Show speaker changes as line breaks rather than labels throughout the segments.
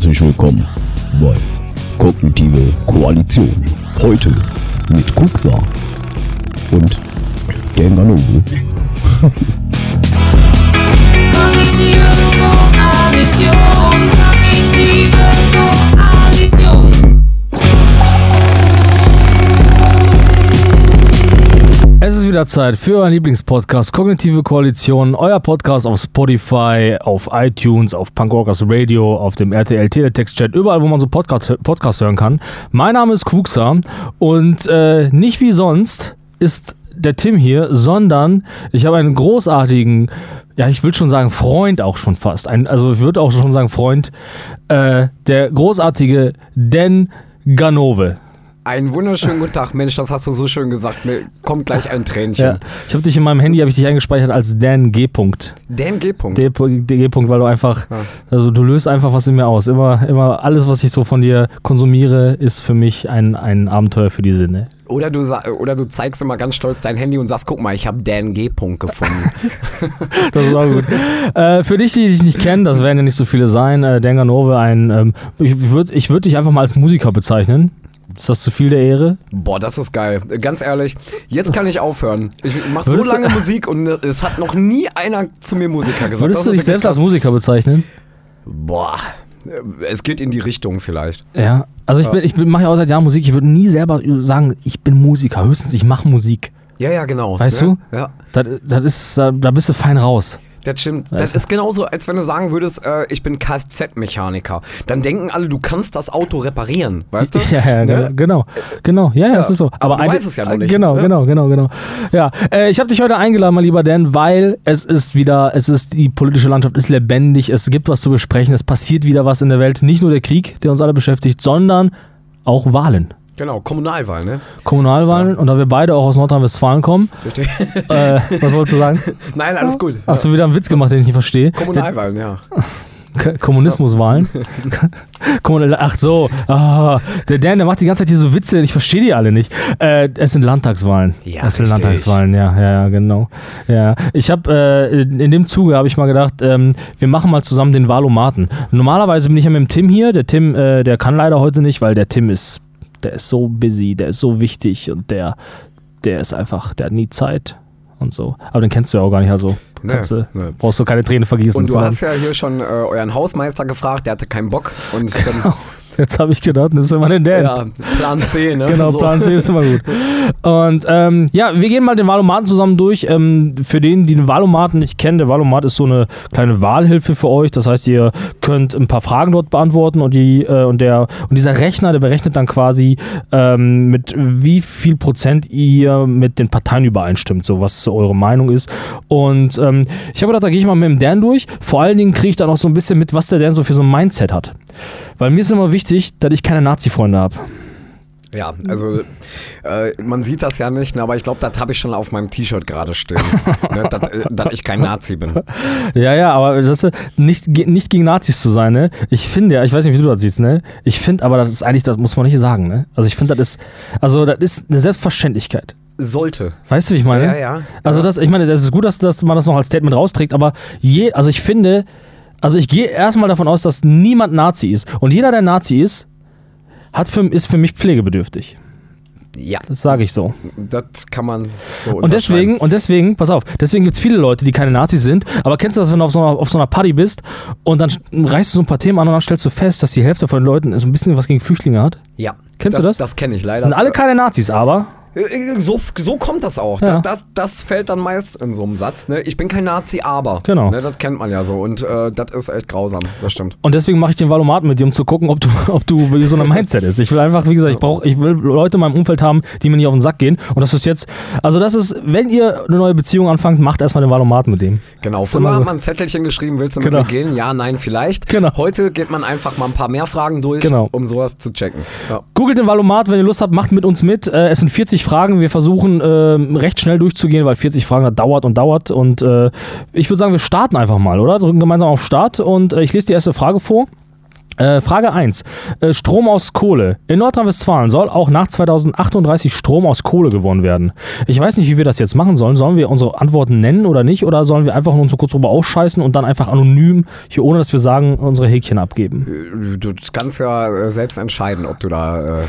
Herzlich willkommen bei Kognitive Koalition. Heute mit Kuxa und Dan.
Kognitive Koalition,
Es ist wieder Zeit für euren Lieblingspodcast Kognitive Koalition, euer Podcast auf Spotify, auf iTunes, auf Punkrockers Radio, auf dem RTL Teletext Chat, überall, wo man so Podcast, Podcast hören kann. Mein Name ist Kuxa und äh, nicht wie sonst ist der Tim hier, sondern ich habe einen großartigen, ja, ich will schon sagen Freund auch schon fast, ein, also ich würde auch schon sagen Freund, äh, der großartige Dan Ganove.
Einen wunderschönen guten Tag, Mensch, das hast du so schön gesagt. Mir kommt gleich ein Tränchen.
Ja, ich habe dich in meinem Handy habe ich dich eingespeichert als Dan G. -Punkt.
Dan G. -Punkt.
D. D. -Punkt, weil du einfach,
Ja.
also du löst einfach was in mir aus. Immer, immer alles, was ich so von dir konsumiere, ist für mich ein, ein Abenteuer für die Sinne.
Oder, du, oder du zeigst immer ganz stolz dein Handy und sagst, guck mal, ich habe Dan G. -Punkt gefunden.
Das ist auch gut. äh, für dich, die dich nicht kennen, das werden ja nicht so viele sein, äh, Dan Ganove, ein, ähm, ich würde ich würd dich einfach mal als Musiker bezeichnen. Ist das zu viel der Ehre?
Boah, das ist geil. Ganz ehrlich, jetzt kann ich aufhören. Ich mache so
du-
lange Musik und es hat noch nie einer zu mir Musiker gesagt.
Würdest
Das
du dich selbst als
krass.
Musiker bezeichnen?
Boah, es geht in die Richtung vielleicht.
Ja. Also ich, bin, ich mache ja auch seit Jahren Musik. Ich würde nie selber sagen, ich bin Musiker. Höchstens, ich mache Musik.
Ja, ja, genau.
Weißt
ne? Ja.
Das, das ist, da, da bist du fein raus.
Das stimmt. Das
du?
ist genauso, als wenn du sagen würdest, äh, ich bin Kfz-Mechaniker. Dann denken alle, du kannst das Auto reparieren. Weißt du?
Ja, ja,
Ne?
genau. Genau, ja, ja, es ist so.
aber du
eine-
weißt es ja noch nicht,
Genau,
ne?
genau, genau, genau. Ja, äh, ich habe dich heute eingeladen, mein lieber Dan, weil es ist wieder, es ist, die politische Landschaft ist lebendig, es gibt was zu besprechen, es passiert wieder was in der Welt. Nicht nur der Krieg, der uns alle beschäftigt, sondern auch Wahlen.
Genau, Kommunalwahl, ne?
Kommunalwahlen und da wir beide auch aus Nordrhein-Westfalen kommen,
Richtig.
äh, was wolltest du sagen?
Nein, alles gut.
Hast du wieder einen Witz gemacht, den ich nicht verstehe?
Kommunalwahlen, ja.
Kommunismuswahlen. Ach so, ah, der Dan, der macht die ganze Zeit hier so Witze, ich verstehe die alle nicht. Äh, es sind Landtagswahlen.
Ja,
es sind
richtig.
Landtagswahlen, ja, ja, ja, genau. Ja, ich habe äh, in dem Zuge habe ich mal gedacht, ähm, wir machen mal zusammen den Wahlomaten. Normalerweise bin ich ja mit dem Tim hier. Der Tim, äh, der kann leider heute nicht, weil der Tim ist, der ist so busy, der ist so wichtig und der, der ist einfach, der hat nie Zeit und so. Aber den kennst du ja auch gar nicht, also
Nee,
du,
nee.
brauchst du keine Tränen vergießen.
Und du hast ja hier schon äh, euren Hausmeister gefragt, der hatte keinen Bock. Und dann,
Jetzt habe ich gedacht, nimmst du mal den Dan.
ja, Plan C, ne?
Genau,
So.
Plan C ist immer gut. Und ähm, ja, wir gehen mal den Wahlomaten zusammen durch. Ähm, für den, die den Wahlomaten nicht kennen, der Wahlomat ist so eine kleine Wahlhilfe für euch. Das heißt, ihr könnt ein paar Fragen dort beantworten und, die, äh, und, der, und dieser Rechner, der berechnet dann quasi, ähm, mit wie viel Prozent ihr mit den Parteien übereinstimmt, so was eure Meinung ist. Und ähm, ich habe gedacht, da gehe ich mal mit dem Dan durch. Vor allen Dingen kriege ich dann auch so ein bisschen mit, was der Dan so für so ein Mindset hat. Weil mir ist immer wichtig, dass ich keine Nazi-Freunde habe.
Ja, also äh, man sieht das ja nicht, ne, aber ich glaube, das habe ich schon auf meinem T-Shirt gerade stehen. ne, dass, äh, dass ich kein Nazi bin.
Ja, ja, aber das ist nicht, nicht gegen Nazis zu sein, ne? Ich finde ja, ich weiß nicht, wie du das siehst, ne? Ich finde aber, das ist eigentlich, das muss man nicht sagen, ne? Also ich finde, das ist, also das ist eine Selbstverständlichkeit.
Sollte.
Weißt du, wie ich meine?
Ja, ja.
Also das, ich meine, es ist gut, dass, dass man das noch als Statement rausträgt, aber je, also ich finde, also ich gehe erstmal davon aus, dass niemand Nazi ist. Und jeder, der Nazi ist, hat für, ist für mich pflegebedürftig.
Ja,
Das sage ich so.
das kann man so
Und deswegen, und deswegen, pass auf, deswegen gibt es viele Leute, die keine Nazis sind, aber kennst du das, wenn du auf so einer, auf so einer Party bist und dann reißt du so ein paar Themen an und dann stellst du fest, dass die Hälfte von den Leuten so ein bisschen was gegen Flüchtlinge hat?
Ja.
Kennst du
das?
das?
Das kenne ich leider.
Das sind alle keine Nazis, aber
So, so kommt das auch.
Ja.
Das, das, das fällt dann meist in so einem Satz. Ne? Ich bin kein Nazi, aber.
Genau.
Ne, das kennt man ja so. Und äh, das ist echt grausam. Das stimmt.
Und deswegen mache ich den Valomat mit dir, um zu gucken, ob du, ob du wie so ein Mindset ist. Ich will einfach, wie gesagt, ich brauche, ich will Leute in meinem Umfeld haben, die mir nicht auf den Sack gehen. Und das ist jetzt, also das ist, wenn ihr eine neue Beziehung anfangt, macht erstmal den Valomat mit dem.
Genau. Früher hat man ein Zettelchen geschrieben, willst du
Genau.
mit mir gehen? Ja, nein, vielleicht.
Genau.
Heute geht man einfach mal ein paar mehr Fragen durch,
Genau.
um sowas zu checken. Ja.
Googelt den Valomat, wenn ihr Lust habt, macht mit uns mit. Äh, es sind 40 Fragen. Wir versuchen ähm, recht schnell durchzugehen, weil 40 Fragen das dauert und dauert. Und äh, ich würde sagen, wir starten einfach mal, oder? Drücken gemeinsam auf Start und äh, ich lese die erste Frage vor. Äh, Frage 1. Äh, Strom aus Kohle. In Nordrhein-Westfalen soll auch nach 2038 Strom aus Kohle gewonnen werden. Ich weiß nicht, wie wir das jetzt machen sollen. Sollen wir unsere Antworten nennen oder nicht? Oder sollen wir einfach nur so kurz drüber ausscheißen und dann einfach anonym, hier ohne dass wir sagen, unsere Häkchen abgeben?
Äh, Du kannst ja äh, selbst entscheiden, ob du da.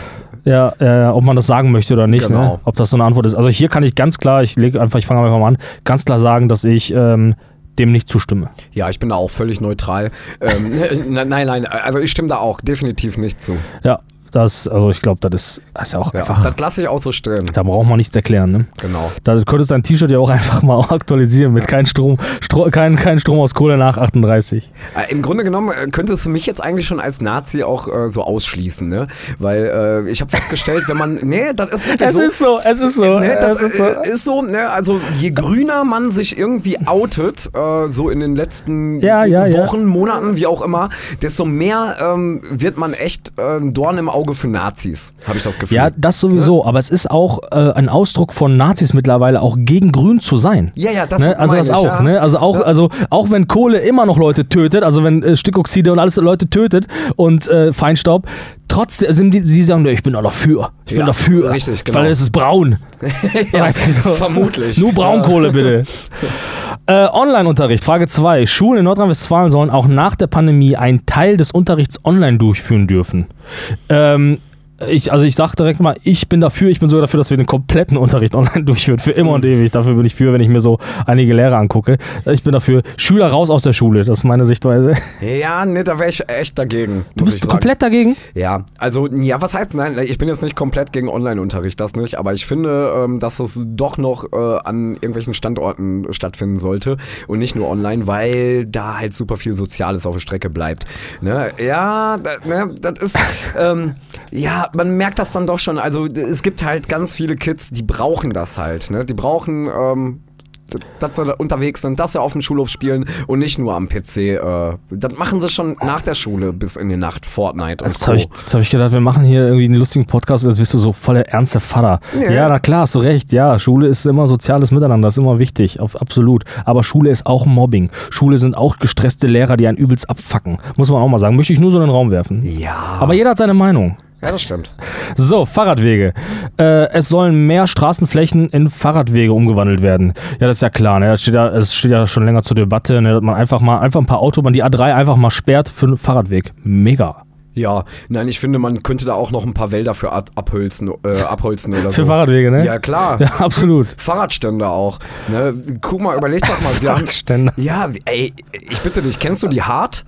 Ja, äh, ob man das sagen möchte oder nicht,
Genau.
ne? ob das so eine Antwort ist. Also hier kann ich ganz klar, ich lege einfach, ich fange einfach mal an, ganz klar sagen, dass ich ähm, dem nicht zustimme.
ja, ich bin da auch völlig neutral. Ähm, nein, nein, nein, also ich stimme da auch definitiv nicht zu.
Ja, das, also ich glaube, das ist, das ist ja auch
Ja,
einfach,
das lasse ich auch so stehen.
da braucht man nichts erklären, ne?
Genau.
Da könntest du dein T-Shirt ja auch einfach mal aktualisieren mit kein Strom, Stro kein, kein Strom aus Kohle nach 38.
Äh, Im Grunde genommen äh, könntest du mich jetzt eigentlich schon als Nazi auch äh, so ausschließen, ne? Weil äh, ich habe festgestellt, wenn man. Nee, das ist wirklich
Es
so.
ist so, es ist so.
Ne, das
es ist so.
äh, ist so, ne, also je grüner man sich irgendwie outet, äh, so in den letzten
Ja, ja.
Wochen, Monaten, wie auch immer, desto mehr ähm, wird man echt äh, ein Dorn im Auge für Nazis, habe ich das Gefühl.
Ja, das sowieso, aber es ist auch äh, ein Ausdruck von Nazis mittlerweile auch gegen Grün zu sein.
ja, ja, das
Ne? Also das
ich,
auch,
ja.
ne? Also auch,
Ja.
also auch wenn Kohle immer noch Leute tötet, also wenn äh, Stickoxide und alles Leute tötet und äh, Feinstaub, trotzdem sind die, sie sagen, nee, ich bin da dafür. Ich bin
Ja,
dafür.
richtig, genau.
Weil es ist braun.
Ja,
Weißt du, so.
vermutlich.
Nur Braunkohle, bitte. Äh, Online-Unterricht, Frage 2. Schulen in Nordrhein-Westfalen sollen auch nach der Pandemie einen Teil des Unterrichts online durchführen dürfen. Ähm, ich, also ich sage direkt mal, ich bin dafür, ich bin sogar dafür, dass wir den kompletten Unterricht online durchführen, für immer und ewig. Dafür bin ich für, wenn ich mir so einige Lehrer angucke. Ich bin dafür, Schüler raus aus der Schule, das ist meine Sichtweise.
Ja, ne, da wäre ich echt dagegen.
Du bist komplett dagegen?
Ja, also, ja, was heißt, nein, ich bin jetzt nicht komplett gegen Online-Unterricht, das nicht, aber ich finde, ähm, dass es doch noch äh, an irgendwelchen Standorten stattfinden sollte und nicht nur online, weil da halt super viel Soziales auf der Strecke bleibt. Ne? Ja, da, ne, das ist, ähm, ja, man merkt das dann doch schon, also es gibt halt ganz viele Kids, die brauchen das halt, ne? die brauchen, ähm, dass sie unterwegs sind, dass sie auf dem Schulhof spielen und nicht nur am PC. Äh, das machen sie schon nach der Schule bis in die Nacht, Fortnite Co.
habe ich, jetzt hab ich gedacht, wir machen hier irgendwie einen lustigen Podcast und jetzt wirst du so voll der ernste Vater.
Ja.
Ja, na klar, hast du recht. Ja, Schule ist immer soziales Miteinander, das ist immer wichtig, auf, absolut. Aber Schule ist auch Mobbing. Schule sind auch gestresste Lehrer, die einen übelst abfacken. Muss man auch mal sagen. Möchte ich nur so in den Raum werfen.
Ja.
Aber jeder hat seine Meinung.
Ja, das stimmt.
So, Fahrradwege. Äh, es sollen mehr Straßenflächen in Fahrradwege umgewandelt werden. Ja, das ist ja klar. Ne? Das, steht ja, das steht ja schon länger zur Debatte, ne? dass man einfach mal einfach ein paar Autobahnen, die A3 einfach mal sperrt für einen Fahrradweg. Mega.
Ja, nein, ich finde, man könnte da auch noch ein paar Wälder für ab- abholzen, äh, abholzen oder so.
Für Fahrradwege, ne?
Ja, klar.
Ja, absolut.
Fahrradstände auch. Ne? Guck mal, überleg doch mal. Haben,
Fahrradständer.
ja, ey, ich bitte dich, kennst du die Hart?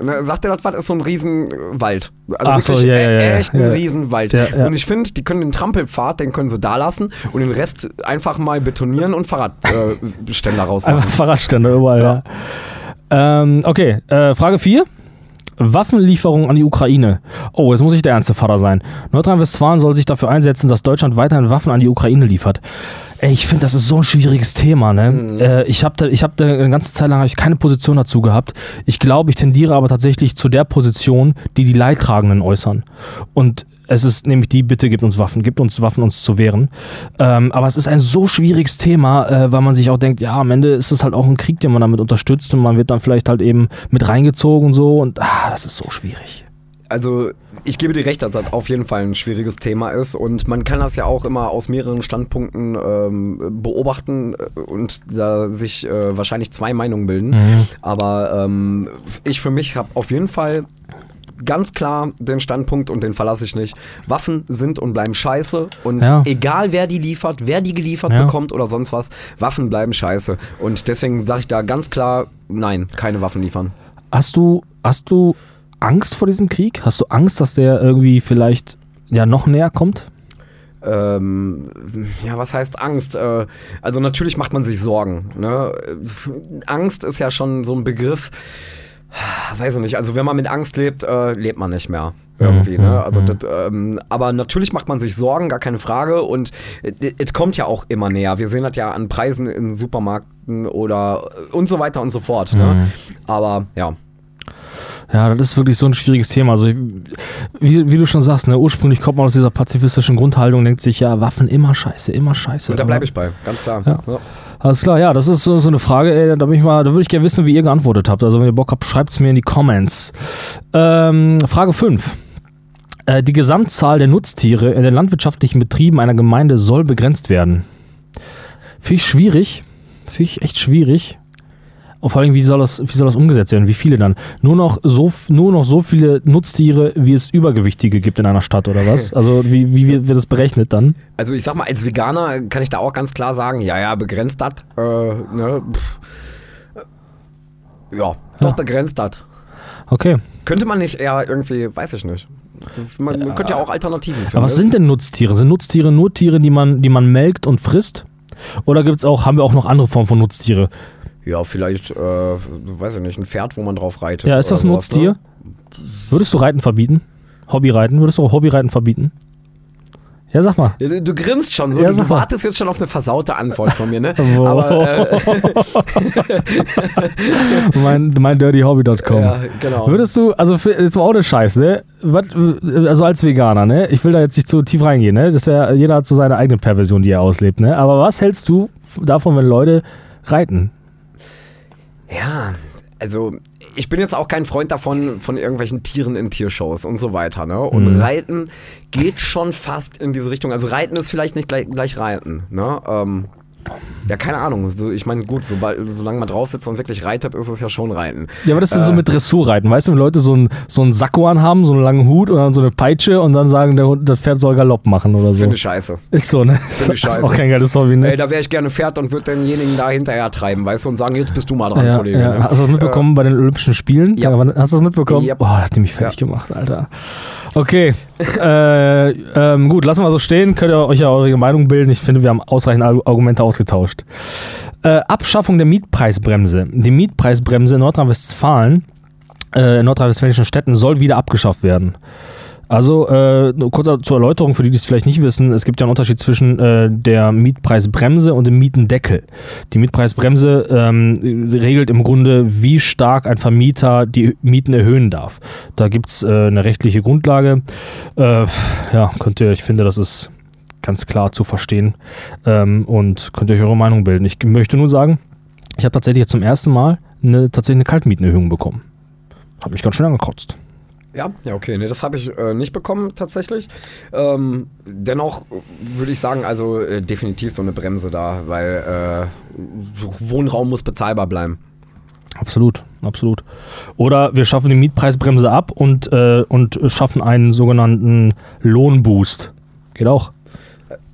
Ne, sagt dir das was? Ist so ein Riesenwald. Also
Ach so,
wirklich
ja, ja, ja,
echt ein
ja.
Riesenwald. Und ich finde, die können den Trampelpfad, den können sie da lassen und den Rest einfach mal betonieren und Fahrradständer äh, rausmachen.
Einfach Fahrradstände überall, ja. Ähm, okay, äh, Frage 4. Waffenlieferungen an die Ukraine. Oh, jetzt muss ich der ernste Vater sein. Nordrhein-Westfalen soll sich dafür einsetzen, dass Deutschland weiterhin Waffen an die Ukraine liefert. Ey, ich finde, das ist so ein schwieriges Thema, ne? Äh, ich habe da, ich hab da eine ganze Zeit lang ich keine Position dazu gehabt. Ich glaube, ich tendiere aber tatsächlich zu der Position, die die Leidtragenden äußern. Und es ist nämlich die Bitte, gibt uns Waffen, gibt uns Waffen, uns zu wehren. Ähm, aber es ist ein so schwieriges Thema, äh, weil man sich auch denkt, ja, am Ende ist es halt auch ein Krieg, den man damit unterstützt und man wird dann vielleicht halt eben mit reingezogen und so und ah, das ist so schwierig.
Also ich gebe dir recht, dass das auf jeden Fall ein schwieriges Thema ist und man kann das ja auch immer aus mehreren Standpunkten ähm, beobachten äh, und da sich äh, wahrscheinlich zwei Meinungen bilden.
Mhm.
Aber ähm, ich für mich habe auf jeden Fall ganz klar den Standpunkt und den verlasse ich nicht. Waffen sind und bleiben scheiße und
Ja.
egal wer die liefert, wer die geliefert
Ja.
bekommt oder sonst was, Waffen bleiben scheiße. Und deswegen sage ich da ganz klar, nein, keine Waffen liefern.
Hast du, hast du Angst vor diesem Krieg? Hast du Angst, dass der irgendwie vielleicht ja noch näher kommt?
Ähm, ja, was heißt Angst? Äh, also natürlich macht man sich Sorgen. Ne? Angst ist ja schon so ein Begriff. Weiß ich nicht. Also wenn man mit Angst lebt, äh, lebt man nicht mehr. Irgendwie,
Mhm,
ne? Also
mhm.
das, ähm, aber natürlich macht man sich Sorgen, gar keine Frage. Und es kommt ja auch immer näher. Wir sehen das ja an Preisen in Supermärkten oder und so weiter und so fort. Ne?
Mhm.
Aber ja.
Ja, das ist wirklich so ein schwieriges Thema. Also, wie, wie du schon sagst, ne, ursprünglich kommt man aus dieser pazifistischen Grundhaltung und denkt sich, ja, Waffen immer scheiße, immer scheiße.
Und da bleibe ich bei, ganz klar.
Ja.
Ja.
Alles klar, ja, das ist so, so eine Frage, ey, da, ich mal, da würde ich gerne wissen, wie ihr geantwortet habt. Also, wenn ihr Bock habt, schreibt es mir in die Comments. Ähm, Frage 5. Äh, die Gesamtzahl der Nutztiere in den landwirtschaftlichen Betrieben einer Gemeinde soll begrenzt werden. Finde ich schwierig. Finde ich echt schwierig. Und vor allem, wie soll, das, wie soll das umgesetzt werden? Wie viele dann? Nur noch, so, nur noch so viele Nutztiere, wie es Übergewichtige gibt in einer Stadt oder was? Also, wie, wie wird das berechnet dann?
Also ich sag mal, als Veganer kann ich da auch ganz klar sagen, ja, ja, begrenzt das. Äh, ne, ja, doch
Ja.
begrenzt das.
Okay.
Könnte man nicht eher irgendwie, weiß ich nicht. Man, man könnte ja auch Alternativen finden.
Aber was sind denn Nutztiere? Sind Nutztiere nur Tiere, die man, die man melkt und frisst? Oder gibt's auch, haben wir auch noch andere Formen von Nutztiere?
Ja, vielleicht, äh, weiß ich nicht, ein Pferd, wo man drauf reitet.
Ja, ist das ein
sowas,
Nutztier?
Ne?
Würdest du Reiten verbieten? Hobbyreiten? Würdest du auch Hobbyreiten verbieten? Ja, sag mal.
Du, du grinst schon so,
Ja,
du, wartest jetzt schon auf eine versaute Antwort von mir, ne?
Wo?
Aber, äh,
mein, mein dirtyhobby.com.
ja, genau.
Würdest du, also für, jetzt mal ohne Scheiß, ne? Also als Veganer, ne? Ich will da jetzt nicht zu tief reingehen, ne? Das ist ja, jeder hat so seine eigene Perversion, die er auslebt, ne? Aber was hältst du davon, wenn Leute reiten?
Ja, also ich bin jetzt auch kein Freund davon, von irgendwelchen Tieren in Tiershows und so weiter. Ne? Und
Mhm.
Reiten geht schon fast in diese Richtung. Also Reiten ist vielleicht nicht gleich, gleich Reiten. Ne? Ähm, ja, keine Ahnung. So, ich meine, gut, sobald, solange man drauf sitzt und wirklich reitet, ist es ja schon Reiten.
Ja, aber das ist so
Äh.
mit Dressurreiten, weißt du, wenn Leute so einen so einen Sakko anhaben, so einen langen Hut und dann so eine Peitsche und dann sagen, der Hund, das Pferd soll Galopp machen oder so.
Finde scheiße.
Ist so, ne?
Finde
das ist
scheiße.
auch kein geiles Hobby, ne?
Ey, da wäre ich gerne Pferd und würde denjenigen da hinterher treiben, weißt du, und sagen, jetzt bist du mal dran,
ja,
Kollege.
ja.
Ne?
Hast du das mitbekommen bei den Olympischen Spielen?
Ja.
Hast du das mitbekommen?
Ja.
Boah, hat die mich fertig gemacht, Alter. Okay. äh, ähm, gut, lassen wir so stehen. Könnt ihr euch ja eure Meinung bilden. Ich finde, wir haben ausreichend Argu- Argumente ausgetauscht. Äh, Abschaffung der Mietpreisbremse. Die Mietpreisbremse in Nordrhein-Westfalen, äh, in nordrhein-westfälischen Städten, soll wieder abgeschafft werden. Also, äh, kurz zur Erläuterung für die, die es vielleicht nicht wissen, es gibt ja einen Unterschied zwischen äh, der Mietpreisbremse und dem Mietendeckel. Die Mietpreisbremse ähm, regelt im Grunde, wie stark ein Vermieter die Mieten erhöhen darf. Da gibt es äh, eine rechtliche Grundlage. Äh, ja, könnt ihr, ich finde, das ist ganz klar zu verstehen ähm, und könnt ihr euch eure Meinung bilden. Ich möchte nur sagen, ich habe tatsächlich zum ersten Mal eine, tatsächlich eine Kaltmietenerhöhung bekommen. Hat mich ganz schön angekotzt.
Ja, ja, okay. Nee, das habe ich äh, nicht bekommen tatsächlich. Ähm, dennoch würde ich sagen, also äh, definitiv so eine Bremse da, weil äh, Wohnraum muss bezahlbar bleiben.
Absolut, absolut. Oder wir schaffen die Mietpreisbremse ab und, äh, und schaffen einen sogenannten Lohnboost. Geht auch.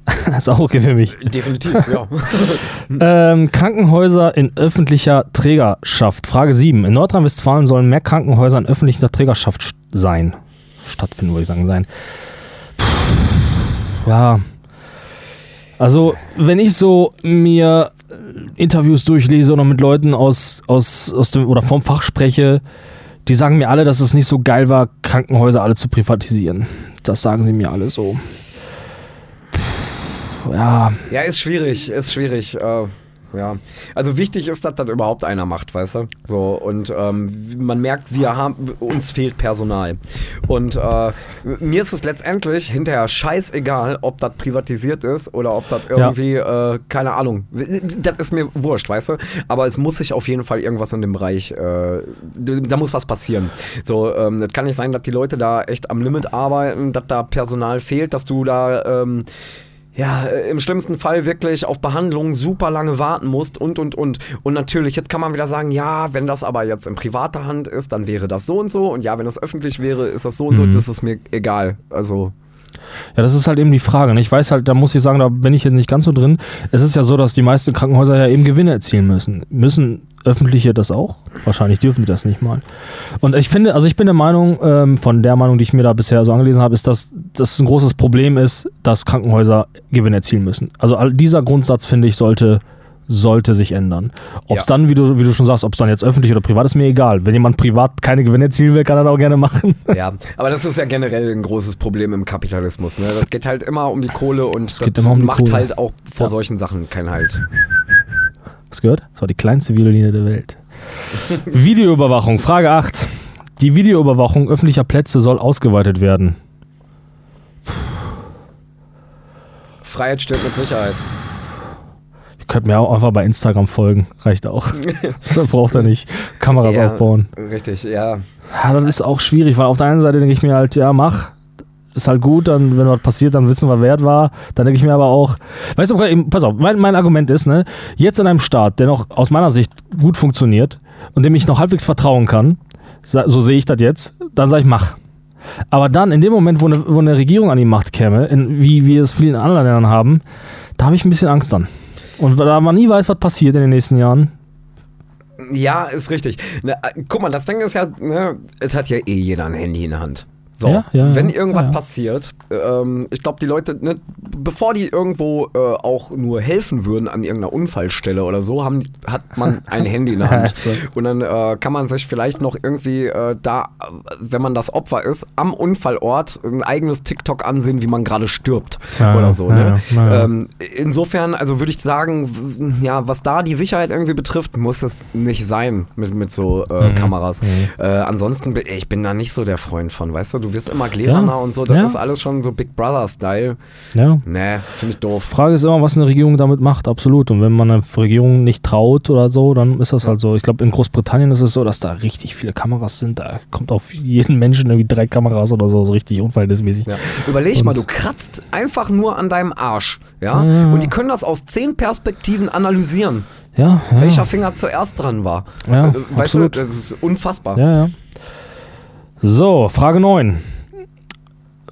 ist auch okay für mich.
Definitiv, ja.
Ähm, Krankenhäuser in öffentlicher Trägerschaft. Frage 7. In Nordrhein-Westfalen sollen mehr Krankenhäuser in öffentlicher Trägerschaft sein. Stattfinden, würde ich sagen, sein. Puh, ja. Also, wenn ich so mir Interviews durchlese oder mit Leuten aus, aus, aus dem oder vom Fach spreche, die sagen mir alle, dass es nicht so geil war, Krankenhäuser alle zu privatisieren. Das sagen sie mir alle so. Ja,
ja, ist schwierig, ist schwierig. Äh, ja. Also wichtig ist, dass das überhaupt einer macht, weißt du? So, und ähm, man merkt, wir haben, uns fehlt Personal. Und äh, mir ist es letztendlich hinterher scheißegal, ob das privatisiert ist oder ob das irgendwie, äh, keine Ahnung, das ist mir wurscht, weißt du? Aber es muss sich auf jeden Fall irgendwas in dem Bereich, äh, da muss was passieren. So, ähm, das kann nicht sein, dass die Leute da echt am Limit arbeiten, dass da Personal fehlt, dass du da, ähm, ja, äh, im schlimmsten Fall wirklich auf Behandlung super lange warten musst und, und, und. Und natürlich, jetzt kann man wieder sagen, ja, wenn das aber jetzt in privater Hand ist, dann wäre das so und so. Und ja, wenn das öffentlich wäre, ist das so und so.
Mhm.
Das ist mir egal. Also,
Ja, das ist halt eben die Frage. Ne? Ich weiß halt, da muss ich sagen, da bin ich jetzt nicht ganz so drin. Es ist ja so, dass die meisten Krankenhäuser ja eben Gewinne erzielen müssen. Müssen öffentliche das auch? Wahrscheinlich dürfen die das nicht mal. Und ich finde, also ich bin der Meinung, ähm, von der Meinung, die ich mir da bisher so angelesen habe, ist, dass das ein großes Problem ist, dass Krankenhäuser Gewinne erzielen müssen. Also dieser Grundsatz, finde ich, sollte sollte sich ändern. Ob es
Ja.
dann, wie du, wie du schon sagst, ob es dann jetzt öffentlich oder privat ist, mir egal. Wenn jemand privat keine Gewinne erzielen will, kann er das auch gerne machen.
ja. Aber das ist ja generell ein großes Problem im Kapitalismus. Ne? Das geht halt immer um die Kohle und das
geht immer um
macht
Kohle.
halt auch vor
Ja.
solchen Sachen keinen Halt.
Hast gehört? Das war die kleinste Violine der Welt. Videoüberwachung, Frage 8. Die Videoüberwachung öffentlicher Plätze soll ausgeweitet werden.
Freiheit stimmt mit Sicherheit.
Ihr könnt mir auch einfach bei Instagram folgen. Reicht auch. so braucht er nicht Kameras
Ja,
aufbauen.
Richtig, ja.
Ja, das ist auch schwierig, weil auf der einen Seite denke ich mir halt, ja, mach. Ist halt gut, dann, wenn was passiert, dann wissen wir, wer es war. Dann denke ich mir aber auch, weißt du, pass auf, mein, mein Argument ist, ne, jetzt in einem Staat, der noch aus meiner Sicht gut funktioniert und dem ich noch halbwegs vertrauen kann, so sehe ich das jetzt, dann sage ich, mach. Aber dann, in dem Moment, wo eine, wo eine Regierung an die Macht käme, in, wie wir es vielen anderen Ländern haben, da habe ich ein bisschen Angst dann. Und da man nie weiß, was passiert in den nächsten Jahren.
Ja, ist richtig. Äh, guck mal, das Ding ist ja, ne, es hat ja eh jeder ein Handy in der Hand. So,
Ja, ja,
wenn irgendwas
ja,
passiert, ähm, ich glaube, die Leute, ne, bevor die irgendwo äh, auch nur helfen würden an irgendeiner Unfallstelle oder so, haben, hat man ein Handy in der Hand. Und dann äh, kann man sich vielleicht noch irgendwie äh, da, wenn man das Opfer ist, am Unfallort ein eigenes TikTok ansehen, wie man gerade stirbt oder so. ne? Ähm, insofern, also würde ich sagen, ja, was da die Sicherheit irgendwie betrifft, muss es nicht sein mit, mit so äh,
Mhm.
Kameras. Äh, ansonsten, ich bin da nicht so der Freund von, weißt du, du wirst immer gläserner
Ja,
und so, das
ja.
ist alles schon so Big Brother-Style.
Ja.
Nee, finde ich doof.
Frage ist immer, was eine Regierung damit macht, absolut. Und wenn man einer Regierung nicht traut oder so, dann ist das halt so. Ich glaube, in Großbritannien ist es so, dass da richtig viele Kameras sind. Da kommt auf jeden Menschen irgendwie drei Kameras oder so, so richtig unverhältnismäßig.
Ja. Überleg
Und-
mal, du kratzt einfach nur an deinem Arsch, ja? Und die können das aus zehn Perspektiven analysieren,
Ja, ja.
welcher Finger zuerst dran war.
Ja,
Äh, weißt
absolut.
du, das ist unfassbar.
Ja, ja. So, Frage 9.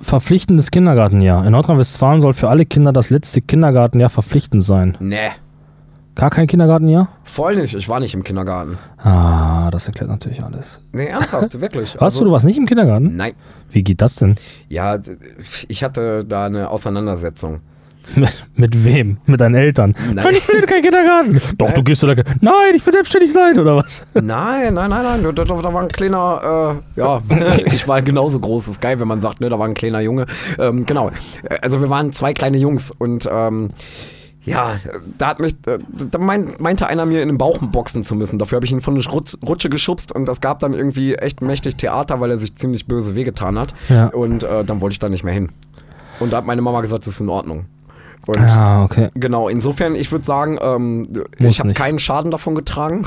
Verpflichtendes Kindergartenjahr. In Nordrhein-Westfalen soll für alle Kinder das letzte Kindergartenjahr verpflichtend sein.
Nee,
Gar kein Kindergartenjahr?
voll nicht. Ich war nicht im Kindergarten.
Ah, das erklärt natürlich alles.
Nee, ernsthaft, wirklich.
Warst du, du warst nicht im Kindergarten?
Nein.
Wie geht das denn?
Ja, ich hatte da eine Auseinandersetzung.
Mit, wem? Mit deinen Eltern?
Nein.
ich will in keinen Kindergarten. Doch, du gehst oder Nein, ich will selbstständig sein, oder was?
Nein, nein, nein, nein. Da, da, war ein kleiner, äh, ja, ich war genauso groß. Ist geil, wenn man sagt, ne, da war ein kleiner Junge. Ähm, genau. Also wir waren zwei kleine Jungs und ähm, ja, da hat mich, äh, da mein, meinte einer mir in den Bauch boxen zu müssen. Dafür habe ich ihn von der Rutsch, Rutsche geschubst und das gab dann irgendwie echt mächtig Theater, weil er sich ziemlich böse wehgetan hat.
Ja.
Und äh, dann wollte ich da nicht mehr hin. Und da hat meine Mama gesagt, das ist in Ordnung. Und
Ah, okay.
Genau, insofern, ich würde sagen, ähm, ich habe keinen Schaden davon getragen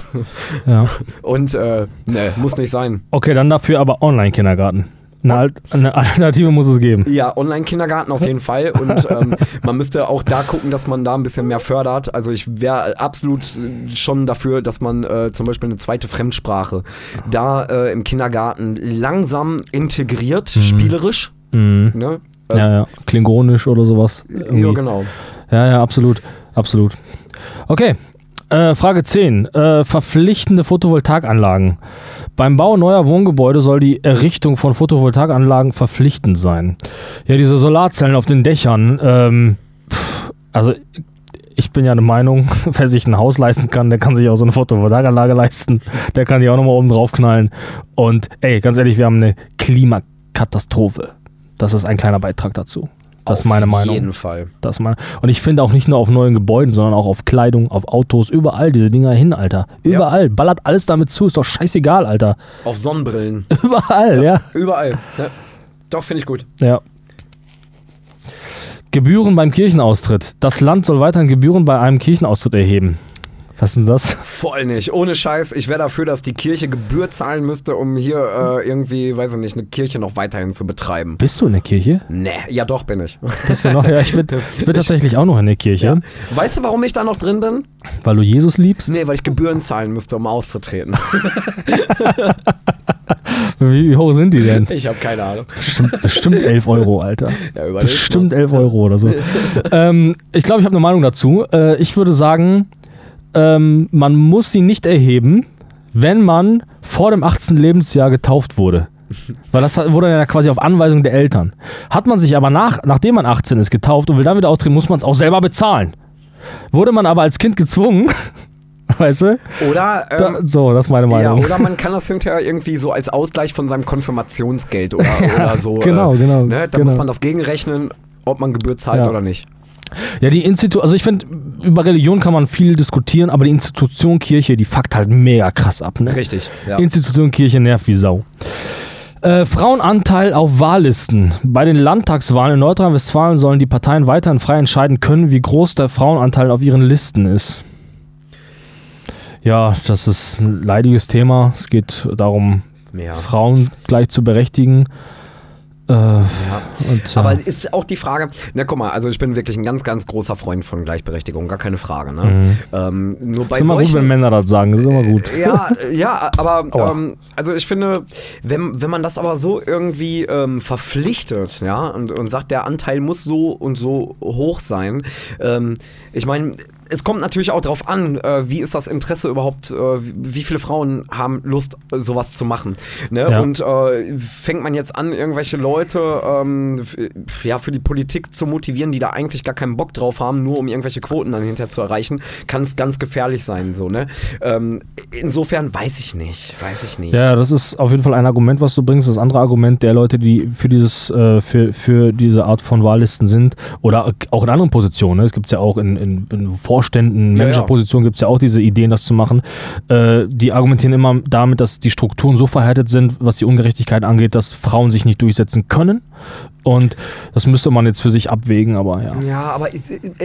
Ja.
und äh, ne, muss nicht sein.
Okay, dann dafür aber Online-Kindergarten. Eine, eine Alternative muss es geben.
Ja, Online-Kindergarten auf jeden Fall und ähm, man müsste auch da gucken, dass man da ein bisschen mehr fördert. Also ich wäre absolut äh, schon dafür, dass man äh, zum Beispiel eine zweite Fremdsprache da äh, im Kindergarten langsam integriert, spielerisch.
Mhm.
Ne? Also,
Ja, ja. Klingonisch oder sowas. Irgendwie.
ja, genau.
Ja, ja, absolut. Absolut. Okay. Äh, Frage 10. Äh, verpflichtende Photovoltaikanlagen. Beim Bau neuer Wohngebäude soll die Errichtung von Photovoltaikanlagen verpflichtend sein. Ja, diese Solarzellen auf den Dächern. Ähm, pff, also, ich bin ja der Meinung, wer sich ein Haus leisten kann, der kann sich auch so eine Photovoltaikanlage leisten. Der kann die auch nochmal oben drauf knallen. Und ey, ganz ehrlich, wir haben eine Klimakatastrophe. Das ist ein kleiner Beitrag dazu. Das ist meine Meinung.
Auf jeden Fall.
Das mal. Und ich finde auch nicht nur auf neuen Gebäuden, sondern auch auf Kleidung, auf Autos, überall diese Dinger hin, Alter. Überall. Ballert alles damit zu, ist doch scheißegal, Alter.
Auf Sonnenbrillen.
Überall, ja.
Überall. Ne? Doch, finde ich gut.
Ja. Gebühren beim Kirchenaustritt. Das Land soll weiterhin Gebühren bei einem Kirchenaustritt erheben. Was ist denn das?
Voll nicht. Ohne Scheiß. Ich wäre dafür, dass die Kirche Gebühr zahlen müsste, um hier äh, irgendwie, weiß ich nicht, eine Kirche noch weiterhin zu betreiben.
Bist du in der Kirche?
Nee, ja doch bin ich.
Bist du noch? Ja, ich bin, ich bin tatsächlich auch noch in der Kirche,
Weißt du, warum ich da noch drin bin?
weil du Jesus liebst.
Nee, weil ich Gebühren zahlen müsste, um auszutreten.
Wie, wie hoch sind die denn?
Ich habe keine Ahnung.
Bestimmt, bestimmt 11 Euro, Alter.
Ja,
Bestimmt
mal.
11 Euro oder so. ähm, ich glaube, ich habe eine Meinung dazu. Äh, ich würde sagen, ähm, man muss sie nicht erheben, wenn man vor dem 18. Lebensjahr getauft wurde. Weil das wurde ja quasi auf Anweisung der Eltern. Hat man sich aber nach, nachdem man 18 ist, getauft und will dann wieder austreten, muss man es auch selber bezahlen. Wurde man aber als Kind gezwungen, weißt du?
Oder,
Da,
ähm,
so, das ist meine
ja,
Meinung.
oder man kann das hinterher irgendwie so als Ausgleich von seinem Konfirmationsgeld oder, oder so.
genau,
äh,
genau,
Ne? Da
genau.
muss man das gegenrechnen, ob man Gebühr zahlt
Ja.
oder nicht.
Ja, die Institu also ich finde, über Religion kann man viel diskutieren, aber die Institution Kirche, die fuckt halt mega krass ab. Ne?
Richtig. Ja.
Institution Kirche nervt wie Sau. Äh, Frauenanteil auf Wahllisten. Bei den Landtagswahlen in Nordrhein-Westfalen sollen die Parteien weiterhin frei entscheiden können, wie groß der Frauenanteil auf ihren Listen ist. Ja, das ist ein leidiges Thema. Es geht darum,
Ja.
Frauen gleich zu berechtigen. Äh, und, ja.
Aber ist auch die Frage, na guck mal, also ich bin wirklich ein ganz, ganz großer Freund von Gleichberechtigung, gar keine Frage. Ne? Ähm, nur bei
ist immer gut, wenn
solchen,
Männer das sagen. Das ist immer gut.
ja, ja, aber ähm, also ich finde, wenn, wenn man das aber so irgendwie ähm, verpflichtet, ja, und, und sagt, der Anteil muss so und so hoch sein, ähm, ich meine, es kommt natürlich auch darauf an, äh, wie ist das Interesse überhaupt, äh, wie viele Frauen haben Lust, äh, sowas zu machen. Ne?
Ja.
Und äh, fängt man jetzt an, irgendwelche Leute ähm, ja, für die Politik zu motivieren, die da eigentlich gar keinen Bock drauf haben, nur um irgendwelche Quoten dann hinterher zu erreichen, kann es ganz gefährlich sein. So, ne? ähm, insofern weiß ich nicht, weiß ich nicht.
Ja, das ist auf jeden Fall ein Argument, was du bringst. Das andere Argument der Leute, die für dieses, äh, für, für diese Art von Wahllisten sind oder auch in anderen Positionen. Ne? Es gibt ja auch in, in, in Vorständen,
Ja,
Managerpositionen gibt es ja auch diese Ideen, das zu machen. Äh, die argumentieren immer damit, dass die Strukturen so verhärtet sind, was die Ungerechtigkeit angeht, dass Frauen sich nicht durchsetzen können. Und das müsste man jetzt für sich abwägen, aber ja.
Ja, aber ich,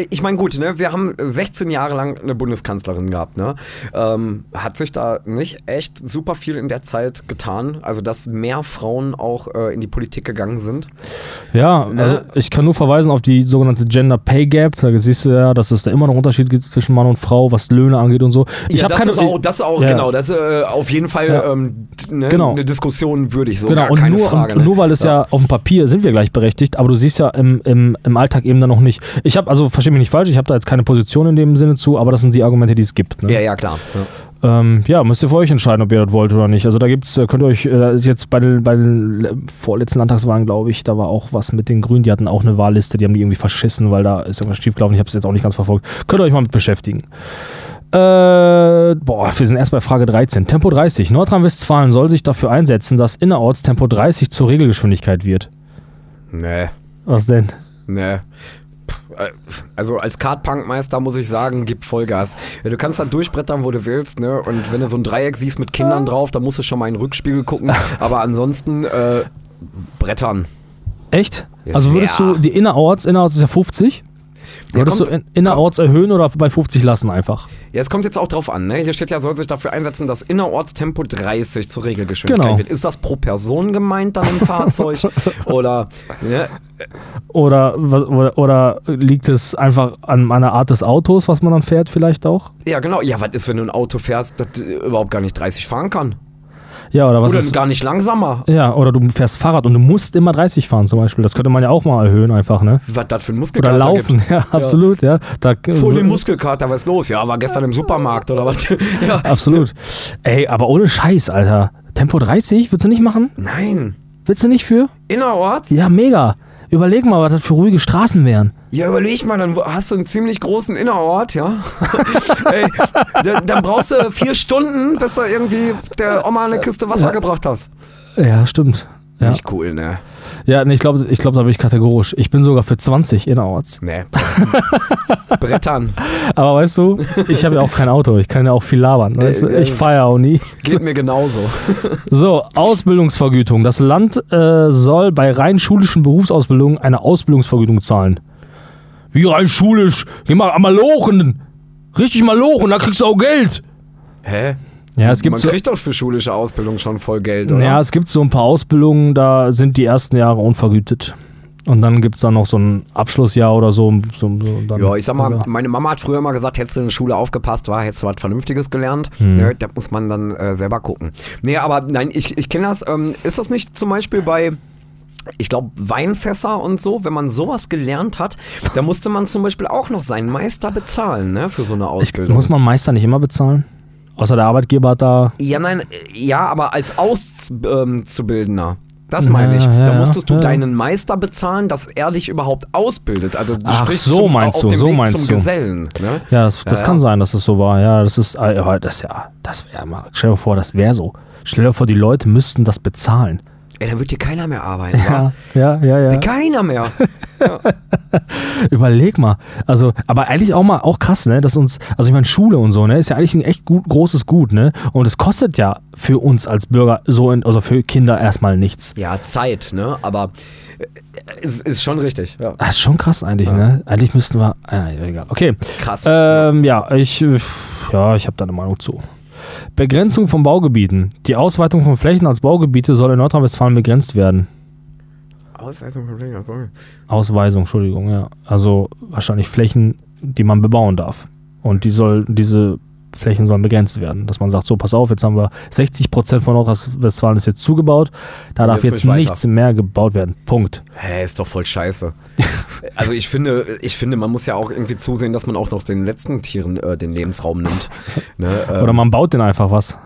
ich meine, gut, ne, wir haben 16 Jahre lang eine Bundeskanzlerin gehabt. Ne? Ähm, hat sich da nicht echt super viel in der Zeit getan? Also, dass mehr Frauen auch äh, in die Politik gegangen sind?
Ja, also ich kann nur verweisen auf die sogenannte Gender Pay Gap. Da siehst du ja, dass es da immer noch Unterschied gibt zwischen Mann und Frau, was Löhne angeht und so. Ich
ja, das,
keine
ist auch, das ist auch,
Ja.
genau, das ist äh, auf jeden Fall
Ja.
ähm, ne,
Genau.
eine Diskussion würdig, so
Genau,
gar
und
keine
nur,
Frage.
und
ne?
nur weil es ja. auf dem Papier sind wir gleichberechtigt, aber du siehst ja im, im, im Alltag eben dann noch nicht. Ich habe, also verstehe mich nicht falsch, ich habe da jetzt keine Position in dem Sinne zu, aber das sind die Argumente, die es gibt. Ne?
Ja, ja, klar. Ja.
Ähm, ja, müsst ihr für euch entscheiden, ob ihr das wollt oder nicht. Also da gibt's, äh, könnt ihr euch, äh, da ist jetzt bei den, bei den le- vorletzten Landtagswahlen, glaube ich, da war auch was mit den Grünen, die hatten auch eine Wahlliste, die haben die irgendwie verschissen, weil da ist irgendwas schiefgelaufen, ich habe es jetzt auch nicht ganz verfolgt. Könnt ihr euch mal mit beschäftigen. Äh, boah, wir sind erst bei Frage 13. Tempo 30. Nordrhein-Westfalen soll sich dafür einsetzen, dass innerorts Tempo 30 zur Regelgeschwindigkeit wird.
Nee,
Was denn?
nee. Äh, Also als Kartpunkmeister muss ich sagen, gib Vollgas. Ja, Du kannst da durchbrettern, wo du willst, ne? Und wenn du so ein Dreieck siehst mit Kindern drauf, dann musst du schon mal in den Rückspiegel gucken. Aber ansonsten äh, brettern.
Echt?
Ja,
also würdest
sehr.
du die innerorts, innerorts ist ja 50, würdest du in, innerorts erhöhen oder bei 50 lassen einfach?
Ja, es kommt jetzt auch drauf an, ne? Hier steht ja, soll sich dafür einsetzen, dass Innerortstempo 30 zur Regelgeschwindigkeit
Genau.
wird. Ist das pro Person gemeint dann im Fahrzeug? Oder, ne?
Oder, oder, oder liegt es einfach an einer Art des Autos, was man dann fährt, vielleicht auch?
Ja, genau. Ja, was ist, wenn du ein Auto fährst, das überhaupt gar nicht 30 fahren kann?
Ja, oder was
Oder
ist.
gar nicht langsamer?
Ja, oder du fährst Fahrrad und du musst immer 30 fahren zum Beispiel. Das könnte man ja auch mal erhöhen, einfach, ne?
Was das für ein
Oder
Muskelkater
laufen,
gibt.
ja, absolut, ja. Da,
Voll den Muskelkater, was ist los? Ja, war gestern im Supermarkt oder was? ja.
Absolut. Ey, aber ohne Scheiß, Alter. Tempo 30, würdest du nicht machen?
Nein.
Willst du nicht für?
Innerorts?
Ja, mega. Überleg mal, was das für ruhige Straßen wären.
Ja, überleg mal, dann hast du einen ziemlich großen Innerort, ja. Ey, dann, dann brauchst du vier Stunden, bis du irgendwie der Oma eine Kiste Wasser
Ja.
gebracht hast.
Ja, stimmt. Ja,
Nicht cool, ne?
ja nee, ich glaube, ich glaub, da bin ich kategorisch. Ich bin sogar für 20 innerorts.
Nee. Brettern.
Aber weißt du, ich habe ja auch kein Auto. Ich kann ja auch viel labern. Weißt du? Ich feiere auch nie.
Geht mir genauso.
So, Ausbildungsvergütung. Das Land äh, soll bei rein schulischen Berufsausbildungen eine Ausbildungsvergütung zahlen. Wie rein schulisch? Geh mal mal lochen. Richtig mal lochen, da kriegst du auch Geld.
Hä?
Ja, es gibt
Man
so,
kriegt doch für schulische Ausbildung schon voll Geld, oder?
ja, es gibt so ein paar Ausbildungen, da sind die ersten Jahre unvergütet. Und dann gibt es dann noch so ein Abschlussjahr oder so. so, so dann,
Ja, ich sag mal,
Ja.
meine Mama hat früher immer gesagt, hättest du in der Schule aufgepasst, war, hättest du was Vernünftiges gelernt.
Hm.
Ne, da muss man dann äh, selber gucken. Nee, aber nein, ich, ich kenne das. Ähm, ist das nicht zum Beispiel bei, ich glaube, Weinfässer und so, wenn man sowas gelernt hat, da musste man zum Beispiel auch noch seinen Meister bezahlen, ne, für so eine
Ich,
Ausbildung.
muss man Meister nicht immer bezahlen? Außer der Arbeitgeber hat da.
ja, nein, ja, aber als Auszubildender. Das meine ich.
Ja, ja,
da musstest du
ja.
deinen Meister bezahlen, dass er dich überhaupt ausbildet. Also du
Ach,
sprichst
so
zum,
meinst
auf
du,
dem
so
Weg
meinst
zum
du.
Gesellen. Ne?
Ja, das, das kann sein, dass das so war. Ja, das ist, äh, das ja, das wäre mal. Stell dir vor, das wäre so. Stell dir vor, die Leute müssten das bezahlen.
Ey, dann wird hier keiner mehr arbeiten. wa?
Ja, ja, ja, ja.
Keiner mehr.
Überleg mal. Also, aber eigentlich auch mal auch krass, ne, dass uns, also ich meine, Schule und so, ne, ist ja eigentlich ein echt gut, großes Gut, ne? Und es kostet ja für uns als Bürger so, in, also für Kinder erstmal nichts.
Ja, Zeit, ne? Aber äh, ist, ist schon richtig. Ja.
Das ist schon krass eigentlich, ne? Eigentlich müssten wir. Ah, ja, egal. Okay.
Krass.
Ähm, ja, ich, äh, ja, ich habe da eine Meinung zu. Begrenzung von Baugebieten. Die Ausweitung von Flächen als Baugebiete soll in Nordrhein-Westfalen begrenzt werden.
Ausweisung von Pflege, Ausbau.
Ausweisung, Entschuldigung, ja. Also wahrscheinlich Flächen, die man bebauen darf. Und die soll, diese Flächen sollen begrenzt werden. Dass man sagt, so, pass auf, jetzt haben wir 60 Prozent von Nordrhein-Westfalen ist jetzt zugebaut. Da darf
jetzt
jetzt
nicht weiter.
nichts mehr gebaut werden. Punkt.
Hä, ist doch voll scheiße. also ich finde, ich finde, man muss ja auch irgendwie zusehen, dass man auch noch den letzten Tieren äh, den Lebensraum nimmt. ne? ähm,
Oder man baut den einfach was.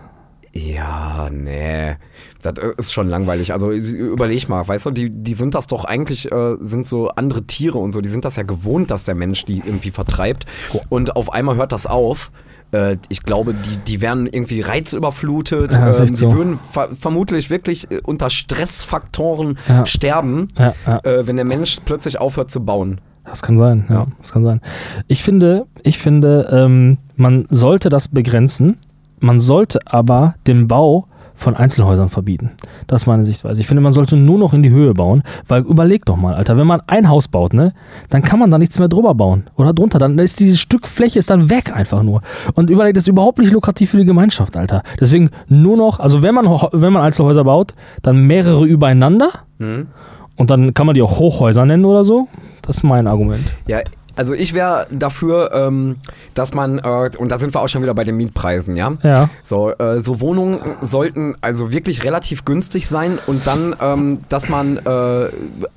Ja, nee. Das äh, ist schon langweilig. Also überleg mal, weißt du, die, die sind das doch eigentlich, äh, sind so andere Tiere und so, die sind das ja gewohnt, dass der Mensch die irgendwie vertreibt. Und auf einmal hört das auf. Äh, ich glaube, die, die werden irgendwie reizüberflutet.
Ja,
ähm, die
so.
würden ver vermutlich wirklich äh, unter Stressfaktoren
Ja.
sterben,
Ja,
äh, wenn der Mensch plötzlich aufhört zu bauen.
Das kann sein, ja,
Ja.
das kann sein. Ich finde, ich finde, ähm, man sollte das begrenzen. Man sollte aber den Bau von Einzelhäusern verbieten. Das ist meine Sichtweise. Ich finde, man sollte nur noch in die Höhe bauen, weil überleg doch mal, Alter, wenn man ein Haus baut, ne, dann kann man da nichts mehr drüber bauen oder drunter. Dann ist dieses Stück Fläche ist dann weg einfach nur. Und überleg, das ist überhaupt nicht lukrativ für die Gemeinschaft, Alter. Deswegen nur noch, also wenn man, wenn man Einzelhäuser baut, dann mehrere übereinander
Mhm.
und dann kann man die auch Hochhäuser nennen oder so. Das ist mein Argument.
Ja, also ich wäre dafür, ähm, dass man, äh, und da sind wir auch schon wieder bei den Mietpreisen, ja?
Ja.
So, äh, so Wohnungen sollten also wirklich relativ günstig sein und dann, ähm, dass man äh,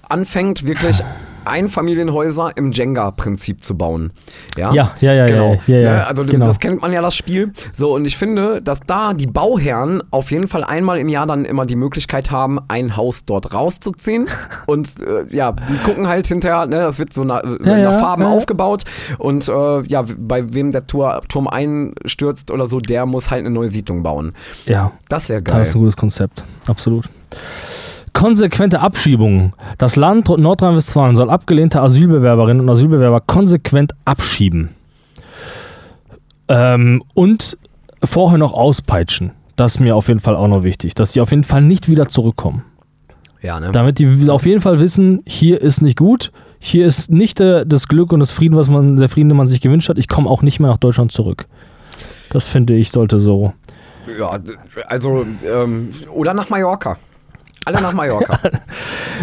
anfängt, wirklich Einfamilienhäuser im Jenga-Prinzip zu bauen. Ja,
Ja, ja, ja,
genau.
ja, ja, ja,
Ne, also
genau.
das kennt man ja, das Spiel. So, und ich finde, dass da die Bauherren auf jeden Fall einmal im Jahr dann immer die Möglichkeit haben, ein Haus dort rauszuziehen. und äh, ja, die gucken halt hinterher, ne, das wird so nach, äh,
ja,
nach Farben aufgebaut. Und äh, ja, bei wem der Tor, Turm einstürzt oder so, der muss halt eine neue Siedlung bauen.
Ja,
Das wäre geil.
das ist ein gutes Konzept. Absolut. Konsequente Abschiebungen. Das Land Nordrhein-Westfalen soll abgelehnte Asylbewerberinnen und Asylbewerber konsequent abschieben. Ähm, und vorher noch auspeitschen. Das ist mir auf jeden Fall auch noch wichtig, dass sie auf jeden Fall nicht wieder zurückkommen.
Ja, ne?
Damit die auf jeden Fall wissen, hier ist nicht gut, hier ist nicht äh, das Glück und das Frieden, was man, der Frieden, den man sich gewünscht hat. Ich komme auch nicht mehr nach Deutschland zurück. Das finde ich sollte so.
Ja, also, ähm, oder nach Mallorca. Alle nach Mallorca.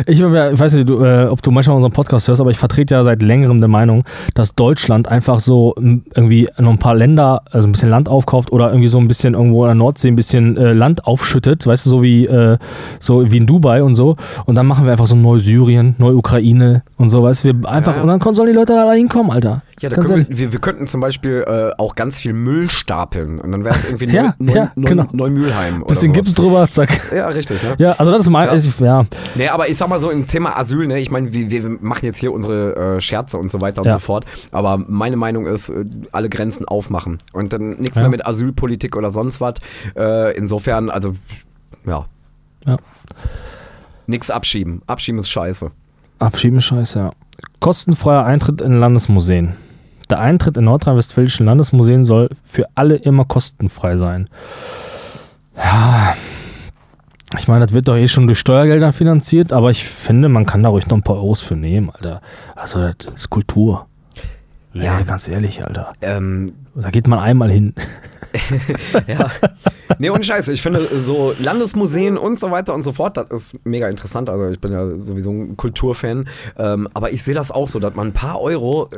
Ich, ich weiß nicht, du, äh, ob du manchmal unseren Podcast hörst, aber ich vertrete ja seit längerem der Meinung, dass Deutschland einfach so irgendwie noch ein paar Länder, also ein bisschen Land aufkauft oder irgendwie so ein bisschen irgendwo in der Nordsee ein bisschen äh, Land aufschüttet, weißt du, so wie, äh, so wie in Dubai und so. Und dann machen wir einfach so Neusyrien, Neu-Ukraine und so, weißt du, wir einfach,
Ja.
und dann sollen die Leute da hinkommen, Alter.
Ja, da können wir, wir, wir könnten zum Beispiel äh, auch ganz viel Müll stapeln und dann wäre es irgendwie
Ja,
Neu,
ja,
Neu,
genau.
Neumühlheim.
bisschen. Gips drüber, zack.
Ja, richtig, ne?
Ja, also das ist mein,
Ja.
ist- ja.
Nee, aber ich sag mal so im Thema Asyl, ne, ich meine, wir, wir machen jetzt hier unsere äh, Scherze und so weiter und
Ja.
so fort, aber meine Meinung ist, äh, alle Grenzen aufmachen und dann nichts
Ja.
mehr mit Asylpolitik oder sonst was. Äh, insofern, also, ja.
Ja.
Nix abschieben. Abschieben ist scheiße.
Abschieben ist scheiße, ja. Kostenfreier Eintritt in Landesmuseen. Der Eintritt in nordrhein-westfälischen Landesmuseen soll für alle immer kostenfrei sein. Ja, ich meine, das wird doch eh schon durch Steuergelder finanziert, aber ich finde, man kann da ruhig noch ein paar Euros für nehmen, Alter. Also, das ist Kultur. Ja, ganz ehrlich, Alter.
Ähm,
Da geht man einmal hin.
Ja. Nee, und Scheiße, ich finde so Landesmuseen und so weiter und so fort, das ist mega interessant. Also ich bin ja sowieso ein Kulturfan. Ähm, aber ich sehe das auch so, dass man ein paar Euro,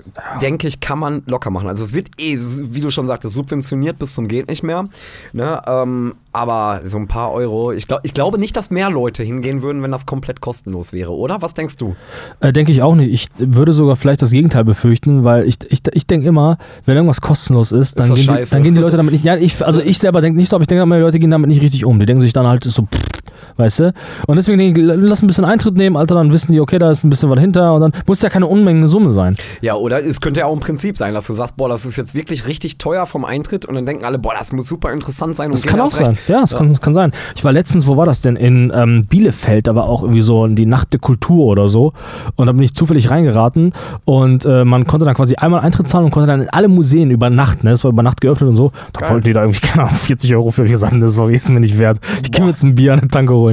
denke ich, kann man locker machen. Also es wird eh, wie du schon sagtest, subventioniert bis zum geht nicht mehr. Ne? Ähm, aber so ein paar Euro, ich, glaub, ich glaube nicht, dass mehr Leute hingehen würden, wenn das komplett kostenlos wäre, oder? Was denkst du?
Äh, denke ich auch nicht. Ich würde sogar vielleicht das Gegenteil befürchten, weil ich, ich, ich denke immer, wenn irgendwas kostenlos ist, dann,
das
gehen die, dann gehen die Leute damit nicht. Ja, ich, also ich selber denke nicht so, aber ich denke immer, die Leute gehen damit nicht richtig um. Die denken sich dann halt so, pff, weißt du? Und deswegen denke ich, lass ein bisschen Eintritt nehmen, Alter, dann wissen die, okay, da ist ein bisschen was hinter und dann muss ja keine Unmenge Summe sein.
Ja, oder es könnte ja auch im Prinzip sein, dass du sagst, boah, das ist jetzt wirklich richtig teuer vom Eintritt und dann denken alle, boah, das muss super interessant sein.
Das kann auch
erst recht.
sein. Ja, das, Kann, das kann sein. Ich war letztens, wo war das denn? In ähm, Bielefeld, da war auch irgendwie so die Nacht der Kultur oder so. Und da bin ich zufällig reingeraten und äh, man konnte dann quasi einmal Eintritt zahlen und konnte dann in alle Museen über Nacht, ne? Das war über Nacht geöffnet und so. Da wollten die da irgendwie, keine Ahnung, 40 Euro für. Ich gesagt, das ist mir nicht wert. Ich gehe mir jetzt ein Bier an der Tanke holen.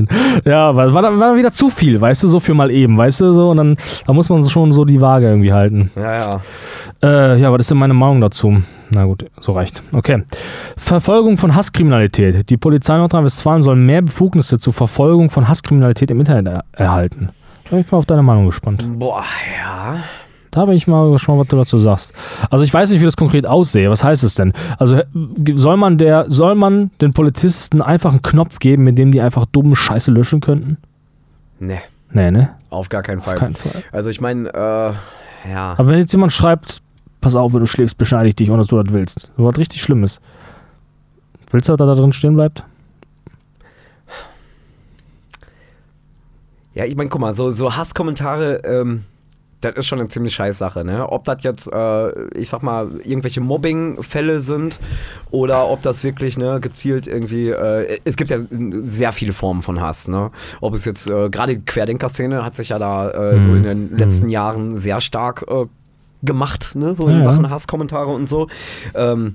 Ja, weil war war dann wieder zu viel, weißt du, so für mal eben, weißt du, so. Und dann da muss man schon so die Waage irgendwie halten.
Ja, ja.
Äh, ja, was ist denn meine Meinung dazu? Na gut, so reicht. Okay. Verfolgung von Hasskriminalität. Die Polizei Nordrhein-Westfalen soll mehr Befugnisse zur Verfolgung von Hasskriminalität im Internet er erhalten. Da bin ich mal auf deine Meinung gespannt.
Boah, ja.
Da bin ich mal gespannt, was du dazu sagst. Also ich weiß nicht, wie das konkret aussehe. Was heißt es denn? Also äh, soll man der, soll man den Polizisten einfach einen Knopf geben, mit dem die einfach dumme Scheiße löschen könnten?
Nee,
Nee, ne?
auf gar keinen Fall.
Auf keinen Fall.
Also ich meine, äh, ja.
Aber wenn jetzt jemand schreibt, pass auf, wenn du schläfst, beschneide ich dich, ohne dass du das willst. So was richtig Schlimmes. Willst du, dass er da drin stehen bleibt?
Ja, ich meine, guck mal, so, so Hasskommentare, ähm, das ist schon eine ziemlich scheiß Sache, ne? Ob das jetzt, äh, ich sag mal, irgendwelche Mobbing-Fälle sind oder ob das wirklich, ne, gezielt irgendwie, äh, es gibt ja sehr viele Formen von Hass, ne? Ob es jetzt, äh, gerade die Querdenker-Szene hat sich ja da äh, so
Mhm.
in den letzten Jahren sehr stark äh, gemacht, ne? So in
Ja.
Sachen Hasskommentare und so. Ähm,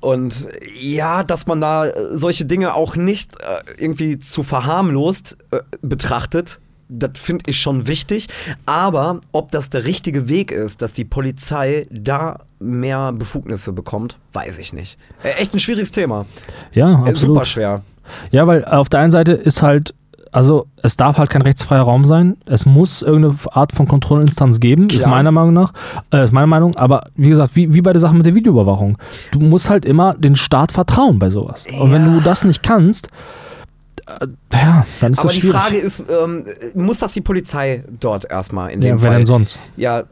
und ja, dass man da solche Dinge auch nicht äh, irgendwie zu verharmlost betrachtet, das finde ich schon wichtig. Aber ob das der richtige Weg ist, dass die Polizei da mehr Befugnisse bekommt, weiß ich nicht. Äh, echt ein schwieriges Thema.
Ja,
Äh,
absolut.
super schwer.
Ja, weil auf der einen Seite ist halt, also es darf halt kein rechtsfreier Raum sein. Es muss irgendeine Art von Kontrollinstanz geben, ist
Klar.
meiner Meinung nach. Äh, ist meine Meinung. Aber wie gesagt, wie, wie bei der Sache mit der Videoüberwachung. Du musst halt immer den Staat vertrauen bei sowas. Und wenn
Ja.
du das nicht kannst, äh, ja, dann ist
Aber
das
die. Frage ist, ähm, muss das die Polizei dort erstmal in dem
ja, wer
Fall?
denn sonst?
Ja,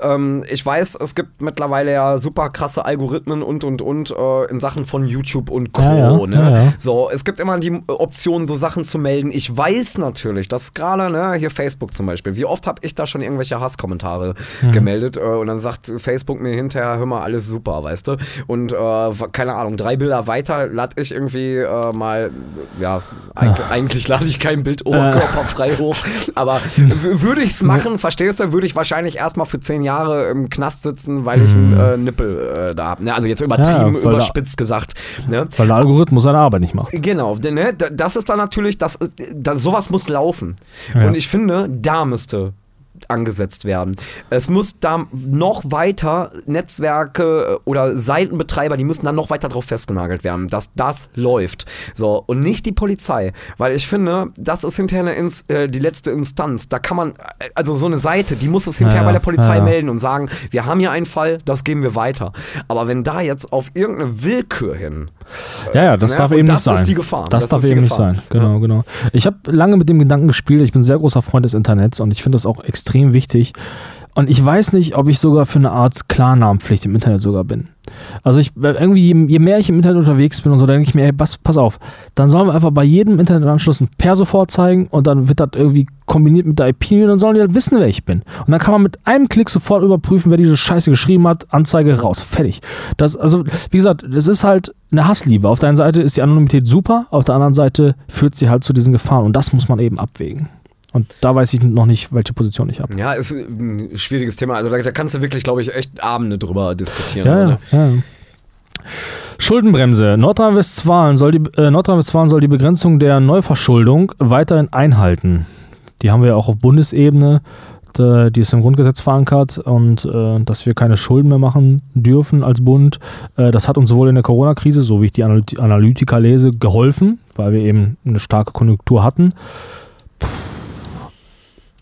ähm, ich weiß, es gibt mittlerweile ja super krasse Algorithmen und und und äh, in Sachen von YouTube und Co.
Ja, ja,
ne?
ja, ja.
So, es gibt immer die Option, so Sachen zu melden. Ich weiß natürlich, dass gerade, ne, hier Facebook zum Beispiel, wie oft habe ich da schon irgendwelche Hasskommentare
Mhm.
gemeldet äh, und dann sagt Facebook mir hinterher, hör mal, alles super, weißt du? Und äh, keine Ahnung, drei Bilder weiter lade ich irgendwie äh, mal, ja, eigentlich, eigentlich lade ich kein Bild oberkörperfrei hoch, aber würde ich es machen, verstehst du, würde ich wahrscheinlich erstmal für zehn Jahre im Knast sitzen, weil ich einen äh, Nippel äh, da habe. Ne? Also jetzt übertrieben,
Mhm. Ja,
überspitzt gesagt. Ne?
Weil der Algorithmus seine Arbeit nicht macht.
Genau, ne, da- das ist dann natürlich, das, das, sowas muss laufen.
Ja.
Und ich finde, da müsste angesetzt werden. Es muss da noch weiter Netzwerke äh, oder Seitenbetreiber, die müssen dann noch weiter drauf festgenagelt werden, dass das läuft. So, und nicht die Polizei. Weil ich finde, das ist hinterher Ins äh, die letzte Instanz. Da kann man, äh, also so eine Seite, die muss es hinterher
Ja,
bei der Polizei
ja,
melden und sagen, wir haben hier einen Fall, das geben wir weiter. Aber wenn da jetzt auf irgendeine Willkür hin
Ja, ja, das
Ja,
darf
und
eben
das
nicht sein.
ist die Gefahr.
Das,
Das
darf eben nicht sein. Genau, genau. Ich habe lange mit dem Gedanken gespielt. Ich bin ein sehr großer Freund des Internets und ich finde das auch extrem wichtig. Und ich weiß nicht, ob ich sogar für eine Art Klarnamenpflicht im Internet sogar bin. Also ich äh, irgendwie, je, mehr ich im Internet unterwegs bin und so, dann denke ich mir, ey, pass, pass auf, dann sollen wir einfach bei jedem Internetanschluss ein Perso vorzeigen und dann wird das irgendwie kombiniert mit der IP und dann sollen die halt wissen, wer ich bin. Und dann kann man mit einem Klick sofort überprüfen, wer diese Scheiße geschrieben hat, Anzeige raus, fertig. Das, also, wie gesagt, es ist halt eine Hassliebe. Auf der einen Seite ist die Anonymität super, auf der anderen Seite führt sie halt zu diesen Gefahren und das muss man eben abwägen. Und da weiß ich noch nicht, welche Position ich habe.
Ja, ist ein schwieriges Thema. Also da, da kannst du wirklich, glaube ich, echt Abende drüber diskutieren.
Ja, ja. Schuldenbremse. Nordrhein-Westfalen soll, die, äh, Nordrhein-Westfalen soll die Begrenzung der Neuverschuldung weiterhin einhalten. Die haben wir ja auch auf Bundesebene. Die ist im Grundgesetz verankert und äh, dass wir keine Schulden mehr machen dürfen als Bund. Äh, das hat uns sowohl in der Corona-Krise, so wie ich die Analy- Analytiker lese, geholfen, weil wir eben eine starke Konjunktur hatten. Puh.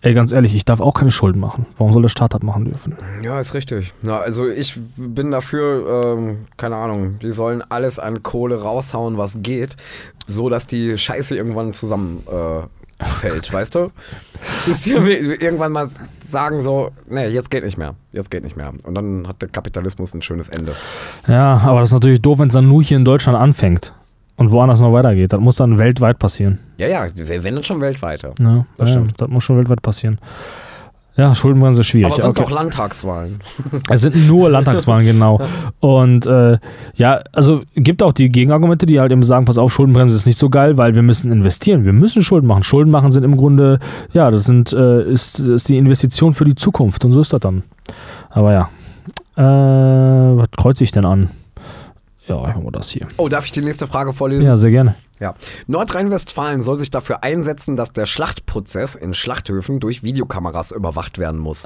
Ey, ganz ehrlich, ich darf auch keine Schulden machen. Warum soll der Staat das machen dürfen?
Ja, ist richtig. Na, also ich bin dafür, ähm, keine Ahnung, die sollen alles an Kohle raushauen, was geht, so dass die Scheiße irgendwann zusammenfällt, äh, weißt du? Dass die irgendwann mal sagen so, nee, jetzt geht nicht mehr, jetzt geht nicht mehr. Und dann hat der Kapitalismus ein schönes Ende.
Ja, aber das ist natürlich doof, wenn es dann nur hier in Deutschland anfängt. Und woanders noch weitergeht. Das muss dann weltweit passieren.
Ja, ja, wenn dann schon weltweit. ja. Das
ja,
stimmt.
das muss schon weltweit passieren. Ja, Schuldenbremse ist schwierig.
Aber es sind
Okay.
doch Landtagswahlen.
Es sind nur Landtagswahlen, genau. Und äh, ja, also gibt auch die Gegenargumente, die halt eben sagen, pass auf, Schuldenbremse ist nicht so geil, weil wir müssen investieren. Wir müssen Schulden machen. Schulden machen sind im Grunde, ja, das sind, äh, ist, ist die Investition für die Zukunft. Und so ist das dann. Aber ja. Äh, was kreuze ich denn an? Ja, ich mach mal das hier.
Oh, darf ich die nächste Frage vorlesen?
Ja, sehr gerne.
Ja. Nordrhein-Westfalen soll sich dafür einsetzen, dass der Schlachtprozess in Schlachthöfen durch Videokameras überwacht werden muss.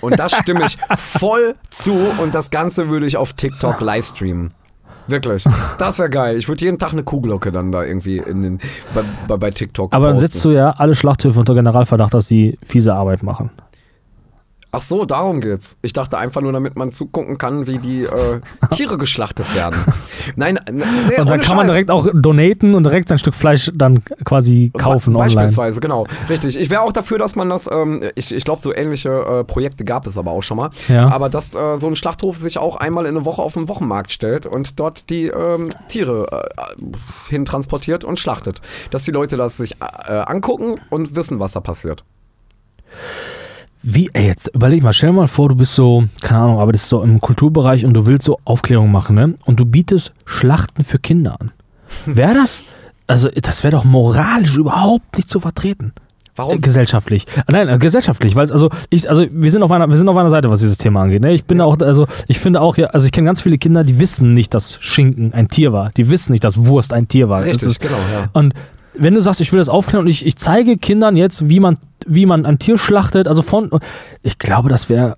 Und das stimme ich voll zu und das Ganze würde ich auf TikTok livestreamen. Wirklich. Das wäre geil. Ich würde jeden Tag eine Kuhglocke dann da irgendwie in den, bei, bei, bei TikTok
Aber dann
posten.
setzt du ja alle Schlachthöfe unter Generalverdacht, dass sie fiese Arbeit machen.
Ach so, darum geht's. Ich dachte einfach nur, damit man zugucken kann, wie die äh, Tiere geschlachtet werden. Nein, nee,
Und dann kann man
Scheiß.
direkt auch donaten und direkt sein Stück Fleisch dann quasi kaufen
Be
online.
Beispielsweise, genau. Richtig. Ich wäre auch dafür, dass man das, ähm, ich, ich glaube, so ähnliche äh, Projekte gab es aber auch schon mal.
Ja.
Aber dass äh, so ein Schlachthof sich auch einmal in der Woche auf den Wochenmarkt stellt und dort die ähm, Tiere äh, hintransportiert und schlachtet. Dass die Leute das sich äh, angucken und wissen, was da passiert.
Wie, ey, jetzt überleg mal, stell dir mal vor, du bist so, keine Ahnung, aber das ist so im Kulturbereich und du willst so Aufklärung machen, ne? Und du bietest Schlachten für Kinder an. Wäre das, also das wäre doch moralisch überhaupt nicht zu vertreten.
Warum?
gesellschaftlich. Äh, Nein, äh, gesellschaftlich, weil also ich, also wir sind auf einer, wir sind auf einer Seite, was dieses Thema angeht. Ne? Ich bin auch, also ich finde auch, ja, also ich kenne ganz viele Kinder, die wissen nicht, dass Schinken ein Tier war. Die wissen nicht, dass Wurst ein Tier war. Das
Richtig,
ist,
genau, ja.
Und wenn du sagst, ich will das aufklären und ich, ich zeige Kindern jetzt, wie man, wie man ein Tier schlachtet, also von, ich glaube, das wäre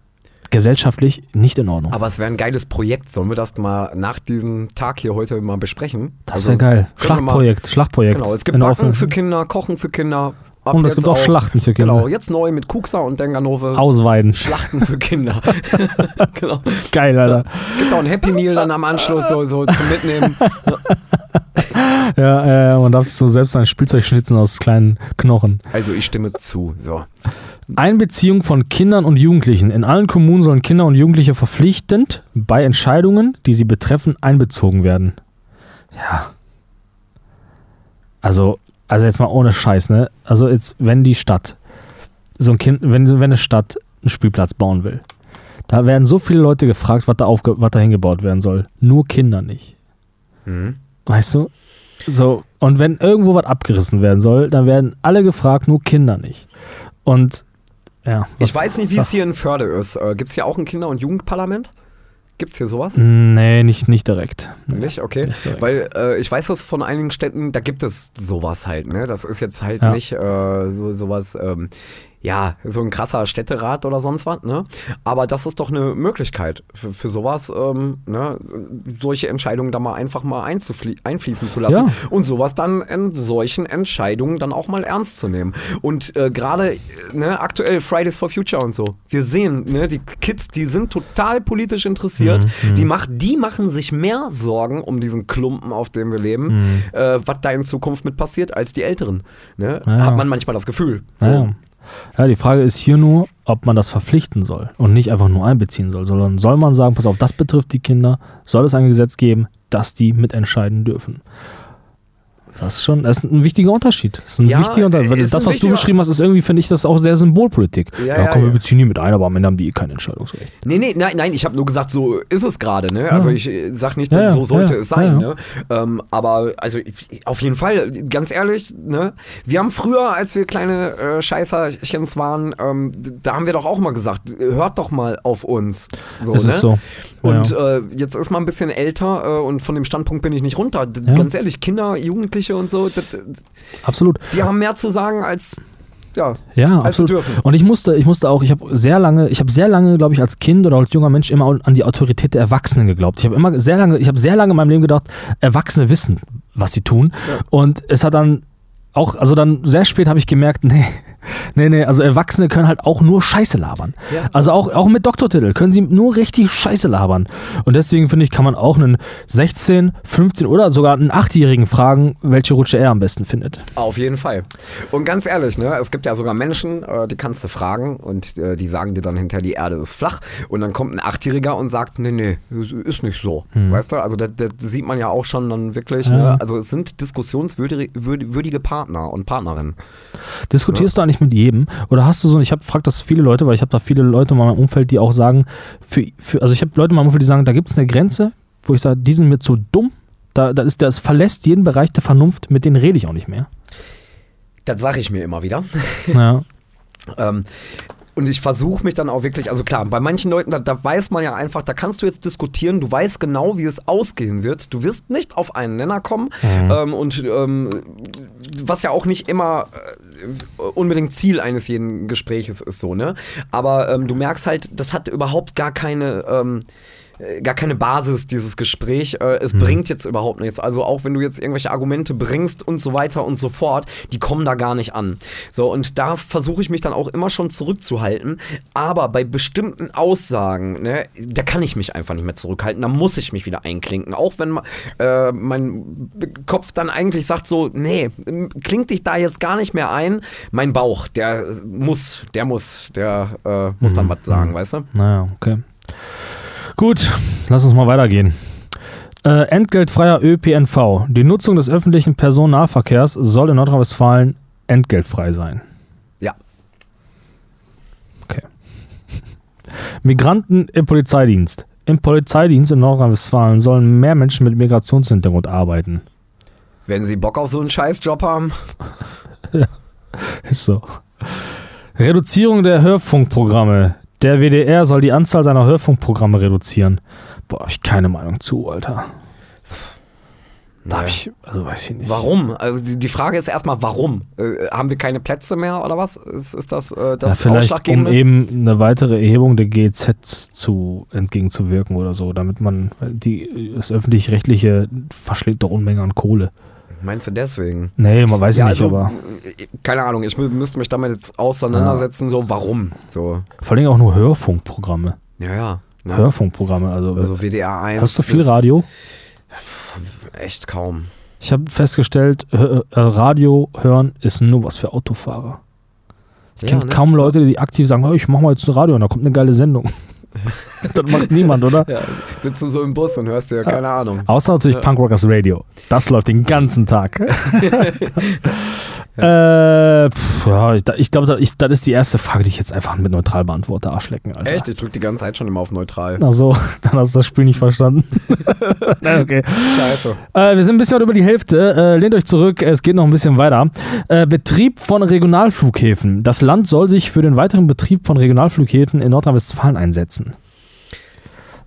gesellschaftlich nicht in Ordnung.
Aber es wäre ein geiles Projekt. Sollen wir das mal nach diesem Tag hier heute mal besprechen?
das
Also,
wäre geil.
können wir mal-
Schlachtprojekt, Schlachtprojekt.
Genau, es gibt Backen für Kinder, Kochen für Kinder. Ab
Und es gibt auch Schlachten für Kinder.
Genau, jetzt neu mit Kuxa und Denganove.
Ausweiden.
Schlachten für Kinder. genau.
Geil, Alter.
Gibt auch ein Happy Meal dann am Anschluss so, so zum Mitnehmen.
Ja, äh, man darf so selbst ein Spielzeug schnitzen aus kleinen Knochen.
Also ich stimme zu. So.
Einbeziehung von Kindern und Jugendlichen. In allen Kommunen sollen Kinder und Jugendliche verpflichtend bei Entscheidungen, die sie betreffen, einbezogen werden. Ja. Also, also jetzt mal ohne Scheiß, ne? Also jetzt, wenn die Stadt, so ein Kind, wenn, wenn eine Stadt einen Spielplatz bauen will, da werden so viele Leute gefragt, was da, aufge was da hingebaut werden soll. Nur Kinder nicht.
Mhm.
Weißt du? So, und wenn irgendwo was abgerissen werden soll, dann werden alle gefragt, nur Kinder nicht. Und ja.
Ich weiß nicht, wie es hier in Förde ist. Äh, Gibt es hier auch ein Kinder- und Jugendparlament? Gibt es hier sowas?
Nee, nicht, nicht direkt.
Nicht? Okay.
Nicht direkt.
Weil äh, ich weiß das von einigen Städten, da gibt es sowas halt, ne? Das ist jetzt halt
Ja.
nicht äh, so, sowas, ähm, ja, so ein krasser Städterat oder sonst was, ne? Aber das ist doch eine Möglichkeit für, für sowas, ähm, ne? Solche Entscheidungen da mal einfach mal einfließen zu lassen
Ja.
und sowas dann in solchen Entscheidungen dann auch mal ernst zu nehmen. Und äh, gerade, ne, aktuell Fridays for Future und so. Wir sehen, ne, die Kids, die sind total politisch interessiert.
Mhm,
die, mach, die machen sich mehr Sorgen um diesen Klumpen, auf dem wir leben,
Mhm.
äh, was da in Zukunft mit passiert, als die Älteren. Ne?
Ja.
Hat man manchmal das Gefühl. So.
Ja, ja. die Frage ist hier nur, ob man das verpflichten soll und nicht einfach nur einbeziehen soll, sondern soll man sagen, pass auf, das betrifft die Kinder, soll es ein Gesetz geben, dass die mitentscheiden dürfen. Das ist schon, das ist ein wichtiger Unterschied. Das ist ein
Ja,
wichtiger Unterschied. Das, was du beschrieben hast, ist irgendwie, finde ich, das auch sehr Symbolpolitik.
Ja,
da
ja,
kommen wir
ja.
beziehen die mit ein, aber am Ende haben die eh kein Entscheidungsrecht.
Nee, nee, nein, nein, ich habe nur gesagt, so ist es gerade, ne? Also ich äh, sag nicht,
Ja, ja,
so sollte
ja,
es sein,
ja,
ne? Ähm, aber also auf jeden Fall, ganz ehrlich, ne? Wir haben früher, als wir kleine äh, Scheißerchens waren, ähm, da haben wir doch auch mal gesagt, hört doch mal auf uns. So,
es
ne?
ist so.
Und
ja.
äh, jetzt ist man ein bisschen älter äh, und von dem Standpunkt bin ich nicht runter.
Ja.
Ganz ehrlich, Kinder, Jugendliche und so, d- d-
Absolut.
die haben mehr zu sagen als, ja,
Ja, absolut.
dürfen.
Und ich musste, ich musste auch, ich habe sehr lange, ich habe sehr lange, glaube ich, als Kind oder als junger Mensch immer an die Autorität der Erwachsenen geglaubt. Ich habe immer sehr lange, ich habe sehr lange in meinem Leben gedacht, Erwachsene wissen, was sie tun.
Ja.
Und es hat dann auch, also dann sehr spät habe ich gemerkt, nee, Nee, nee, also Erwachsene können halt auch nur Scheiße labern.
Ja.
Also auch, auch mit Doktortitel können sie nur richtig Scheiße labern. Und deswegen finde ich, kann man auch einen 16, 15 oder sogar einen 8-Jährigen fragen, welche Rutsche er am besten findet.
Auf jeden Fall. Und ganz ehrlich, ne, es gibt ja sogar Menschen, äh, die kannst du fragen und äh, die sagen dir dann hinterher, die Erde ist flach. Und dann kommt ein Achtjähriger und sagt, nee, nee, ist- nicht so. Weißt du, also das, das sieht man ja auch schon dann wirklich.
Ja.
Ne? Also es sind diskussionswürdige würd- würdige Partner und Partnerinnen.
Diskutierst du eigentlich mit jedem? Oder hast du so, ich habe fragt das viele Leute, weil ich habe da viele Leute in meinem Umfeld, die auch sagen, für, für, also ich habe Leute in meinem Umfeld, die sagen, da gibt es eine Grenze, wo ich sage, die sind mir zu dumm. Da, da ist, das verlässt jeden Bereich der Vernunft, mit denen rede ich auch nicht mehr.
Das sage ich mir immer wieder.
Ja.
Ähm, und ich versuche mich dann auch wirklich, also klar, bei manchen Leuten, da, da weiß man ja einfach, da kannst du jetzt diskutieren, du weißt genau, wie es ausgehen wird. Du wirst nicht auf einen Nenner kommen. Ähm, und ähm, was ja auch nicht immer äh, unbedingt Ziel eines jeden Gespräches ist, so, ne? Aber ähm, du merkst halt, das hat überhaupt gar keine. Äh, gar keine Basis, dieses Gespräch. Äh, es bringt jetzt überhaupt nichts. Also auch wenn du jetzt irgendwelche Argumente bringst und so weiter und so fort, die kommen da gar nicht an. So, und da versuche ich mich dann auch immer schon zurückzuhalten. Aber bei bestimmten Aussagen, ne, da kann ich mich einfach nicht mehr zurückhalten. Da muss ich mich wieder einklinken. Auch wenn äh, mein Kopf dann eigentlich sagt so, nee, klingt dich da jetzt gar nicht mehr ein. Mein Bauch, der muss, der muss, der äh, muss dann was sagen, weißt du?
Naja, okay. Gut, lass uns mal weitergehen. Äh, entgeltfreier ÖPNV. Die Nutzung des öffentlichen Personennahverkehrs soll in Nordrhein-Westfalen entgeltfrei sein.
Ja.
Okay. Migranten im Polizeidienst. Im Polizeidienst in Nordrhein-Westfalen sollen mehr Menschen mit Migrationshintergrund arbeiten.
Wenn sie Bock auf so einen Scheißjob haben.
Ist so. Reduzierung der Hörfunkprogramme. Der WDR soll die Anzahl seiner Hörfunkprogramme reduzieren. Boah, hab ich keine Meinung zu, Alter. Da hab
Nee.
ich, also weiß ich nicht.
Warum? Also die, Frage ist erstmal, warum? Äh, haben wir keine Plätze mehr oder was? Ist, ist das äh,
Ja,
das
vielleicht um eben eine weitere Erhebung der GEZ zu entgegenzuwirken oder so, damit man die das öffentlich-rechtliche verschlägt doch Unmengen an Kohle.
Meinst du deswegen?
Nee, man weiß
ja,
nicht,
also,
aber
keine Ahnung, ich mü- müsste mich damit jetzt auseinandersetzen, so warum? So,
vor allem auch nur Hörfunkprogramme.
ja, ja. ne?
Hörfunkprogramme, also,
Also WDR 1.
hörst du viel Radio?
Echt kaum.
Ich habe festgestellt, äh, Radio hören ist nur was für Autofahrer. Ich
Ja,
kenne
ne?
kaum Leute, die aktiv sagen, "Oh, ich mach mal jetzt ein Radio und da kommt eine geile Sendung. das macht niemand, oder?
Ja, sitzen so im Bus und hörst dir, keine Ahnung.
Außer natürlich Punk Rockers Radio. Das läuft den ganzen Tag. äh, pff, ja, ich, ich glaube, das, das ist die erste Frage, die ich jetzt einfach mit neutral beantworte. Arschlecken, Alter.
Echt? Ich drück die ganze Zeit schon immer auf neutral.
Ach so, dann hast du das Spiel nicht verstanden. Nein, okay.
Scheiße.
Äh, wir sind ein bisschen über die Hälfte. Äh, lehnt euch zurück, es geht noch ein bisschen weiter. Äh, Betrieb von Regionalflughäfen. Das Land soll sich für den weiteren Betrieb von Regionalflughäfen in Nordrhein-Westfalen einsetzen.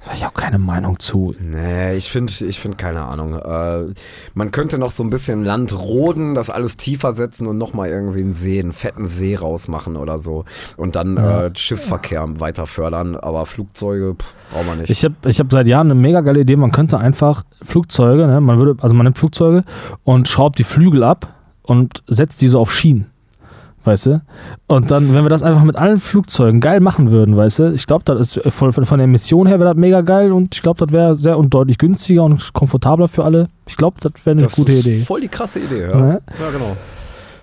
Hab ich auch keine Meinung zu.
Nee, ich finde, ich find keine Ahnung. Äh, man könnte noch so ein bisschen Land roden, das alles tiefer setzen und nochmal irgendwie einen See, einen fetten See rausmachen oder so. Und dann
Ja.
äh, Schiffsverkehr weiter fördern. Aber Flugzeuge pff, braucht man nicht.
Ich habe ich hab seit Jahren eine mega geile Idee. Man könnte einfach Flugzeuge, ne, man würde, also man nimmt Flugzeuge und schraubt die Flügel ab und setzt die so auf Schienen. Weißt du? Und dann, wenn wir das einfach mit allen Flugzeugen geil machen würden, weißt du, ich glaube, das ist von, von der Emission her wäre das mega geil und ich glaube, das wäre sehr und deutlich günstiger und komfortabler für alle. Ich glaube, das wäre eine
das
gute
ist
Idee.
voll die krasse Idee, ja.
Ne?
Ja, genau.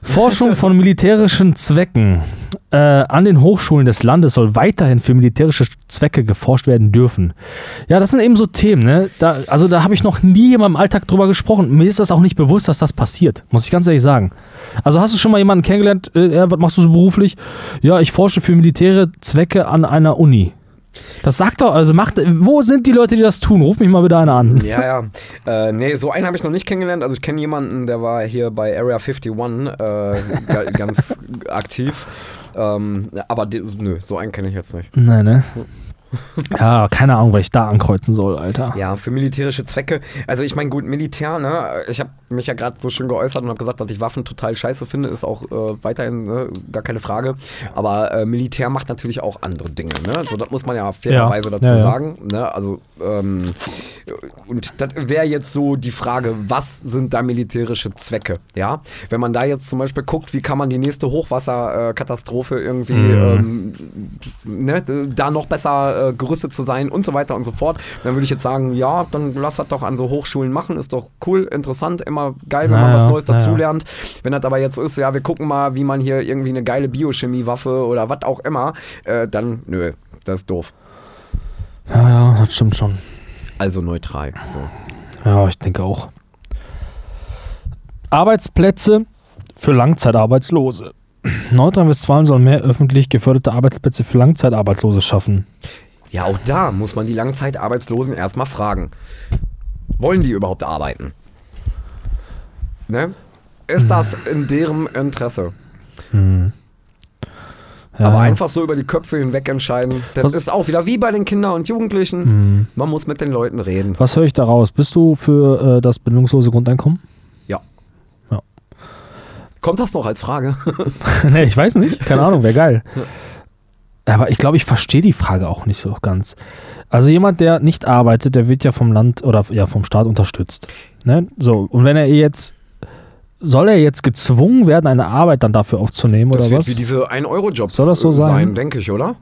Forschung von militärischen Zwecken. Äh, an den Hochschulen des Landes soll weiterhin für militärische Zwecke geforscht werden dürfen. Ja, das sind eben so Themen, ne? Da, also da habe ich noch nie in meinem Alltag drüber gesprochen. Mir ist das auch nicht bewusst, dass das passiert, muss ich ganz ehrlich sagen. Also hast du schon mal jemanden kennengelernt, äh, was machst du so beruflich? Ja, ich forsche für militäre Zwecke an einer Uni. Das sagt doch, also macht, wo sind die Leute, die das tun? Ruf mich mal wieder einer an.
Ja, ja. Äh, nee, so einen habe ich noch nicht kennengelernt. Also ich kenne jemanden, der war hier bei Area 51 äh, ga- ganz aktiv. Ähm, aber nö, so einen kenne ich jetzt nicht.
Nein, ne? Ja, keine Ahnung, weil ich da ankreuzen soll, Alter.
Ja, für militärische Zwecke. Also ich meine, gut, Militär, ne? Ich habe mich ja gerade so schön geäußert und habe gesagt, dass ich Waffen total scheiße finde, ist auch äh, weiterhin ne, gar keine Frage. Aber äh, Militär macht natürlich auch andere Dinge, ne? So, das muss man ja fairerweise
Ja,
dazu
ja, ja.
sagen. Ne? Also ähm, und das wäre jetzt so die Frage, was sind da militärische Zwecke? Ja, wenn man da jetzt zum Beispiel guckt, wie kann man die nächste Hochwasserkatastrophe irgendwie ähm, ne, da noch besser äh, gerüstet zu sein und so weiter und so fort, dann würde ich jetzt sagen, ja, dann lass das doch an so Hochschulen machen, ist doch cool, interessant, immer geil, wenn man
Naja,
was Neues
naja.
dazulernt. Wenn das aber jetzt ist, ja, wir gucken mal, wie man hier irgendwie eine geile Biochemiewaffe oder was auch immer, äh, dann nö, das ist doof.
Ja, ja, das stimmt schon.
Also neutral. So.
Ja, ich denke auch. Arbeitsplätze für Langzeitarbeitslose. Nordrhein-Westfalen soll mehr öffentlich geförderte Arbeitsplätze für Langzeitarbeitslose schaffen.
Ja, auch da muss man die Langzeitarbeitslosen erstmal fragen. Wollen die überhaupt arbeiten? Ne? Ist das in deren Interesse?
Ja,
Aber einfach so über die Köpfe hinweg entscheiden, das
Was-
ist auch wieder wie bei den Kindern und Jugendlichen. Man muss mit den Leuten reden.
Was höre ich da raus? Bist du für äh, das bedingungslose Grundeinkommen?
Ja.
Ja.
Kommt das noch als Frage?
nee, ich weiß nicht. Keine Ahnung, wäre geil. Aber ich glaube, ich verstehe die Frage auch nicht so ganz. Also jemand, der nicht arbeitet, der wird ja vom Land oder ja vom Staat unterstützt. Ne? So, und wenn er jetzt, soll er jetzt gezwungen werden, eine Arbeit dann dafür aufzunehmen
Das
oder
wird
was?
wie diese 1-Euro-Jobs
Soll das so
äh,
sein?
denke ich, oder?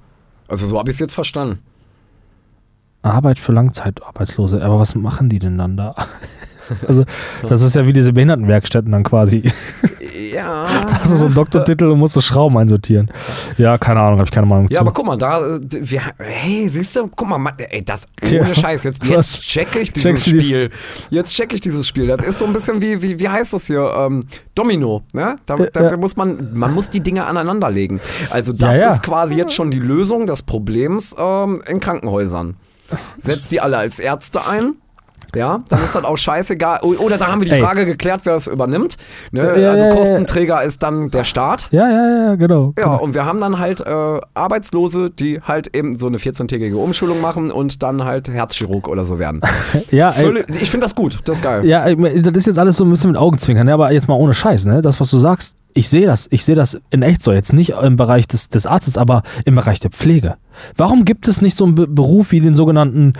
Also so habe ich es jetzt verstanden.
Arbeit für Langzeitarbeitslose. Aber was machen die denn dann da? Also, das ist ja wie diese Behindertenwerkstätten dann quasi.
Ja.
Das ist so ein Doktortitel und musst so Schrauben einsortieren. Ja, keine Ahnung, habe ich keine Meinung
Ja,
zu.
aber guck mal, da, wir, hey, siehst du, guck mal, ey, das,
Ja.
ohne Scheiß, jetzt, jetzt check ich dieses
Checkst du die-
Spiel. Jetzt check ich dieses Spiel. Das ist so ein bisschen wie, wie, wie heißt das hier, ähm, Domino, ne? Da, da,
Ja.
da muss man, man muss die Dinge aneinander legen. Also das
Ja, ja.
ist quasi jetzt schon die Lösung des Problems ähm, in Krankenhäusern. Setzt die alle als Ärzte ein. Ja, dann ist das auch scheißegal. Oder da haben wir die
Ey.
Frage geklärt, wer es übernimmt. Ne?
Ja,
also
ja.
Kostenträger ist dann der Staat.
ja, ja, ja, genau.
Ja,
genau.
und wir haben dann halt äh, Arbeitslose, die halt eben so eine 14-tägige Umschulung machen und dann halt Herzchirurg oder so werden.
ja, ey,
ich finde das gut, das ist geil.
Ja, das ist jetzt alles so ein bisschen mit Augenzwinkern, ne? aber jetzt mal ohne Scheiß, ne? Das, was du sagst, ich sehe das, ich sehe das in echt so, jetzt nicht im Bereich des, des Arztes, aber im Bereich der Pflege. Warum gibt es nicht so einen Be Beruf wie den sogenannten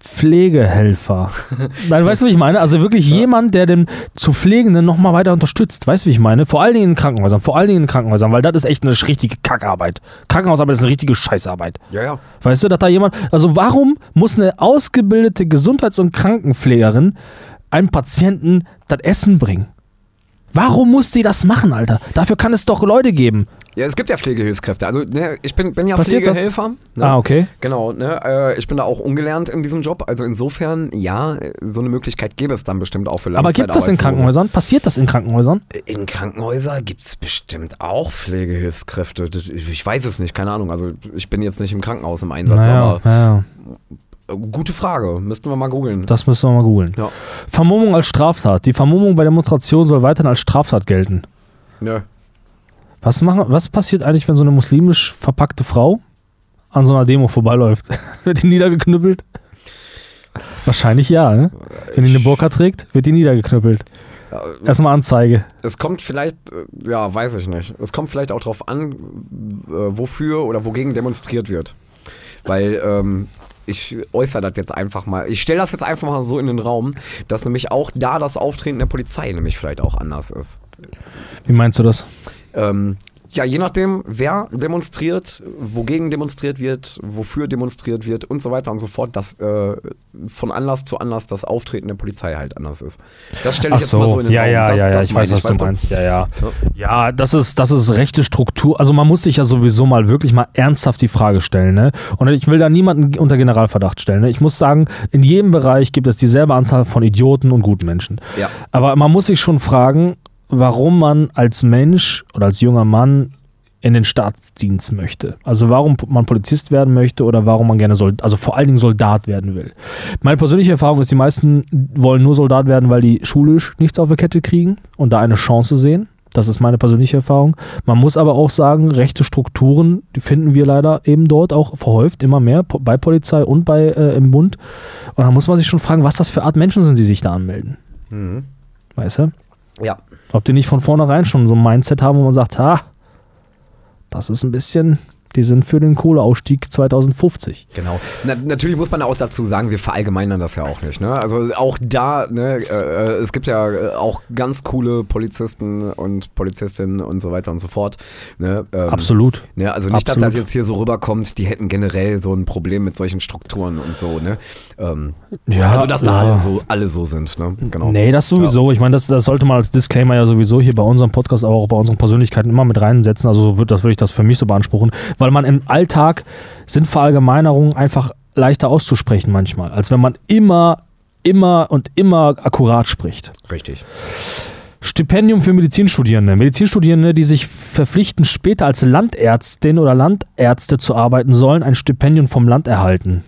Pflegehelfer? Nein, weißt du, wie ich meine? Also wirklich jemand, der den zu Pflegenden nochmal weiter unterstützt. Weißt du, wie ich meine? Vor allen Dingen in Krankenhäusern, vor allen Dingen in Krankenhäusern, weil das ist echt eine richtige Kackarbeit. Krankenhausarbeit ist eine richtige Scheißarbeit.
Ja, ja.
Weißt du, dass da jemand, also warum muss eine ausgebildete Gesundheits- und Krankenpflegerin einem Patienten das Essen bringen? Warum muss die das machen, Alter? Dafür kann es doch Leute geben.
Ja, es gibt ja Pflegehilfskräfte. Also ne, ich bin, bin ja
Passiert?
Pflegehelfer. Ne?
Ah, okay.
Genau, ne, äh, ich bin da auch ungelernt in diesem Job. Also insofern, ja, so eine Möglichkeit gäbe es dann bestimmt auch für
Aber gibt es das in. Krankenhäusern? Passiert das in Krankenhäusern?
In Krankenhäusern gibt es bestimmt auch Pflegehilfskräfte. Ich weiß es nicht, keine Ahnung. Also ich bin jetzt nicht im Krankenhaus im Einsatz,
Naja,
aber
naja,
gute Frage. Müssten wir mal googeln.
das müssen wir mal googeln.
Ja.
Vermummung als Straftat. Die Vermummung bei Demonstrationen soll weiterhin als Straftat gelten.
Nö.
Was, machen, was passiert eigentlich, wenn so eine muslimisch verpackte Frau an so einer Demo vorbeiläuft? wird die niedergeknüppelt? Wahrscheinlich ja, ne? Wenn die eine Burka trägt, wird die niedergeknüppelt. Erstmal Anzeige.
Es kommt vielleicht, äh, ja, weiß ich nicht. Es kommt vielleicht auch drauf an, äh, wofür oder wogegen demonstriert wird. Weil ähm, ich äußere das jetzt einfach mal. Ich stelle das jetzt einfach mal so in den Raum, dass nämlich auch da das Auftreten der Polizei nämlich vielleicht auch anders ist.
Wie meinst du das?
Ähm, ja, je nachdem, wer demonstriert, wogegen demonstriert wird, wofür demonstriert wird und so weiter und so fort, dass äh, von Anlass zu Anlass das Auftreten der Polizei halt anders ist. Das stelle ich jetzt mal so in den
ja,
Raum.
ja,
das,
ja, ja, ich weiß, was
weißt
du meinst. Ja, ja.
Ja.
Ja, das ist, das ist rechte Struktur. Also man muss sich ja sowieso mal wirklich mal ernsthaft die Frage stellen. Ne? Und ich will da niemanden unter Generalverdacht stellen. Ne? Ich muss sagen, in jedem Bereich gibt es dieselbe Anzahl von Idioten und guten Menschen.
Ja.
Aber man muss sich schon fragen, warum man als Mensch oder als junger Mann in den Staatsdienst möchte. Also warum man Polizist werden möchte oder warum man gerne Soldat, also vor allen Dingen Soldat werden will. Meine persönliche Erfahrung ist, die meisten wollen nur Soldat werden, weil die schulisch nichts auf der Kette kriegen und da eine Chance sehen. Das ist meine persönliche Erfahrung. Man muss aber auch sagen, rechte Strukturen, die finden wir leider eben dort auch verhäuft, immer mehr, bei Polizei und bei äh, im Bund. Und da muss man sich schon fragen, was das für Art Menschen sind, die sich da anmelden.
Mhm.
Weißt du?
Ja.
Ob die nicht von vornherein schon so ein Mindset haben, wo man sagt, ha, das ist ein bisschen Die sind für den Kohleausstieg 2050.
Genau. Na, natürlich muss man auch dazu sagen, wir verallgemeinern das ja auch nicht. Ne? Also auch da, ne, äh, es gibt ja äh, auch ganz coole Polizisten und Polizistinnen und so weiter und so fort. Ne? Ähm,
Absolut.
Ne? Also nicht, dass
Absolut.
das jetzt hier so rüberkommt, die hätten generell so ein Problem mit solchen Strukturen und so. Ne? Ähm,
Ja,
also dass da
ja.
alle so, alle so sind. Ne? Genau.
Nee, das sowieso. Ich meine, das, das sollte man als Disclaimer ja sowieso hier bei unserem Podcast, aber auch bei unseren Persönlichkeiten immer mit reinsetzen. Also so wird, das würde ich das für mich so beanspruchen, weil man im Alltag sind Verallgemeinerungen einfach leichter auszusprechen manchmal, als wenn man immer, immer und immer akkurat spricht.
Richtig.
Stipendium für Medizinstudierende. Medizinstudierende, die sich verpflichten, später als Landärztin oder Landärzte zu arbeiten, sollen ein Stipendium vom Land erhalten.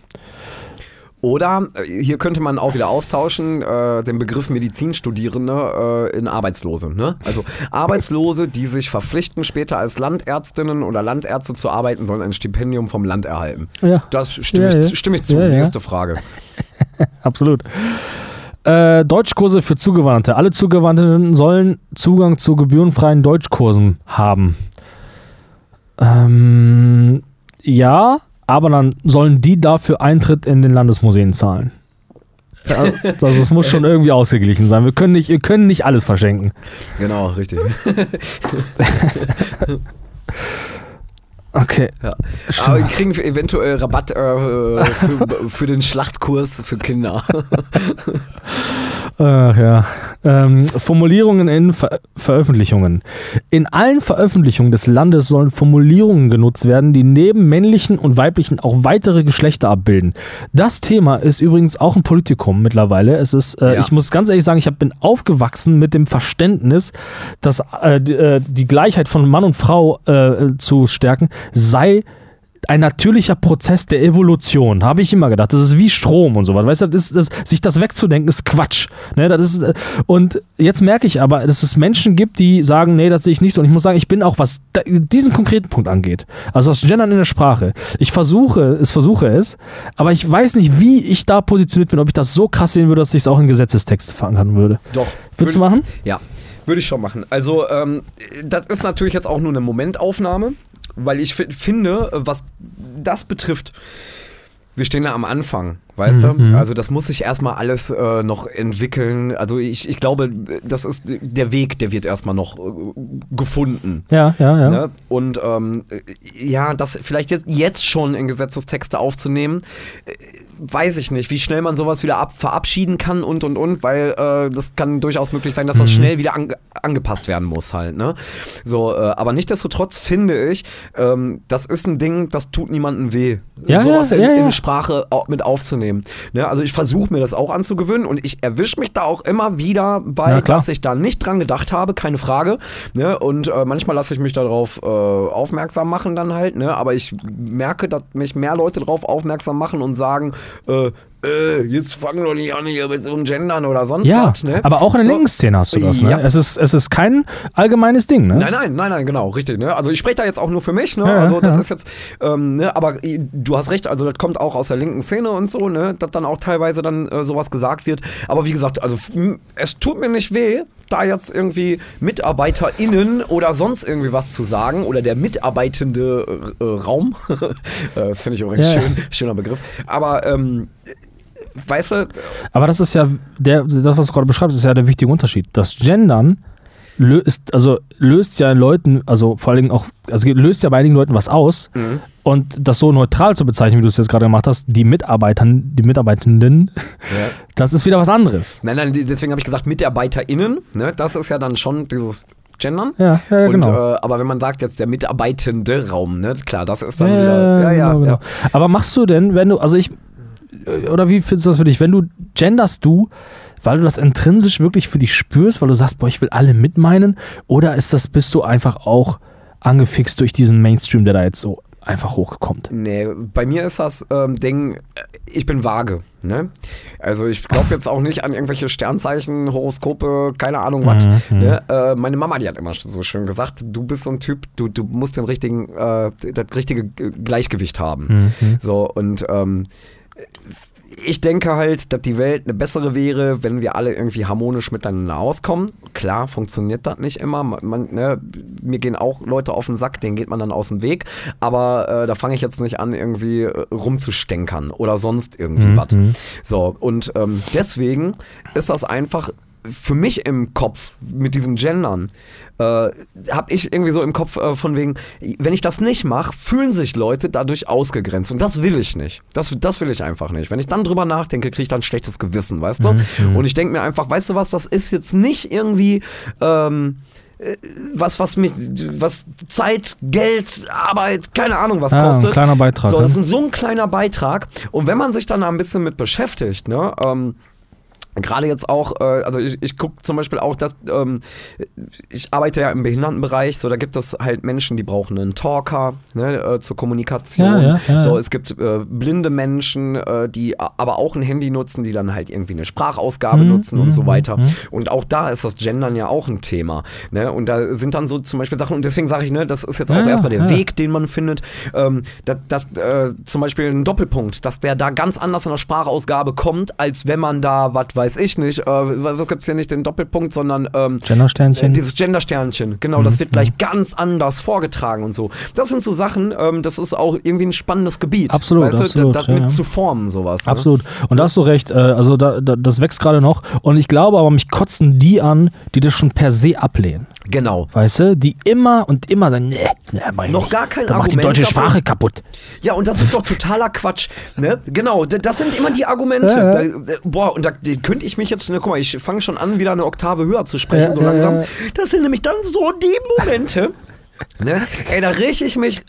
Oder äh, hier könnte man auch wieder austauschen, äh, den Begriff Medizinstudierende äh, in Arbeitslose. Ne? Also Arbeitslose, die sich verpflichten, später als Landärztinnen oder Landärzte zu arbeiten, sollen ein Stipendium vom Land erhalten.
Ja.
Das stimme,
Ja,
ich,
ja.
stimme ich zu.
Ja.
Nächste Frage.
Absolut. Äh, Deutschkurse für Zugewanderte. Alle Zugewandten sollen Zugang zu gebührenfreien Deutschkursen haben. Ähm, ja, aber dann sollen die dafür Eintritt in den Landesmuseen zahlen. Ja, das, das muss schon irgendwie ausgeglichen sein. Wir können nicht, wir können nicht alles verschenken.
Genau, richtig.
Okay.
Ja.
Stimmt.
Aber wir kriegen eventuell Rabatt äh, für, für den Schlachtkurs für Kinder.
Ach ja. Ähm, Formulierungen in Ver Veröffentlichungen. In allen Veröffentlichungen des Landes sollen Formulierungen genutzt werden, die neben männlichen und weiblichen auch weitere Geschlechter abbilden. Das Thema ist übrigens auch ein Politikum mittlerweile. Es ist, äh,
Ja.
ich muss ganz ehrlich sagen, ich hab, bin aufgewachsen mit dem Verständnis, dass äh, die, äh, die Gleichheit von Mann und Frau äh, zu stärken sei ein natürlicher Prozess der Evolution, habe ich immer gedacht. Das ist wie Strom und sowas. Weißt du, das ist, das, sich das wegzudenken, ist Quatsch. Ne, das ist, äh, und jetzt merke ich aber, dass es Menschen gibt, die sagen, nee, das sehe ich nicht so. Und ich muss sagen, ich bin auch, was diesen konkreten Punkt angeht, also das Gendern in der Sprache, ich versuche es, versuche es, aber ich weiß nicht, wie ich da positioniert bin, ob ich das so krass sehen würde, dass ich es auch in Gesetzestext verankern würde.
Doch.
Würdest du machen?
Ja, würde ich schon machen. Also, ähm, das ist natürlich jetzt auch nur eine Momentaufnahme, weil ich fi- finde, was das betrifft, wir stehen da am Anfang, weißt
Mhm.
du? Also das muss sich erstmal alles äh, noch entwickeln. Also ich, ich glaube, das ist der Weg, der wird erstmal noch äh, gefunden.
Ja, ja, ja.
Ne? Und ähm, ja, das vielleicht jetzt, jetzt schon in Gesetzestexte aufzunehmen, äh, weiß ich nicht, wie schnell man sowas wieder ab, verabschieden kann und und und, weil äh, das kann durchaus möglich sein, dass das schnell wieder ange angepasst werden muss halt. Ne? So, äh, aber nichtsdestotrotz finde ich, ähm, das ist ein Ding, das tut niemandem weh,
Ja,
sowas
ja,
in,
ja, ja.
in Sprache mit aufzunehmen. Ne? Also ich versuche mir das auch anzugewöhnen und ich erwische mich da auch immer wieder bei, dass ich da nicht dran gedacht habe, keine Frage. Ne? Und äh, manchmal lasse ich mich darauf äh, aufmerksam machen dann halt, ne? aber ich merke, dass mich mehr Leute darauf aufmerksam machen und sagen, äh, äh, jetzt fangen doch nicht an hier mit so einem Gendern oder sonst
Ja,
was. Ne?
aber auch in der linken Szene hast du das, ne?
Ja.
Es, ist, es ist kein allgemeines Ding, ne?
Nein, nein, nein, nein, genau, richtig. Ne? Also ich spreche da jetzt auch nur für mich, ne?
Ja,
also das
ja.
ist jetzt, ähm, ne? aber äh, du hast recht, also das kommt auch aus der linken Szene und so, ne? Dass dann auch teilweise dann äh, sowas gesagt wird. Aber wie gesagt, also f- m- es tut mir nicht weh, da jetzt irgendwie MitarbeiterInnen oder sonst irgendwie was zu sagen oder der mitarbeitende äh, äh, Raum. Äh, das finde ich übrigens
Ja.
schön, schöner Begriff. Aber ähm, weißt du,
Aber das ist ja, der, das, was du gerade beschreibst, ist ja der wichtige Unterschied. Das Gendern löst, also löst ja in Leuten, also vor allen Dingen auch, also löst ja bei einigen Leuten was aus.
Mhm.
Und das so neutral zu bezeichnen, wie du es jetzt gerade gemacht hast, die Mitarbeitern, die Mitarbeitenden, das ist wieder was anderes.
nein, nein, deswegen habe ich gesagt MitarbeiterInnen, ne? Das ist ja dann schon dieses Gendern.
Ja, ja, ja
Und,
genau.
äh, aber wenn man sagt jetzt der mitarbeitende Raum, ne, klar, das ist dann
Ja,
wieder. Ja, ja,
genau, genau. Aber machst du denn, wenn du, also ich, oder wie findest du das für dich, wenn du genderst du, weil du das intrinsisch wirklich für dich spürst, weil du sagst, boah, ich will alle mitmeinen, oder ist das, bist du einfach auch angefixt durch diesen Mainstream, der da jetzt so einfach hochkommt?
Nee, bei mir ist das ähm, Ding, äh, ich bin vage. Ne? Also ich glaube jetzt auch nicht an irgendwelche Sternzeichen, Horoskope, keine Ahnung was.
Mhm,
Ne? Äh, meine Mama, die hat immer so schön gesagt, du bist so ein Typ, du, du musst den richtigen, äh, das richtige Gleichgewicht haben.
Mhm.
So, und ähm, ich denke halt, dass die Welt eine bessere wäre, wenn wir alle irgendwie harmonisch miteinander auskommen. Klar, funktioniert das nicht immer. Man, ne, mir gehen auch Leute auf den Sack, denen geht man dann aus dem Weg. Aber äh, da fange ich jetzt nicht an, irgendwie äh, rumzustänkern oder sonst irgendwie
Mhm,
was.
mhm.
So, und ähm, deswegen ist das einfach für mich im Kopf mit diesem Gendern, äh, habe ich irgendwie so im Kopf äh, von wegen, wenn ich das nicht mache, fühlen sich Leute dadurch ausgegrenzt. Und das will ich nicht. Das, das will ich einfach nicht. Wenn ich dann drüber nachdenke, kriege ich dann ein schlechtes Gewissen, weißt du? Und ich denke mir einfach, weißt du was, das ist jetzt nicht irgendwie. Ähm, äh, was, was mich, was Zeit, Geld, Arbeit, keine Ahnung was
ein
kostet.
kleiner Beitrag,
So, das ist so ein kleiner Beitrag. Und wenn man sich dann da ein bisschen mit beschäftigt, ne, ähm, Gerade jetzt auch, äh, also ich, ich gucke zum Beispiel auch, dass ähm, ich arbeite ja im Behindertenbereich, so da gibt es halt Menschen, die brauchen einen Talker ne, äh, zur Kommunikation.
Ja, ja, ja,
so, es gibt äh, blinde Menschen, äh, die aber auch ein Handy nutzen, die dann halt irgendwie eine Sprachausgabe
Mhm,
nutzen und
mhm,
so weiter.
mhm.
Und auch da ist das Gendern ja auch ein Thema. Ne? Und da sind dann so zum Beispiel Sachen, und deswegen sage ich, ne, das ist jetzt auch erstmal der. Weg, den man findet, ähm, dass, dass äh, zum Beispiel ein Doppelpunkt, dass der da ganz anders in der Sprachausgabe kommt, als wenn man da, was weiß ich nicht, äh, was gibt es hier nicht den Doppelpunkt, sondern ähm,
Gendersternchen.
äh, dieses Gendersternchen, genau,
Mhm,
das wird gleich ganz anders vorgetragen und so. Das sind so Sachen, ähm, das ist auch irgendwie ein spannendes Gebiet.
Absolut,
weißt du,
absolut,
das
ja, ja.
zu formen, sowas. Ne?
Absolut. Und da hast du recht. Äh, also da, da, das wächst gerade noch. Und ich glaube aber, mich kotzen die an, die das schon per se ablehnen.
Genau.
Weißt du? Die immer und immer sagen, nee, nee mach
Noch gar kein
das macht die
Argument
deutsche
dafür.
Sprache kaputt.
Ja, und das ist doch totaler Quatsch. Ne? Genau, das sind immer die Argumente.
Ja,
Da,
ja.
äh, boah, und da könnte ich mich jetzt, ne, guck mal, ich fange schon an, wieder eine Oktave höher zu sprechen,
Ja,
so langsam. Das sind nämlich dann so die Momente, ne? Ey, da rieche ich mich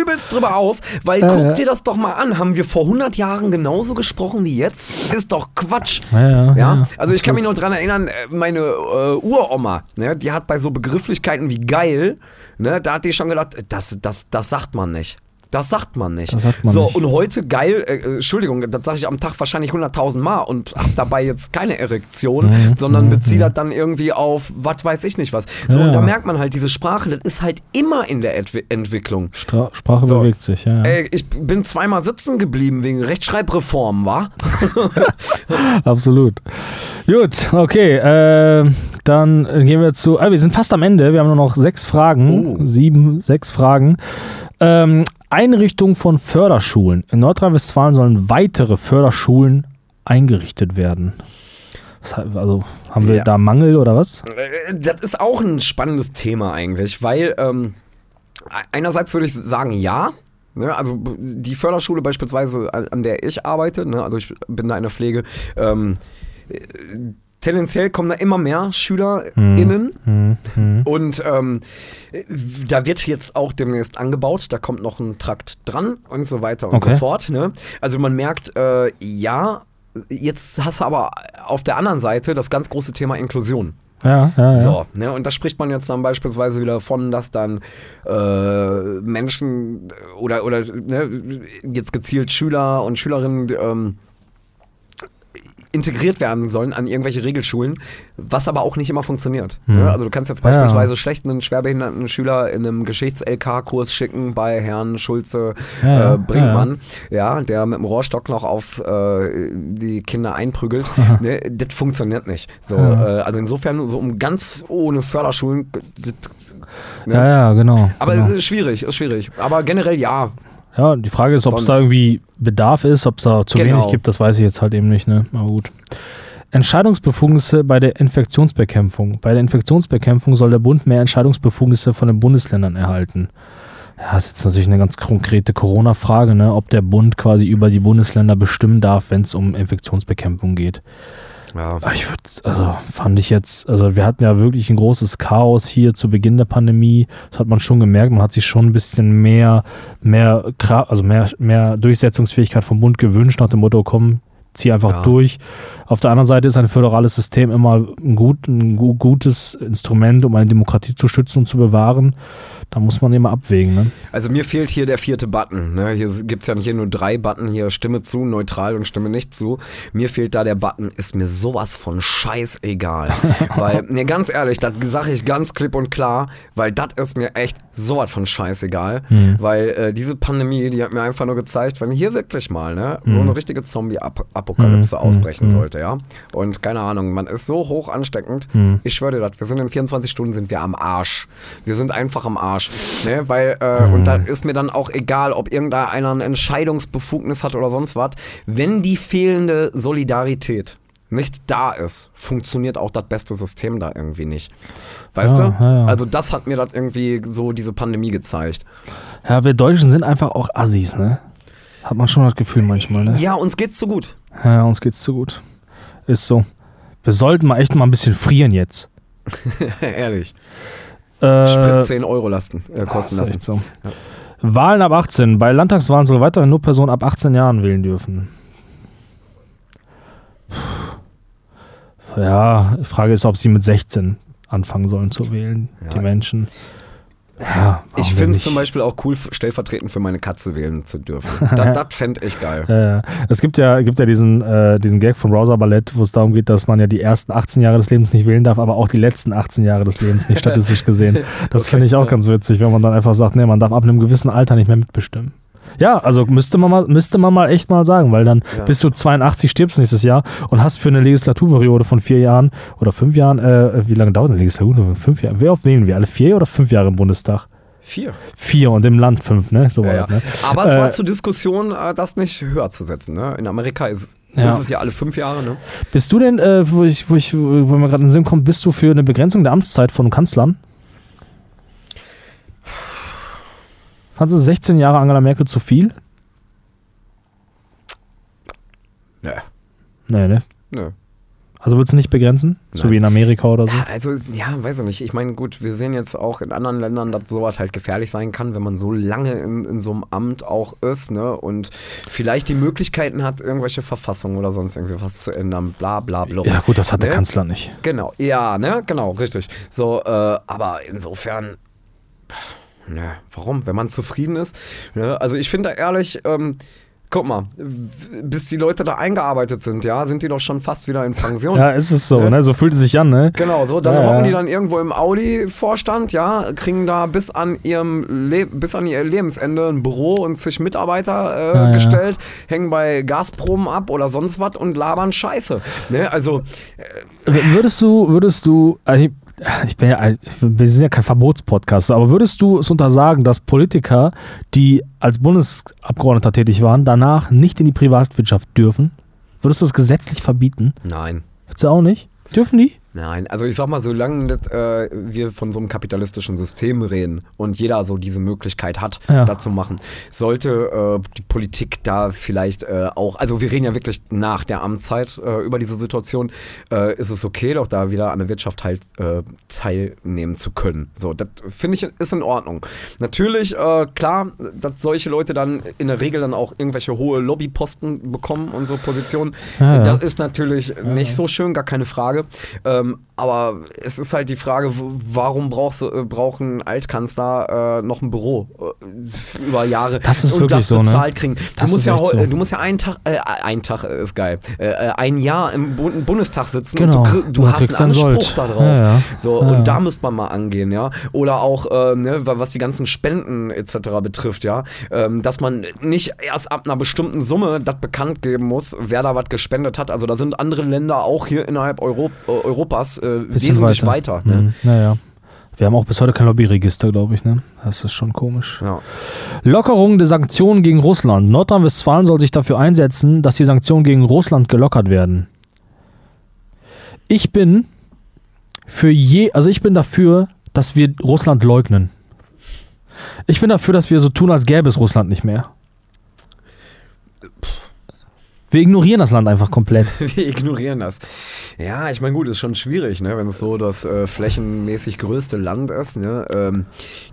übelst drüber auf, weil
Ja,
guck
ja.
dir das doch mal an. Haben wir vor 100 Jahren genauso gesprochen wie jetzt? Ist doch Quatsch.
Ja, ja,
also ich kann mich noch dran erinnern, äh, meine äh, Uroma, ne, die hat bei so Begrifflichkeiten wie geil, ne, da hat die schon gedacht, das, das, das sagt man nicht. Das sagt man nicht.
Das sagt man
so,
nicht.
und heute geil, äh, äh, Entschuldigung, das sage ich am Tag wahrscheinlich 100.000 Mal und habe dabei jetzt keine Erektion,
Mhm,
sondern beziehe das dann irgendwie auf, was weiß ich nicht was. So,
Ja,
und da
ja.
merkt man halt, diese Sprache, das ist halt immer in der Entwi Entwicklung.
Stra Sprache
So.
bewegt sich, ja. ja.
Ey, ich bin zweimal sitzen geblieben wegen Rechtschreibreform, wa?
Absolut. Gut, okay. Äh, dann gehen wir zu. Ah, wir sind fast am Ende. Wir haben nur noch sechs Fragen.
Oh.
Sieben, sechs Fragen. Ähm, Einrichtung von Förderschulen. In Nordrhein-Westfalen sollen weitere Förderschulen eingerichtet werden. Was, also haben wir
Ja.
da Mangel oder was?
Äh, Das ist auch ein spannendes Thema eigentlich, weil ähm, einerseits würde ich sagen, ja. Ne, also die Förderschule beispielsweise, an, an der ich arbeite, ne, also ich bin da in der Pflege, ähm, äh, tendenziell kommen da immer mehr SchülerInnen
Hm, hm.
und ähm, da wird jetzt auch demnächst angebaut, da kommt noch ein Trakt dran und so weiter und
Okay.
so fort. Ne? Also man merkt, äh, ja, jetzt hast du aber auf der anderen Seite das ganz große Thema Inklusion.
Ja, ja, ja.
So, ne, und da spricht man jetzt dann beispielsweise wieder von, dass dann äh, Menschen oder, oder ne, jetzt gezielt Schüler und Schülerinnen ähm, integriert werden sollen an irgendwelche Regelschulen, was aber auch nicht immer funktioniert.
Hm.
Ne? Also du kannst jetzt
Ja.
beispielsweise schlecht einen schwerbehinderten Schüler in einem Geschichts-LK-Kurs schicken bei Herrn Schulze
Ja, ja,
äh, Brinkmann, ja, der mit dem Rohrstock noch auf äh, die Kinder einprügelt. ne? Das funktioniert nicht. So,
Ja.
äh, also insofern, so um ganz ohne Förderschulen, das, ne?
ja, ja, genau.
aber
genau.
es ist schwierig, ist schwierig. Aber generell ja.
Ja, die Frage ist, ob es da irgendwie Bedarf ist, ob es da zu
Genau.
wenig gibt, das weiß ich jetzt halt eben nicht, ne? Aber gut. Entscheidungsbefugnisse bei der Infektionsbekämpfung. Bei der Infektionsbekämpfung soll der Bund mehr Entscheidungsbefugnisse von den Bundesländern erhalten. Ja, das ist jetzt natürlich eine ganz konkrete Corona-Frage, ne? ob der Bund quasi über die Bundesländer bestimmen darf, wenn es um Infektionsbekämpfung geht.
Ja.
Aber Ich würde, also fand ich jetzt, also wir hatten ja wirklich ein großes Chaos hier zu Beginn der Pandemie. Das hat man schon gemerkt. Man hat sich schon ein bisschen mehr, mehr, also mehr, mehr Durchsetzungsfähigkeit vom Bund gewünscht, nach dem Motto, komm, zieh einfach
Ja.
durch. Auf der anderen Seite ist ein föderales System immer ein, gut, ein gu- gutes Instrument, um eine Demokratie zu schützen und zu bewahren. Da muss man immer abwägen, ne?
Also mir fehlt hier der vierte Button. Ne? Hier gibt es ja hier nur drei Button, hier Stimme zu, neutral und Stimme nicht zu. Mir fehlt da der Button, ist mir sowas von scheißegal. weil, ne, ganz ehrlich, das sage ich ganz klipp und klar, weil das ist mir echt sowas von scheißegal. Weil äh, diese Pandemie, die hat mir einfach nur gezeigt, wenn hier wirklich mal ne, so eine richtige Zombie-Apokalypse ausbrechen sollte, ja. Und keine Ahnung, man ist so hoch ansteckend. Ich schwöre dir das, wir sind in 24 Stunden sind wir am Arsch. Wir sind einfach am Arsch. Ne? Weil, äh, und da ist mir dann auch egal, ob irgendeiner eine Entscheidungsbefugnis hat oder sonst was. Wenn die fehlende Solidarität nicht da ist, funktioniert auch das beste System da irgendwie nicht. Weißt
Ja,
du?
ja, ja.
Also das hat mir das irgendwie so diese Pandemie gezeigt.
Ja, wir Deutschen sind einfach auch Assis, ne? Hat man schon das Gefühl manchmal, ne?
Ja, uns geht's zu gut.
Ja, uns geht's zu gut. Ist so. Wir sollten mal echt mal ein bisschen frieren jetzt.
Ehrlich.
Äh,
Sprit 10 Euro lasten, äh,
das
kosten lassen.
echt so. Wahlen ab 18. Bei Landtagswahlen soll weiterhin nur Personen ab 18 Jahren wählen dürfen. Ja, die Frage ist, ob sie mit 16 anfangen sollen zu wählen,
Ja.
die Menschen. Ja,
Ich finde es zum Beispiel auch cool, stellvertretend für meine Katze wählen zu dürfen. das das fände ich geil.
Äh, es gibt ja, gibt ja diesen, äh, diesen Gag von Browser Ballett, wo es darum geht, dass man ja die ersten 18 Jahre des Lebens nicht wählen darf, aber auch die letzten 18 Jahre des Lebens nicht statistisch gesehen. Das
Okay,
finde ich auch
ja.
ganz witzig, wenn man dann einfach sagt, nee, man darf ab einem gewissen Alter nicht mehr mitbestimmen. Ja, also müsste man mal, müsste man mal echt mal sagen, weil dann
Ja.
bist du 82, stirbst nächstes Jahr und hast für eine Legislaturperiode von vier Jahren oder fünf Jahren, äh, wie lange dauert eine Legislatur? Fünf Jahre. Wer wählen wir? Alle vier oder fünf Jahre im Bundestag?
Vier.
Vier und im Land fünf, ne? So
Ja, ja.
ne?
Aber es war
Äh,
zur Diskussion, äh, das nicht höher zu setzen. Ne? In Amerika ist,
Ja.
ist es ja alle fünf Jahre. Ne?
Bist du denn, äh, wo, ich, wo, ich, wo mir gerade in den Sinn kommt, bist du für eine Begrenzung der Amtszeit von Kanzlern? Fandest du 16 Jahre Angela Merkel zu viel?
Nö.
Nee, ne?
Nö.
Also würdest du nicht begrenzen? So
Nein.
wie in Amerika oder so?
Ja, also, ja, weiß ich nicht. Ich meine, gut, wir sehen jetzt auch in anderen Ländern, dass sowas halt gefährlich sein kann, wenn man so lange in, in so einem Amt auch ist, ne? Und vielleicht die Möglichkeiten hat, irgendwelche Verfassungen oder sonst irgendwie was zu ändern, bla bla bla.
Ja, gut, das hat der
Ne?
Kanzler nicht.
Genau, ja, ne, genau, richtig. So, äh, aber insofern, pff, ne, warum? Wenn man zufrieden ist. Ne? Also ich finde da ehrlich, ähm, guck mal, bis die Leute da eingearbeitet sind, ja, sind die doch schon fast wieder in Pension.
Ja, ist es so,
Ne?
ne? So fühlt es sich an, ne?
Genau, so, dann
Ja,
hocken
ja.
die dann irgendwo im Audi-Vorstand, ja, kriegen da bis an ihrem Le bis an ihr Lebensende ein Büro und sich Mitarbeiter äh,
Ja, ja.
gestellt, hängen bei Gazprom ab oder sonst was und labern Scheiße. Ne? Also,
W- Würdest du, würdest du, also ich- bin ja, wir sind ja kein Verbotspodcast, aber würdest du es untersagen, dass Politiker, die als Bundesabgeordneter tätig waren, danach nicht in die Privatwirtschaft dürfen? Würdest du es gesetzlich verbieten?
nein.
Würdest du auch nicht? Dürfen die?
Nein, also ich sag mal, solange das, äh, wir von so einem kapitalistischen System reden und jeder so diese Möglichkeit hat,
Ja.
das zu machen, sollte äh, die Politik da vielleicht äh, auch, also wir reden ja wirklich nach der Amtszeit äh, über diese Situation, äh, ist es okay, doch da wieder an der Wirtschaft halt äh, teilnehmen zu können. So, das finde ich ist in Ordnung. Natürlich, äh, klar, dass solche Leute dann in der Regel dann auch irgendwelche hohe Lobbyposten bekommen und so Positionen.
Ja, ja.
Das ist natürlich nicht so schön, gar keine Frage. Ähm, aber es ist halt die Frage, warum brauchst äh, braucht ein Altkanzler äh, noch ein Büro äh, über Jahre
Das ist
und
wirklich
das
so, ne?
bezahlt kriegen? Du musst ja
so.
du musst ja einen Tag, äh, ein Tag ist geil, äh, äh, ein Jahr im Bu Bundestag sitzen
Genau.
und du, du
Und
hast einen
einen
Anspruch
Sold.
da drauf.
Ja, ja.
So, und da müsste man mal angehen, ja. Oder auch, äh, ne, wa- was die ganzen Spenden etc. betrifft, ja. Ähm, dass man nicht erst ab einer bestimmten Summe das bekannt geben muss, wer da was gespendet hat. Also da sind andere Länder auch hier innerhalb Euro äh, Europas äh, wesentlich weiter. ne?
Mhm. Naja. Wir haben auch bis heute kein Lobbyregister, glaube ich, ne? Das ist schon komisch.
Ja.
Lockerung der Sanktionen gegen Russland. Nordrhein-Westfalen soll sich dafür einsetzen, dass die Sanktionen gegen Russland gelockert werden. Ich bin für je, also ich bin dafür, dass wir Russland leugnen. Ich bin dafür, dass wir so tun, als gäbe es Russland nicht mehr. Wir ignorieren das Land einfach komplett.
Wir ignorieren das. Ja, ich meine, gut, ist schon schwierig, ne, wenn es so das äh, flächenmäßig größte Land ist, ne, ähm,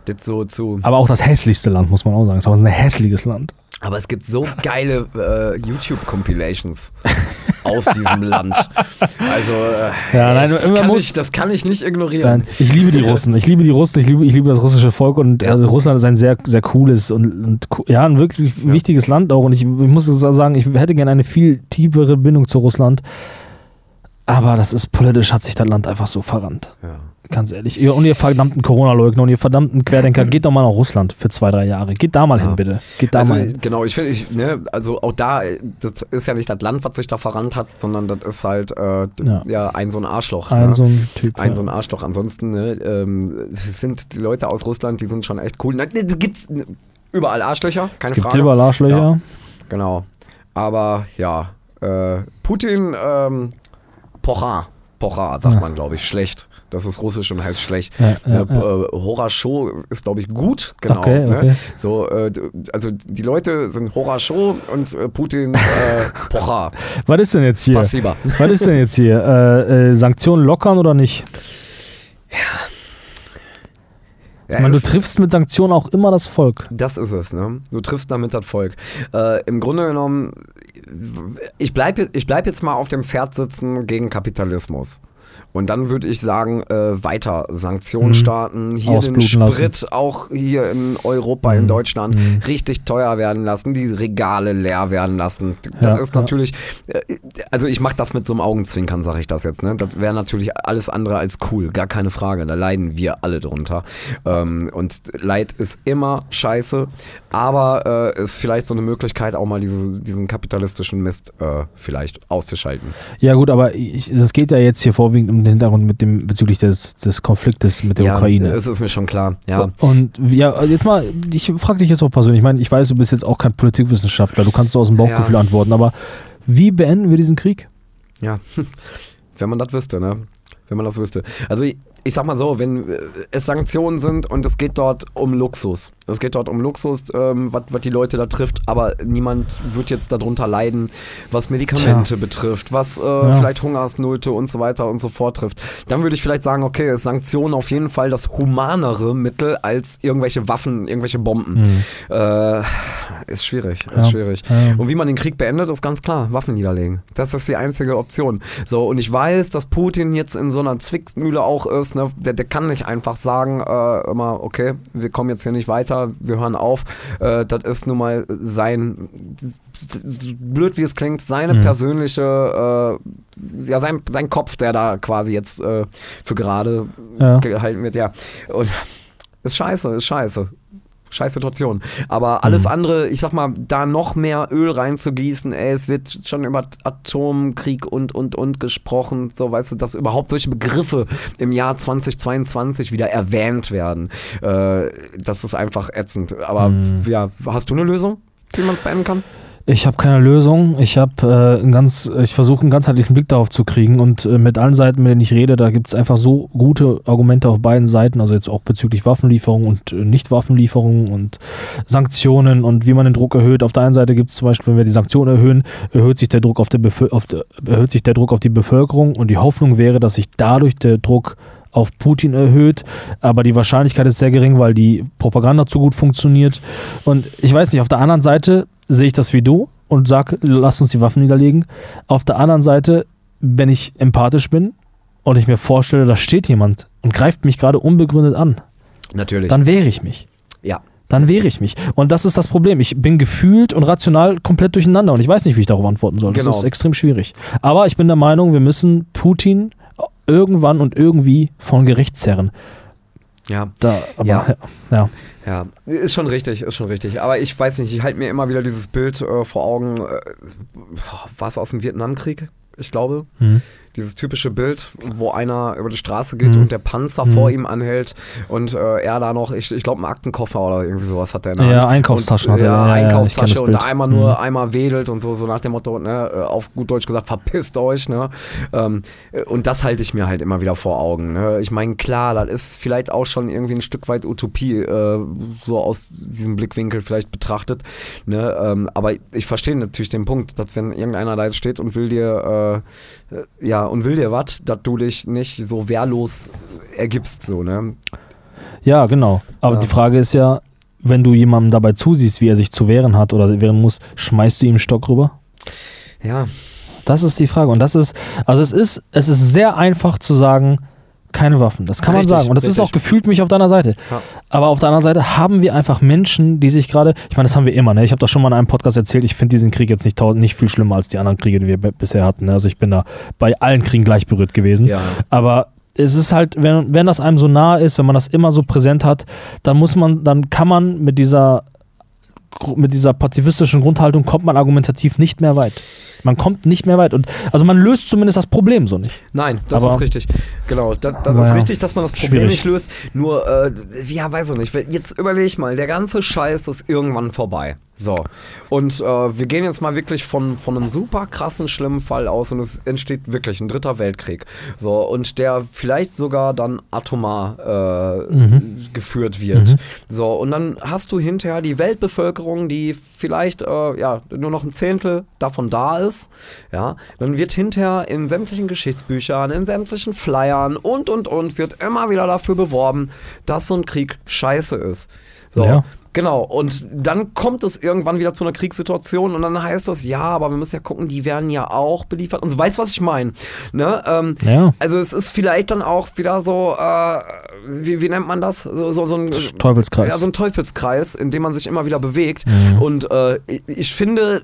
das so zu.
Aber auch das hässlichste Land, muss man auch sagen. Es ist ein hässliches Land.
Aber es gibt so geile äh, YouTube-Compilations aus diesem Land. Also, äh,
Ja, nein,
das, kann
muss-
ich, das kann ich nicht ignorieren.
Nein, ich liebe die Russen. Ich liebe die Russen. Ich liebe, ich liebe das russische Volk und
Ja.
also Russland ist ein sehr, sehr cooles und, und ja, ein wirklich wichtiges Land auch. Und ich, ich muss sagen, ich hätte gerne eine viel tiefere Bindung zu Russland. Aber das ist politisch, hat sich das Land einfach so verrannt.
Ja.
Ganz ehrlich. Ihr, und ihr verdammten Corona-Leugner und ihr verdammten Querdenker, geht doch mal nach Russland für zwei, drei Jahre. Geht da mal
Ja.
hin, bitte. Geht da
also,
mal hin.
genau, ich finde, ne, also auch da, äh, das ist ja nicht das Land, was sich da verrannt hat, sondern das ist halt äh,
Ja.
ja. ein so ein Arschloch.
Ein
ne?
so ein Typ.
ein
ja.
so ein Arschloch. Ansonsten ne, ähm, sind die Leute aus Russland, die sind schon echt cool. Na, Es gibt überall Arschlöcher, keine
es gibt
Frage.
überall Arschlöcher.
Genau. Aber ja, äh, Putin, ähm, Pocha, Pocha sagt
Ja.
man, glaube ich, schlecht. Das ist russisch und heißt schlecht.
Ja, ja,
äh,
ja.
äh, Horascho ist, glaube ich, gut. Genau.
Okay, okay.
Ne? So, äh, also die Leute sind Horascho und äh, Putin äh, Pocha.
Was ist denn jetzt hier?
Passiva.
Was ist denn jetzt hier? Sanktionen lockern oder nicht?
Ja,
Ich meine, du triffst mit Sanktionen auch immer das Volk.
Das ist es, ne? Du triffst damit das Volk. Äh, Im Grunde genommen, ich bleibe ich bleib jetzt mal auf dem Pferd sitzen gegen Kapitalismus. Und dann würde ich sagen, äh, weiter Sanktionen
Mhm.
starten, hier den
Ausbluten
Sprit auch hier in Europa,
Mhm.
in Deutschland
Mhm.
richtig teuer werden lassen, die Regale leer werden lassen. Das
Ja,
ist
ja.
natürlich, äh, also ich mache das mit so einem Augenzwinkern, sage ich das jetzt. Ne? Das wäre natürlich alles andere als cool, gar keine Frage. Da leiden wir alle drunter. Ähm, und Leid ist immer scheiße, aber äh, ist vielleicht so eine Möglichkeit, auch mal diese, diesen kapitalistischen Mist äh, vielleicht auszuschalten.
Ja gut, aber es geht ja jetzt hier vorwiegend um den Hintergrund mit dem bezüglich des, des Konfliktes mit der
ja,
Ukraine.
Es ist mir schon klar. Ja.
Und ja, jetzt mal, ich frage dich jetzt auch persönlich, ich meine, ich weiß, du bist jetzt auch kein Politikwissenschaftler, du kannst aus dem Bauchgefühl
Ja.
antworten, aber wie beenden wir diesen Krieg?
Ja, wenn man das wüsste, ne? Wenn man das wüsste. Also ich, sag mal so, wenn äh, es Sanktionen sind und es geht dort um Luxus. Es geht dort um Luxus, ähm, was die Leute da trifft, aber niemand wird jetzt darunter leiden, was Medikamente betrifft, was äh, vielleicht Hungersnöte und so weiter und so fort trifft. Dann würde ich vielleicht sagen, okay, ist Sanktionen auf jeden Fall das humanere Mittel als irgendwelche Waffen, irgendwelche Bomben. Äh, ist schwierig, ist.
Ja.
schwierig.
Ja.
Und wie man den Krieg beendet, ist ganz klar, Waffen niederlegen. Das ist die einzige Option. So, und ich weiß, dass Putin jetzt in so einer Zwickmühle auch ist, ne? der, der kann nicht einfach sagen, äh, immer, okay, wir kommen jetzt hier nicht weiter, wir hören auf. Äh, das ist nun mal sein, blöd wie es klingt, seine
Mhm.
persönliche, äh, ja, sein, sein Kopf, der da quasi jetzt äh, für gerade
Ja.
gehalten wird, ja. Und ist scheiße, ist scheiße. Scheiß Situation. Aber alles
Mhm.
andere, ich sag mal, da noch mehr Öl reinzugießen, ey, es wird schon über Atomkrieg und, und, und gesprochen, so, weißt du, dass überhaupt solche Begriffe im Jahr 2022 wieder erwähnt werden. Äh, das ist einfach ätzend. Aber
Mhm.
ja, hast du eine Lösung, wie man es beenden kann?
Ich habe keine Lösung. Ich habe äh, ganz, ich versuche einen ganzheitlichen Blick darauf zu kriegen und äh, mit allen Seiten, mit denen ich rede, da gibt es einfach so gute Argumente auf beiden Seiten, also jetzt auch bezüglich Waffenlieferungen und äh, Nicht-Waffenlieferungen und Sanktionen und wie man den Druck erhöht. Auf der einen Seite gibt es zum Beispiel, wenn wir die Sanktionen erhöhen, erhöht sich der Druck auf, der auf der, erhöht sich der Druck auf die Bevölkerung und die Hoffnung wäre, dass sich dadurch der Druck auf Putin erhöht, aber die Wahrscheinlichkeit ist sehr gering, weil die Propaganda zu gut funktioniert. Und ich weiß nicht, auf der anderen Seite sehe ich das wie du und sage, lass uns die Waffen niederlegen. Auf der anderen Seite, wenn ich empathisch bin und ich mir vorstelle, da steht jemand und greift mich gerade unbegründet an,
Natürlich.
dann wehre ich mich.
ja.
Dann wehre ich mich. Und das ist das Problem. Ich bin gefühlt und rational komplett durcheinander und ich weiß nicht, wie ich darauf antworten soll. Das
Genau.
ist extrem schwierig. Aber ich bin der Meinung, wir müssen Putin irgendwann und irgendwie von Gericht zerren.
Ja.
Da, aber,
Ja.
ja.
Ja, ist schon richtig, ist schon richtig. Aber ich weiß nicht, ich halte mir immer wieder dieses Bild äh, vor Augen. Äh, war es aus dem Vietnamkrieg? Ich glaube.
Mhm.
Dieses typische Bild, wo einer über die Straße geht
Mhm.
und der Panzer
Mhm.
vor ihm anhält und äh, er da noch, ich, ich glaube, einen Aktenkoffer oder irgendwie sowas hat er in der
Ja,
Hand.
Einkaufstaschen
und,
hat er.
Ja, Einkaufstasche und einmal nur
Mhm.
einmal wedelt und so, so nach dem Motto, ne, äh, auf gut Deutsch gesagt, verpisst euch, ne. Ähm, äh, und das halte ich mir halt immer wieder vor Augen. Ne? Ich meine, klar, das ist vielleicht auch schon irgendwie ein Stück weit Utopie, äh, so aus diesem Blickwinkel vielleicht betrachtet. Ne? Ähm, aber ich verstehe natürlich den Punkt, dass wenn irgendeiner da jetzt steht und will dir, äh, äh, ja, und will dir was, dass du dich nicht so wehrlos ergibst, so, ne?
Ja, genau. Aber
Ja.
die Frage ist ja, wenn du jemandem dabei zusiehst, wie er sich zu wehren hat oder wehren muss, schmeißt du ihm einen Stock rüber?
Ja,
Das ist die Frage. Und das ist, also es ist, es ist sehr einfach zu sagen, keine Waffen. Das kann man
Richtig,
sagen. Und das ist
richtig.
auch gefühlt mich auf deiner Seite.
Ja.
Aber auf der anderen Seite haben wir einfach Menschen, die sich gerade, ich meine, das haben wir immer, ne? Ich habe das schon mal in einem Podcast erzählt, ich finde diesen Krieg jetzt nicht, nicht viel schlimmer als die anderen Kriege, die wir bisher hatten. Ne? Also ich bin da bei allen Kriegen gleich berührt gewesen.
ja.
Aber es ist halt, wenn, wenn das einem so nah ist, wenn man das immer so präsent hat, dann muss man, dann kann man mit dieser mit dieser pazifistischen Grundhaltung kommt man argumentativ nicht mehr weit. Man kommt nicht mehr weit. Und also man löst zumindest das Problem so nicht.
Nein, das
Aber-
ist richtig. Genau, das, das
Aber
ist richtig, dass man das Problem
schwierig.
nicht löst. Nur, äh, ja, weiß ich nicht. Jetzt überleg mal, der ganze Scheiß ist irgendwann vorbei. So. Und äh, wir gehen jetzt mal wirklich von, von einem super krassen, schlimmen Fall aus und es entsteht wirklich ein dritter Weltkrieg. So, und der vielleicht sogar dann atomar äh,
Mhm.
geführt wird. So, und dann hast du hinterher die Weltbevölkerung, die vielleicht äh, ja, nur noch ein Zehntel davon da ist. Ja, dann wird hinterher in sämtlichen Geschichtsbüchern, in sämtlichen Flyern und und und wird immer wieder dafür beworben, dass so ein Krieg scheiße ist. So.
Ja.
Genau, und dann kommt es irgendwann wieder zu einer Kriegssituation und dann heißt das, ja, aber wir müssen ja gucken, die werden ja auch beliefert und so, weißt du, was ich meine? Ne? Ähm,
Ja.
Also es ist vielleicht dann auch wieder so, äh, wie, wie nennt man das? So, so, so ein
Teufelskreis.
ja, so ein Teufelskreis, in dem man sich immer wieder bewegt.
Mhm.
Und äh, ich finde,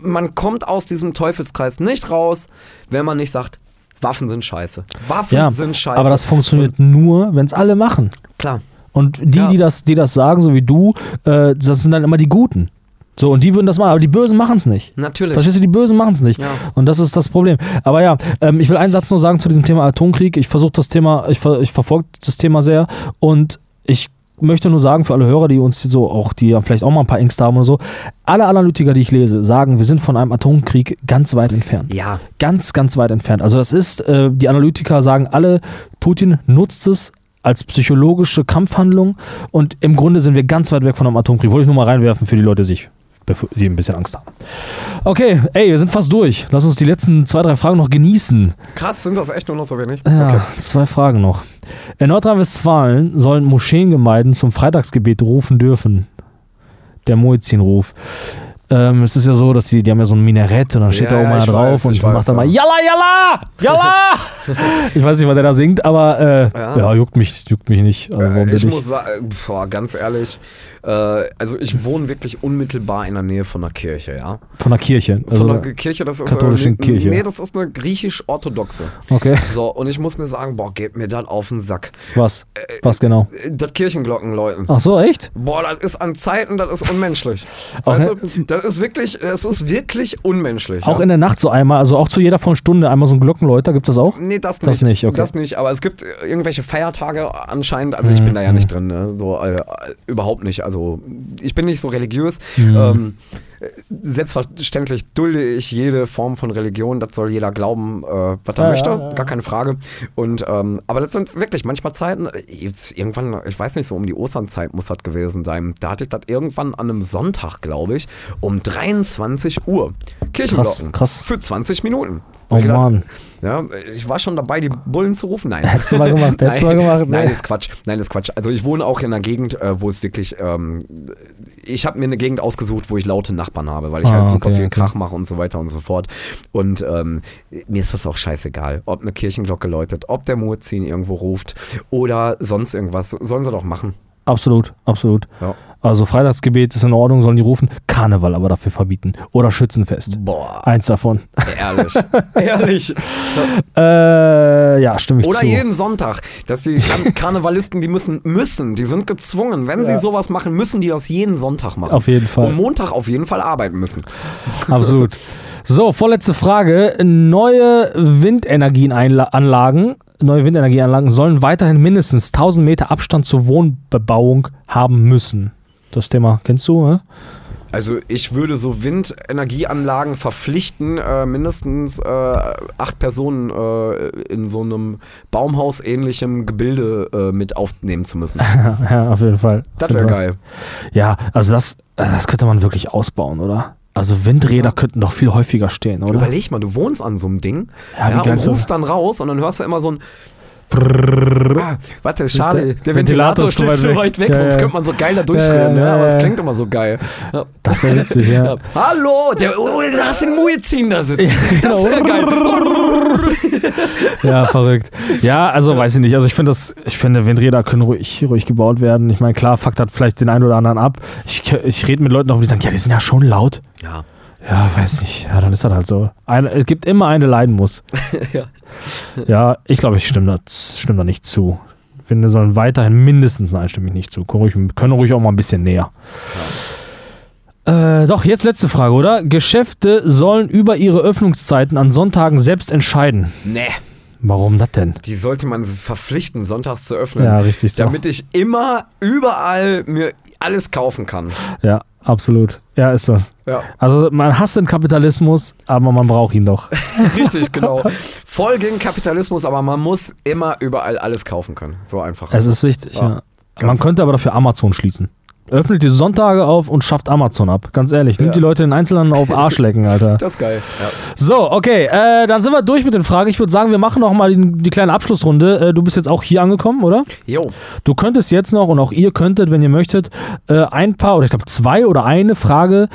man kommt aus diesem Teufelskreis nicht raus, wenn man nicht sagt, Waffen sind scheiße. Waffen
ja,
sind scheiße.
aber das funktioniert nur, wenn es alle machen.
Klar.
Und die,
Ja.
die, das, die das sagen, so wie du, äh, das sind dann immer die Guten. So, und die würden das machen, aber die Bösen machen es nicht.
Natürlich.
Verstehst du, die Bösen machen es nicht.
Ja.
Und das ist das Problem. Aber ja, ähm, ich will einen Satz nur sagen zu diesem Thema Atomkrieg. Ich versuche das Thema, ich, ver ich verfolge das Thema sehr und ich möchte nur sagen für alle Hörer, die uns so auch, die vielleicht auch mal ein paar Ängste haben oder so, alle Analytiker, die ich lese, sagen, wir sind von einem Atomkrieg ganz weit entfernt.
Ja.
Ganz, ganz weit entfernt. Also das ist, äh, die Analytiker sagen alle, Putin nutzt es als psychologische Kampfhandlung und im Grunde sind wir ganz weit weg von einem Atomkrieg. Wollte ich nur mal reinwerfen für die Leute, sich bevor- die ein bisschen Angst haben. Okay, ey, wir sind fast durch. Lass uns die letzten zwei, drei Fragen noch genießen.
Krass, sind das echt nur noch so wenig?
Ja, zwei Fragen noch. In Nordrhein-Westfalen sollen Moscheengemeinden zum Freitagsgebet rufen dürfen. Der Muezzinruf. Ähm, es ist ja so, dass die, die haben ja so ein Minarett und dann steht
Ja,
da oben einer
ich
drauf
weiß,
und
ich
macht dann mal
ja.
Yalla, Yalla! Yalla! ich weiß nicht, was der da singt, aber äh, ja.
Ja.
juckt, mich, juckt mich nicht. Also,
Äh, ich
nicht?
muss sagen, boah, ganz ehrlich, äh, also ich wohne wirklich unmittelbar in der Nähe von der Kirche, ja.
Von der Kirche. Also,
von der Kirche, das ist
katholischen
äh,
Kirche.
Nee, das ist eine griechisch-orthodoxe.
okay.
So, und ich muss mir sagen, boah, geht mir das auf den Sack.
Was? Was genau?
Äh, Das Kirchenglocken läuten.
Ach so, echt?
Boah, das ist an Zeiten, das ist unmenschlich.
Auch
weißt du, das ist wirklich, es ist wirklich unmenschlich.
Auch
ja.
in der Nacht so einmal, also auch zu jeder von Stunde einmal so ein Glockenläuter, gibt's das auch?
Nee, das nicht.
Das nicht, okay.
Das nicht, aber es gibt äh, irgendwelche Feiertage anscheinend, also ich bin da ja nicht drin, ne? so äh, überhaupt nicht. Also ich bin nicht so religiös.
Mhm.
Ähm, äh, selbstverständlich dulde ich jede Form von Religion, das soll jeder glauben, äh, was er
Ja,
möchte,
ja,
gar keine Frage. Und ähm, aber das sind wirklich manchmal Zeiten, jetzt irgendwann, ich weiß nicht, so um die Osternzeit muss das gewesen sein. Da hatte ich das irgendwann an einem Sonntag, glaube ich, um 23 Uhr. Kirchenglocken.
krass.
Für 20 Minuten.
Oh
Ich gedacht,
Mann.
Ja, ich war schon dabei, die Bullen zu rufen. Nein.
Hättest du mal gemacht, hättest du mal
Nein,
gemacht, ne?
Nein, ist Quatsch. Nein, ist Quatsch. Also ich wohne auch in einer Gegend, äh, wo es wirklich, ähm, ich habe mir eine Gegend ausgesucht, wo ich laute Nachbarn habe, weil ich
Ah,
halt super
okay,
viel
okay.
Krach mache und so weiter und so fort. Und ähm, mir ist das auch scheißegal, ob eine Kirchenglocke läutet, ob der Muezzin irgendwo ruft oder sonst irgendwas. Sollen sie doch machen.
Absolut, absolut.
Ja.
Also Freitagsgebet ist in Ordnung, sollen die rufen. Karneval aber dafür verbieten. Oder Schützenfest.
Boah,
Eins davon.
ehrlich. ehrlich.
Äh, ja, stimme ich
Oder
zu.
jeden Sonntag, dass die Kar Karnevalisten, die müssen, müssen, die sind gezwungen, wenn sie sowas machen, müssen die das jeden Sonntag machen.
Auf jeden Fall.
Und Montag auf jeden Fall arbeiten müssen.
Absolut. So, vorletzte Frage. Neue Windenergienanlagen, neue Windenergieanlagen sollen weiterhin mindestens 1000 Meter Abstand zur Wohnbebauung haben müssen. Das Thema kennst du, ne?
Also ich würde so Windenergieanlagen verpflichten, äh, mindestens äh, acht Personen äh, in so einem Baumhaus-ähnlichem Gebilde äh, mit aufnehmen zu müssen.
Ja, auf jeden Fall.
Das
Auf
wäre geil.
Ja, also das, äh, das könnte man wirklich ausbauen, oder? Also Windräder könnten doch viel häufiger stehen, oder?
Überleg mal, du wohnst an so einem Ding
Ja,
ja, und rufst dann raus und dann hörst du immer so ein Ah, warte, schade, der Ventilator,
Ventilator ist zu
steht
weit weg. Ja,
sonst könnte man so geiler durchreden,
Ja, ja,
ja, aber es klingt immer so geil.
Das wäre witzig, ja.
Hallo, der, da den Muezzin da sitzen. Das ist ja geil.
Ja, verrückt. Ja, also weiß ich nicht. Also ich finde das, Windräder können ruhig, ruhig gebaut werden. Ich meine, klar, fuckt hat vielleicht den einen oder anderen ab. Ich, ich rede mit Leuten auch, die sagen, ja, die sind ja schon laut.
Ja.
Ja, weiß nicht. Ja, dann ist das halt so. Eine, es gibt immer eine, leiden muss.
Ja.
Ja, ich glaube, ich stimme da, stimme da nicht zu. Ich finde, sollen weiterhin mindestens, nein, stimme ich nicht zu. Können ruhig, können ruhig auch mal ein bisschen näher. Äh, doch, jetzt letzte Frage, oder? Geschäfte sollen über ihre Öffnungszeiten an Sonntagen selbst entscheiden.
Nee,
Warum das denn?
die sollte man verpflichten, sonntags zu öffnen.
Ja, richtig so.
Damit ich immer, überall mir alles kaufen kann.
Ja, absolut. Ja, ist so.
Ja,
Also man hasst den Kapitalismus, aber man braucht ihn doch.
richtig, genau. Voll gegen Kapitalismus, aber man muss immer überall alles kaufen können. So einfach.
Es ist wichtig,
Ja,
ja. Man könnte aber dafür Amazon schließen. Öffnet die Sonntage auf und schafft Amazon ab. Ganz ehrlich, nimmt
Ja.
die Leute in Einzelhandel auf Arsch lecken, Alter.
das ist geil. Ja.
So, okay, äh, dann sind wir durch mit den Fragen. Ich würde sagen, wir machen noch mal die, die kleine Abschlussrunde. Äh, du bist jetzt auch hier angekommen, oder?
Jo,
Du könntest jetzt noch, und auch ihr könntet, wenn ihr möchtet, äh, ein paar, oder ich glaube zwei oder eine Frage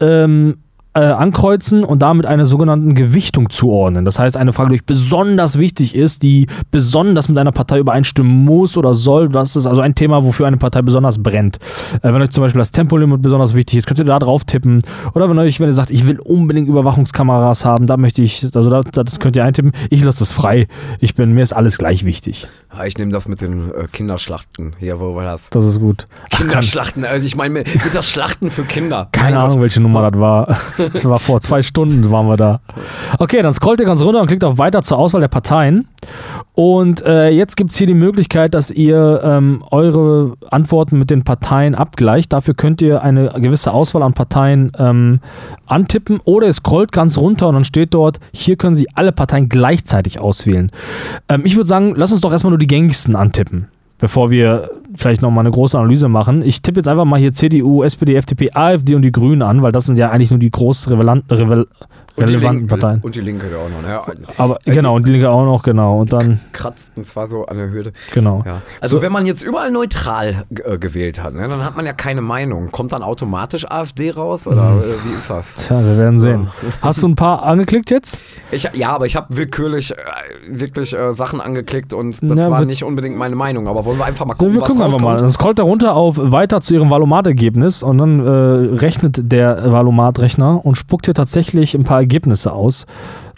ähm, äh, ankreuzen und damit eine sogenannten Gewichtung zuordnen. Das heißt, eine Frage, die euch besonders wichtig ist, die besonders mit einer Partei übereinstimmen muss oder soll. Das ist also ein Thema, wofür eine Partei besonders brennt. Äh, wenn euch zum Beispiel das Tempolimit besonders wichtig ist, könnt ihr da drauf tippen. Oder wenn euch, wenn ihr sagt, ich will unbedingt Überwachungskameras haben, da möchte ich, also da, das könnt ihr eintippen. Ich lasse das frei. Ich bin, mir ist alles gleich wichtig.
Ja, ich nehme das mit den äh, Kinderschlachten. Hier, wo war das?
Das ist gut.
Kinderschlachten, also ich meine, mit, mit das Schlachten für Kinder.
Keine Ahnung, welche Nummer das war. Das war vor zwei Stunden waren wir da. Okay, dann scrollt ihr ganz runter und klickt auf Weiter zur Auswahl der Parteien. Und äh, jetzt gibt es hier die Möglichkeit, dass ihr ähm, eure Antworten mit den Parteien abgleicht. Dafür könnt ihr eine gewisse Auswahl an Parteien ähm, antippen oder ihr scrollt ganz runter und dann steht dort, hier können Sie alle Parteien gleichzeitig auswählen. Ähm, ich würde sagen, lass uns doch erstmal nur die gängigsten antippen bevor wir vielleicht nochmal eine große Analyse machen. Ich tippe jetzt einfach mal hier CDU, SPD, FDP, AfD und die Grünen an, weil das sind ja eigentlich nur die groß revelan- revel
Und die
relevanten
Linke-
Parteien.
Und die Linke da auch noch. Ne? Also,
Aber
Äh,
genau, und die Linke auch noch, genau. Und dann,
kratzten zwar so an der Hürde.
genau.
Ja. Also
So-
wenn man jetzt überall neutral äh, gewählt hat, ne, dann hat man ja keine Meinung. Kommt dann automatisch AfD raus oder äh, wie ist das?
Tja, wir werden sehen. Hast du ein paar angeklickt jetzt?
Ich, ja, aber ich habe willkürlich äh, wirklich äh, Sachen angeklickt und das
Ja,
war
wird-
nicht unbedingt meine Meinung. Aber wollen wir einfach mal
Ja,
gucken,
wir
was
gucken einfach mal.
rauskommt?
Dann scrollt er runter auf weiter zu ihrem Valomat-Ergebnis und dann äh, rechnet der Valomat-Rechner und spuckt hier tatsächlich ein paar Ergebnisse aus.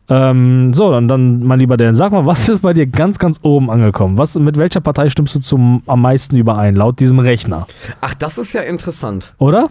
Ähm, so, dann, dann, mein lieber Dan, sag mal, was ist bei dir ganz, ganz oben angekommen? Was, mit welcher Partei stimmst du zum, am meisten überein, laut diesem Rechner?
Ach, das ist ja interessant.
Oder?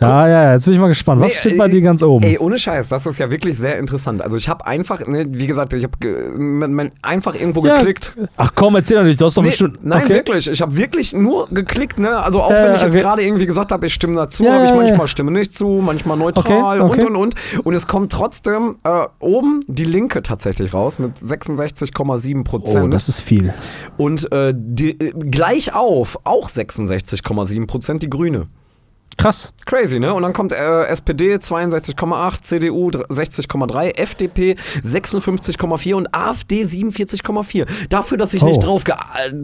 Ja, ja, ja, jetzt bin ich mal gespannt. Was
Nee,
steht bei
äh,
dir ganz oben?
Ey, ohne Scheiß, das ist ja wirklich sehr interessant. Also ich habe einfach, ne, wie gesagt, ich habe einfach irgendwo
Ja,
geklickt.
Ach komm, erzähl natürlich, du hast doch
Nee,
bestimmt.
nein,
okay.
wirklich. Ich habe wirklich nur geklickt, ne? Also auch
Ja,
wenn ich jetzt
wir-
gerade irgendwie gesagt habe, ich stimme dazu,
Ja,
habe ich manchmal stimme nicht zu, manchmal neutral
Okay, okay.
und und und. Und es kommt trotzdem äh, oben die Linke tatsächlich raus mit 66,7
Oh,
Prozent.
das ist viel.
und äh, die, äh, gleich auf auch 66,7 Prozent die Grüne.
Krass.
Crazy, ne? Und dann kommt äh, SPD 62,8, CDU 60,3, FDP 56,4 und AfD 47,4. Dafür, dass ich
Oh.
nicht drauf, ge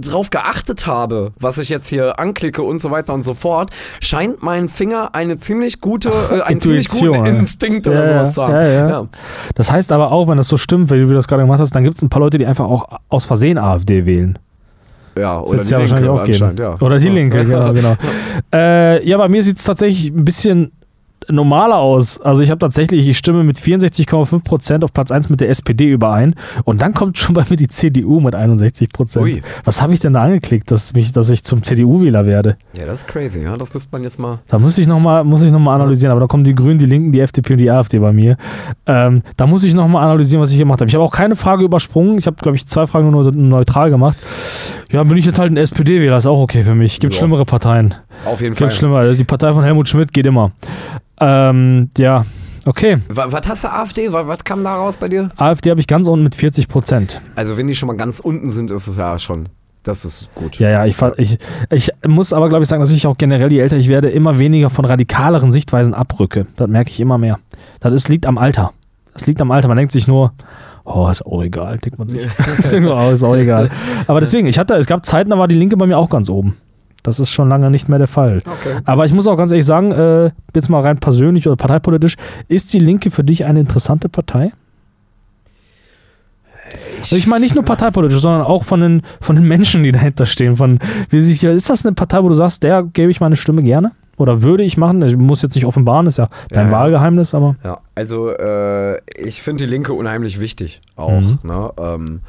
drauf geachtet habe, was ich jetzt hier anklicke und so weiter und so fort, scheint mein Finger eine ziemlich gute, äh, einen ziemlich guten
Intuition, ja.
Instinkt oder sowas zu haben.
ja, ja. Das heißt aber auch, wenn das so stimmt, wie du das gerade gemacht hast, dann gibt es ein paar Leute, die einfach auch aus Versehen AfD wählen.
Ja, oder die
ja
Linke anscheinend, ja.
Oder die. Linke, genau, genau. Äh, ja, bei mir sieht es tatsächlich ein bisschen normaler aus. Also ich habe tatsächlich, ich stimme mit 64,5% auf Platz 1 mit der SPD überein und dann kommt schon bei mir die CDU mit 61%.
Ui.
Was habe ich denn da angeklickt, dass, mich, dass ich zum CDU-Wähler werde?
Ja, das ist crazy, ja. Das müsste man jetzt mal.
Da muss ich nochmal noch mal analysieren, aber da kommen die Grünen, die Linken, die FDP und die AfD bei mir. Ähm, da muss ich nochmal analysieren, was ich hier gemacht habe. Ich habe auch keine Frage übersprungen. Ich habe, glaube ich, zwei Fragen nur neutral gemacht. Ja, bin ich jetzt halt ein SPD-Wähler, ist auch okay für mich. Gibt
Ja.
schlimmere Parteien.
Auf jeden Fall.
Gibt schlimmer. Also Die Partei von Helmut Schmidt geht immer. Ähm, ja, okay.
Wa- Was hast du AfD? Wa- Was kam da raus bei dir?
AfD habe ich ganz unten mit 40 Prozent.
Also, wenn die schon mal ganz unten sind, ist es ja schon. Das ist gut.
Ja, ja, ich, ich, ich muss aber, glaube ich, sagen, dass ich auch generell, je älter ich werde, immer weniger von radikaleren Sichtweisen abrücke. Das merke ich immer mehr. Das ist, liegt am Alter. Das liegt am Alter. Man denkt sich nur, Oh, ist auch egal, denkt man sich. auch, ist auch egal. Aber deswegen, ich hatte, es gab Zeiten, da war die Linke bei mir auch ganz oben. Das ist schon lange nicht mehr der Fall.
Okay.
Aber ich muss auch ganz ehrlich sagen, äh, jetzt mal rein persönlich oder parteipolitisch, ist die Linke für dich eine interessante Partei? Also ich meine nicht nur parteipolitisch, sondern auch von den, von den Menschen, die dahinter stehen. Von, wie sich, ist das eine Partei, wo du sagst, der gebe ich meine Stimme gerne? Oder würde ich machen? Ich muss jetzt nicht offenbaren, ist ja dein
Ja.
Wahlgeheimnis, aber.
Ja, also äh, ich finde die Linke unheimlich wichtig auch.
Mhm.
Ne? Ähm,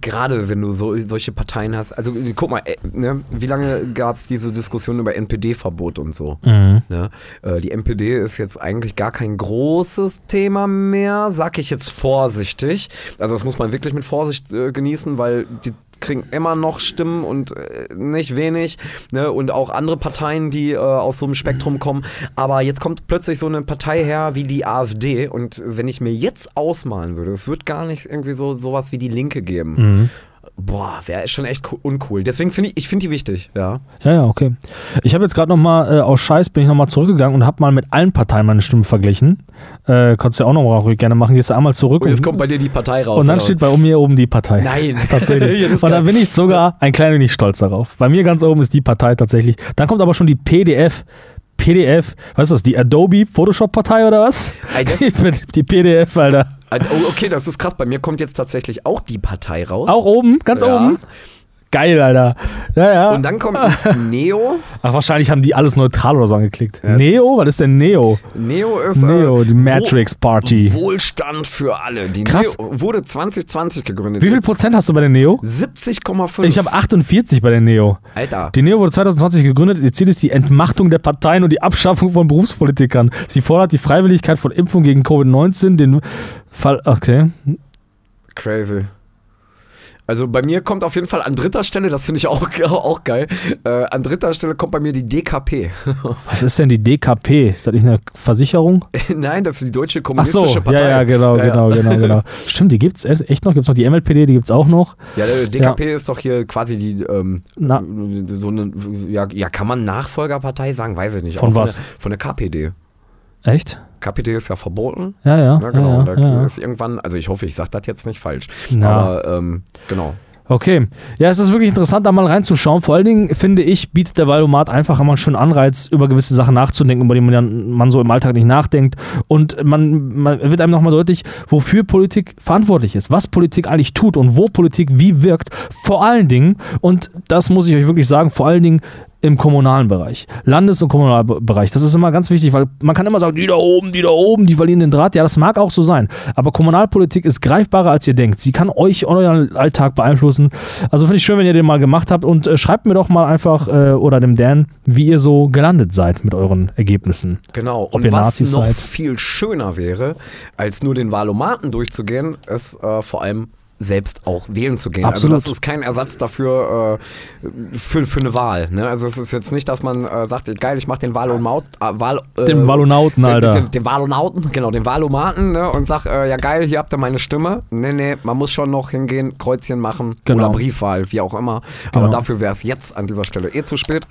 Gerade wenn du so, solche Parteien hast, also guck mal, äh, ne, wie lange gab es diese Diskussion über NPD-Verbot und so?
Mhm.
Ne? Äh, die NPD ist jetzt eigentlich gar kein großes Thema mehr, sag ich jetzt vorsichtig. Also das muss man wirklich mit Vorsicht äh, genießen, weil die kriegen immer noch Stimmen und äh, nicht wenig. Ne? Und auch andere Parteien, die äh, aus so einem Spektrum kommen. Aber jetzt kommt plötzlich so eine Partei her wie die AfD. Und wenn ich mir jetzt ausmalen würde, es wird gar nicht irgendwie so sowas wie die Linke geben.
Mhm.
Boah, wäre schon echt co- uncool. Deswegen finde ich, ich finde die wichtig, ja.
Ja, ja, okay. Ich habe jetzt gerade nochmal, äh, aus Scheiß bin ich nochmal zurückgegangen und habe mal mit allen Parteien meine Stimme verglichen. Äh, kannst du ja auch nochmal ruhig gerne machen. Gehst du einmal zurück
Und jetzt kommt bei dir die Partei raus.
und dann steht bei mir oben die Partei.
Nein.
Tatsächlich.
Ja,
und dann bin ich sogar ein klein wenig stolz darauf. Bei mir ganz oben ist die Partei tatsächlich. Dann kommt aber schon die PDF. PDF, was ist das, die Adobe Photoshop Partei oder was? Die, die PDF, Alter.
Oh, okay, das ist krass. Bei mir kommt jetzt tatsächlich auch die Partei raus.
Auch oben, ganz
Ja.
oben. Geil, Alter. Ja, ja.
Und dann kommt Neo.
Ach, wahrscheinlich haben die alles neutral oder so angeklickt.
Ja.
Neo? Was ist denn Neo?
Neo ist
Neo,
äh,
die Matrix Party.
Wohlstand für alle. Die
Krass.
Neo wurde 2020 gegründet.
Wie viel Prozent hast du bei der Neo?
70,5.
Ich habe 48 bei der Neo.
Alter.
Die Neo wurde 2020 gegründet. Ihr Ziel ist die Entmachtung der Parteien und die Abschaffung von Berufspolitikern. Sie fordert die Freiwilligkeit von Impfung gegen Covid-19, den Fall. Okay.
Crazy. Also bei mir kommt auf jeden Fall an dritter Stelle, das finde ich auch, auch geil, äh, an dritter Stelle kommt bei mir die DKP.
Was ist denn die DKP? Ist das nicht eine Versicherung?
Nein, das ist die Deutsche
Ach
Kommunistische
so,
Partei.
ja, ja, genau,
Ja, ja.
genau, genau, genau. Stimmt, die gibt's echt echt noch. Gibt's noch die MLPD, die gibt's auch noch.
Ja, DKP ist doch hier quasi die, ähm,
Na.
so eine, ja, ja, kann man Nachfolgerpartei sagen? Weiß ich nicht.
Von
Auch
was?
der, von der KPD.
Echt?
KPD ist ja verboten.
Ja, ja.
Ne, genau.
ja,
da
ja, ja.
ist irgendwann, also ich hoffe, ich sage das jetzt nicht falsch.
Ja.
Aber ähm, genau.
Okay. Ja, es ist wirklich interessant, da mal reinzuschauen. Vor allen Dingen, finde ich, bietet der Valomat einfach immer einen schönen Anreiz, über gewisse Sachen nachzudenken, über die man, dann- man so im Alltag nicht nachdenkt. Und man, man wird einem nochmal deutlich, wofür Politik verantwortlich ist, was Politik eigentlich tut und wo Politik wie wirkt. Vor allen Dingen, und das muss ich euch wirklich sagen, vor allen Dingen im kommunalen Bereich, Landes- und Kommunalbereich. Das ist immer ganz wichtig, weil man kann immer sagen, die da oben, die da oben, die verlieren den Draht. Ja, das mag auch so sein. Aber Kommunalpolitik ist greifbarer, als ihr denkt. Sie kann euch euren Alltag beeinflussen. Also finde ich schön, wenn ihr den mal gemacht habt. Und äh, schreibt mir doch mal einfach äh, oder dem Dan, wie ihr so gelandet seid mit euren Ergebnissen.
Genau.
Ob
Und
ihr
was
Nazis
noch
seid.
viel schöner wäre, als nur den Wahlomaten durchzugehen, ist äh, vor allem selbst auch wählen zu gehen.
Absolut.
Also das ist kein Ersatz dafür äh, für, für eine Wahl. Ne? Also es ist jetzt nicht, dass man äh, sagt, geil, ich mache den Wahlomaut, äh, Wahl, äh,
Dem Wahlonauten,
den,
Alter.
Den, den Wahlonauten, genau, den Wahlomaten ne? und sag, äh, ja geil, hier habt ihr meine Stimme. Nee, nee, man muss schon noch hingehen, Kreuzchen machen
Genau.
oder Briefwahl, wie auch immer.
Genau.
Aber dafür wäre es jetzt an dieser Stelle eh zu spät.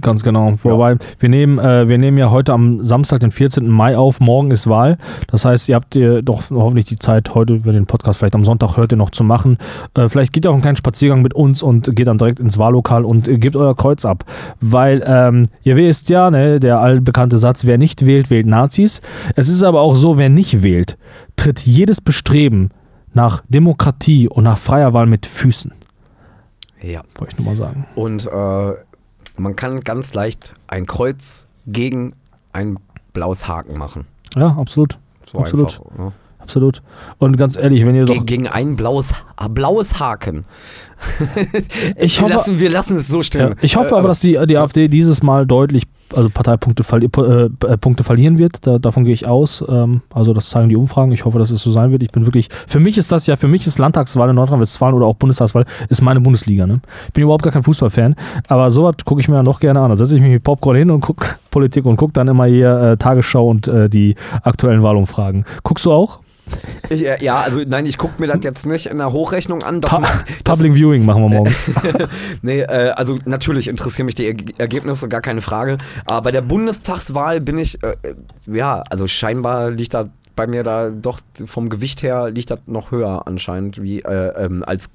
Ganz genau. Wobei, wir nehmen, äh, wir nehmen ja heute am Samstag, den 14. Mai auf. Morgen ist Wahl. Das heißt, ihr habt ihr doch hoffentlich die Zeit, heute, wenn ihr den Podcast vielleicht am Sonntag hört, ihr noch zu machen. Äh, vielleicht geht ihr auch einen kleinen Spaziergang mit uns und geht dann direkt ins Wahllokal und äh, gebt euer Kreuz ab. Weil, ähm, ihr wisst ja, ne, der allbekannte Satz, wer nicht wählt, wählt Nazis. Es ist aber auch so, wer nicht wählt, tritt jedes Bestreben nach Demokratie und nach freier Wahl mit Füßen.
Ja.
Wollte ich nur mal sagen.
Und äh, man kann ganz leicht ein Kreuz gegen ein blaues Haken machen.
Ja, absolut.
So
Absolut.
einfach. Ne?
Absolut. Und ganz ehrlich, wenn ihr doch.
Gegen, ein blaues, blaues Haken.
Ich
wir,
hoffe-
lassen, wir lassen es so
Ja,
stehen.
ich hoffe
Äh,
aber, dass die, die AfD dieses Mal deutlich, also Parteipunkte verli äh, äh, Punkte verlieren wird. Da, davon gehe ich aus. Ähm, also das zeigen die Umfragen. Ich hoffe, dass es so sein wird. Ich bin wirklich, für mich ist das ja, für mich ist Landtagswahl in Nordrhein-Westfalen oder auch Bundestagswahl, ist meine Bundesliga. Ne? Ich bin überhaupt gar kein Fußballfan, aber sowas gucke ich mir dann doch gerne an. Da setze ich mich mit Popcorn hin und gucke Politik und gucke dann immer hier äh, Tagesschau und äh, die aktuellen Wahlumfragen. Guckst du auch?
Ich, äh, ja, also nein, ich gucke mir das jetzt nicht in der Hochrechnung an. Das macht, das,
Public Viewing machen wir morgen.
nee, äh, also natürlich interessieren mich die Erg Ergebnisse, gar keine Frage. Aber bei der Bundestagswahl bin ich, äh, äh, ja, also scheinbar liegt da bei mir da doch vom Gewicht her liegt das noch höher anscheinend wie äh, ähm, als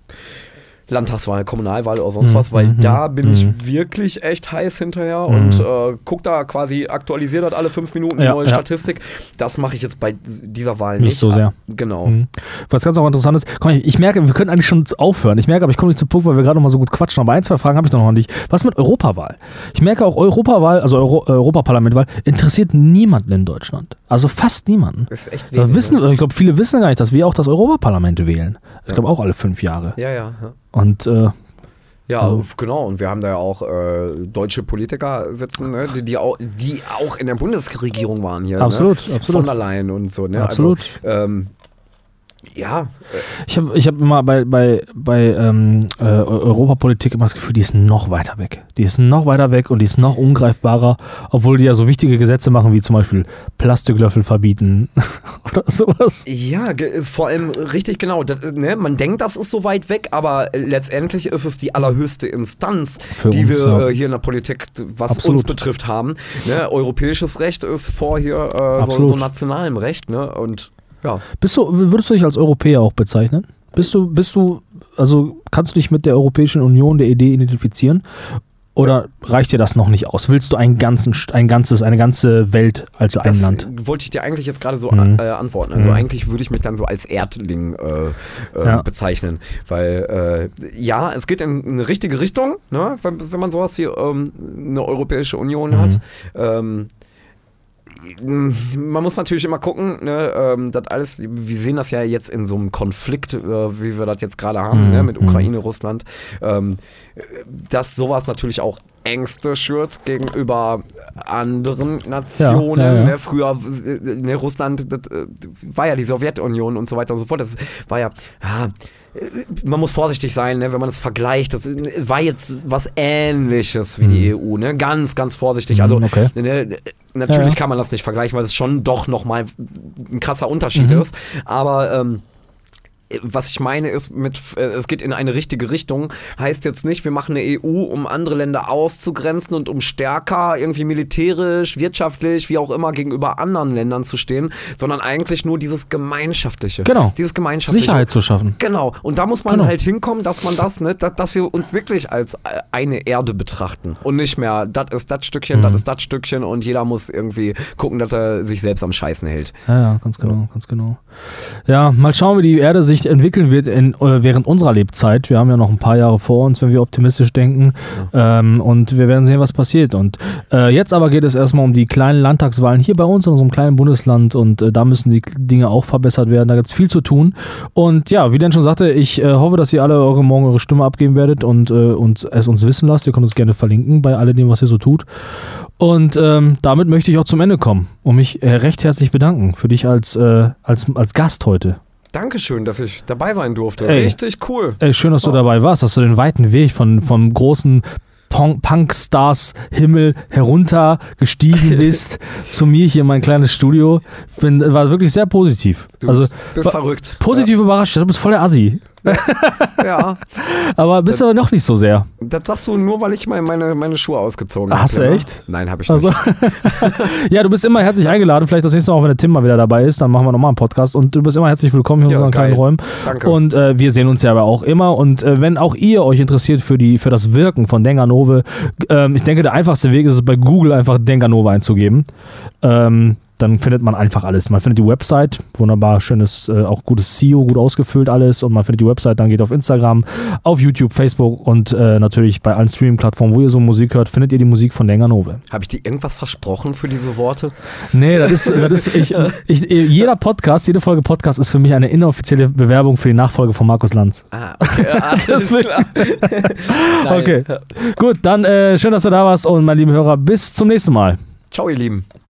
Landtagswahl, Kommunalwahl oder sonst
Mhm,
was, weil
mhm,
da bin
mhm.
ich wirklich echt heiß hinterher
Mhm.
und äh, guck da quasi, aktualisiert das alle fünf Minuten
Ja,
neue
ja.
Statistik. Das mache ich jetzt bei dieser Wahl
Nicht
nicht.
so sehr.
Genau.
Mhm. Was ganz auch interessant ist, komm, ich, ich merke, wir können eigentlich schon aufhören. Ich merke, aber ich komme nicht zum Punkt, weil wir gerade noch mal so gut quatschen. Aber ein, zwei Fragen habe ich noch an dich. Was mit Europawahl? Ich merke auch, Europawahl, also Euro, Europaparlamentwahl, interessiert niemanden in Deutschland. Also fast niemanden.
Ist echt wenig,
wissen,
ne?
ich glaube, viele wissen gar nicht, dass wir auch das Europaparlament wählen. Ich glaube auch alle fünf Jahre.
Ja, ja. ja.
Und äh,
Ja,
Also-
genau. Und wir haben da ja auch äh, deutsche Politiker sitzen, ne? die, die, auch, die auch in der Bundesregierung waren hier.
Absolut,
ne?
absolut.
Von Leyen und so. Ne?
Absolut.
Also, ähm, ja,
ich habe ich hab immer bei, bei, bei ähm, äh, Europapolitik immer das Gefühl, die ist noch weiter weg. Die ist noch weiter weg und die ist noch ungreifbarer, obwohl die ja so wichtige Gesetze machen, wie zum Beispiel Plastiklöffel verbieten oder sowas.
ja, vor allem richtig genau. Das, ne? Man denkt, das ist so weit weg, aber äh, letztendlich ist es die allerhöchste Instanz,
Für
die
uns,
wir
ja.
äh, hier in der Politik, was
Absolut.
uns betrifft, haben. Ne? Europäisches Recht ist vor hier äh, so, so nationalem Recht. Ne? Und ja.
Bist du, würdest du dich als Europäer auch bezeichnen? Bist du, bist du, also kannst du dich mit der Europäischen Union, der Idee identifizieren? Oder reicht dir das noch nicht aus? Willst du einen ganzen, ein ganzes, eine ganze Welt als ein
Das
Land?
wollte ich dir eigentlich jetzt gerade so
Mhm.
äh, antworten. Also
Mhm.
eigentlich würde ich mich dann so als Erdling äh, äh,
Ja.
bezeichnen. Weil äh, ja, es geht in eine richtige Richtung, ne? wenn, wenn man sowas wie ähm, eine Europäische Union
Mhm.
hat. Ähm, man muss natürlich immer gucken, ne, ähm, das alles, wir sehen das ja jetzt in so einem Konflikt, äh, wie wir das jetzt gerade haben,
Mhm.
ne, mit
Mhm.
Ukraine, Russland, ähm, dass sowas natürlich auch Ängste schürt gegenüber anderen Nationen.
Ja, ja, ja.
Ne? Früher, ne, Russland, das äh, war ja die Sowjetunion und so weiter und so fort. Das war ja, äh, man muss vorsichtig sein, ne, wenn man es vergleicht. Das war jetzt was Ähnliches wie die EU, ne? Ganz, ganz vorsichtig. Also,
Mhm, okay.
ne, natürlich
Ja, ja.
kann man das nicht vergleichen, weil es schon doch nochmal ein krasser Unterschied
Mhm.
ist. Aber ähm, was ich meine ist, mit, äh, es geht in eine richtige Richtung, heißt jetzt nicht, wir machen eine EU, um andere Länder auszugrenzen und um stärker irgendwie militärisch, wirtschaftlich, wie auch immer gegenüber anderen Ländern zu stehen, sondern eigentlich nur dieses Gemeinschaftliche.
Genau.
Dieses Gemeinschaftliche.
Sicherheit zu schaffen.
Genau. Und da muss man
Genau.
halt hinkommen, dass man das, ne, dass, dass wir uns wirklich als äh, eine Erde betrachten und nicht mehr, das ist das Stückchen,
Mhm.
das ist das Stückchen und jeder muss irgendwie gucken, dass er sich selbst am Scheißen hält.
Ja, ja, ganz genau, ganz genau. Ja, mal schauen, wie die Erde sich entwickeln wird in, äh, während unserer Lebzeit. Wir haben ja noch ein paar Jahre vor uns, wenn wir optimistisch denken. Ähm, und wir werden sehen, was passiert. Und äh, jetzt aber geht es erstmal um die kleinen Landtagswahlen hier bei uns in unserem kleinen Bundesland. Und äh, da müssen die Dinge auch verbessert werden. Da gibt es viel zu tun. Und ja, wie Dan schon sagte, ich äh, hoffe, dass ihr alle eure morgen eure Stimme abgeben werdet und, äh, und es uns wissen lasst. Ihr könnt uns gerne verlinken bei alledem, was ihr so tut. Und ähm, damit möchte ich auch zum Ende kommen und mich äh, recht herzlich bedanken für dich als, als, als Gast heute.
Dankeschön, dass ich dabei sein durfte.
Ey.
Richtig cool.
Ey, schön, dass du
Oh.
dabei warst, dass du den weiten Weg von, vom großen Punk-Stars-Himmel herunter gestiegen bist zu mir hier in mein kleines Studio. Bin, war wirklich sehr positiv.
Du
also
bist verrückt.
positiv überrascht. Du bist voll der Assi.
Ja,
Aber bist aber noch nicht so sehr.
das sagst du nur, weil ich mal meine, meine Schuhe ausgezogen habe.
Hast du
ne?
echt?
Nein, habe ich
Also,
nicht.
ja, du bist immer herzlich eingeladen. Vielleicht das nächste Mal, auch wenn der Tim mal wieder dabei ist, dann machen wir nochmal einen Podcast. Und du bist immer herzlich willkommen hier in
Ja,
unseren
geil.
kleinen Räumen.
Danke.
Und äh, wir sehen uns ja aber auch immer. Und äh, wenn auch ihr euch interessiert für, die, für das Wirken von Denganove, ähm, ich denke, der einfachste Weg ist es, bei Google einfach Denganove einzugeben. Ähm, dann findet man einfach alles. Man findet die Website, wunderbar, schönes, äh, auch gutes SEO, gut ausgefüllt alles. Und man findet die Website, dann geht auf Instagram, auf YouTube, Facebook und äh, natürlich bei allen Streaming-Plattformen, wo ihr so Musik hört, findet ihr die Musik von Denganove.
habe ich dir irgendwas versprochen für diese Worte?
Nee, das ist, das ist ich, ich, jeder Podcast, jede Folge Podcast ist für mich eine inoffizielle Bewerbung für die Nachfolge von Markus Lanz.
Ah, okay. alles klar.
Okay. Gut, dann äh, schön, dass du da warst und mein lieben Hörer, bis zum nächsten Mal.
Ciao, ihr Lieben.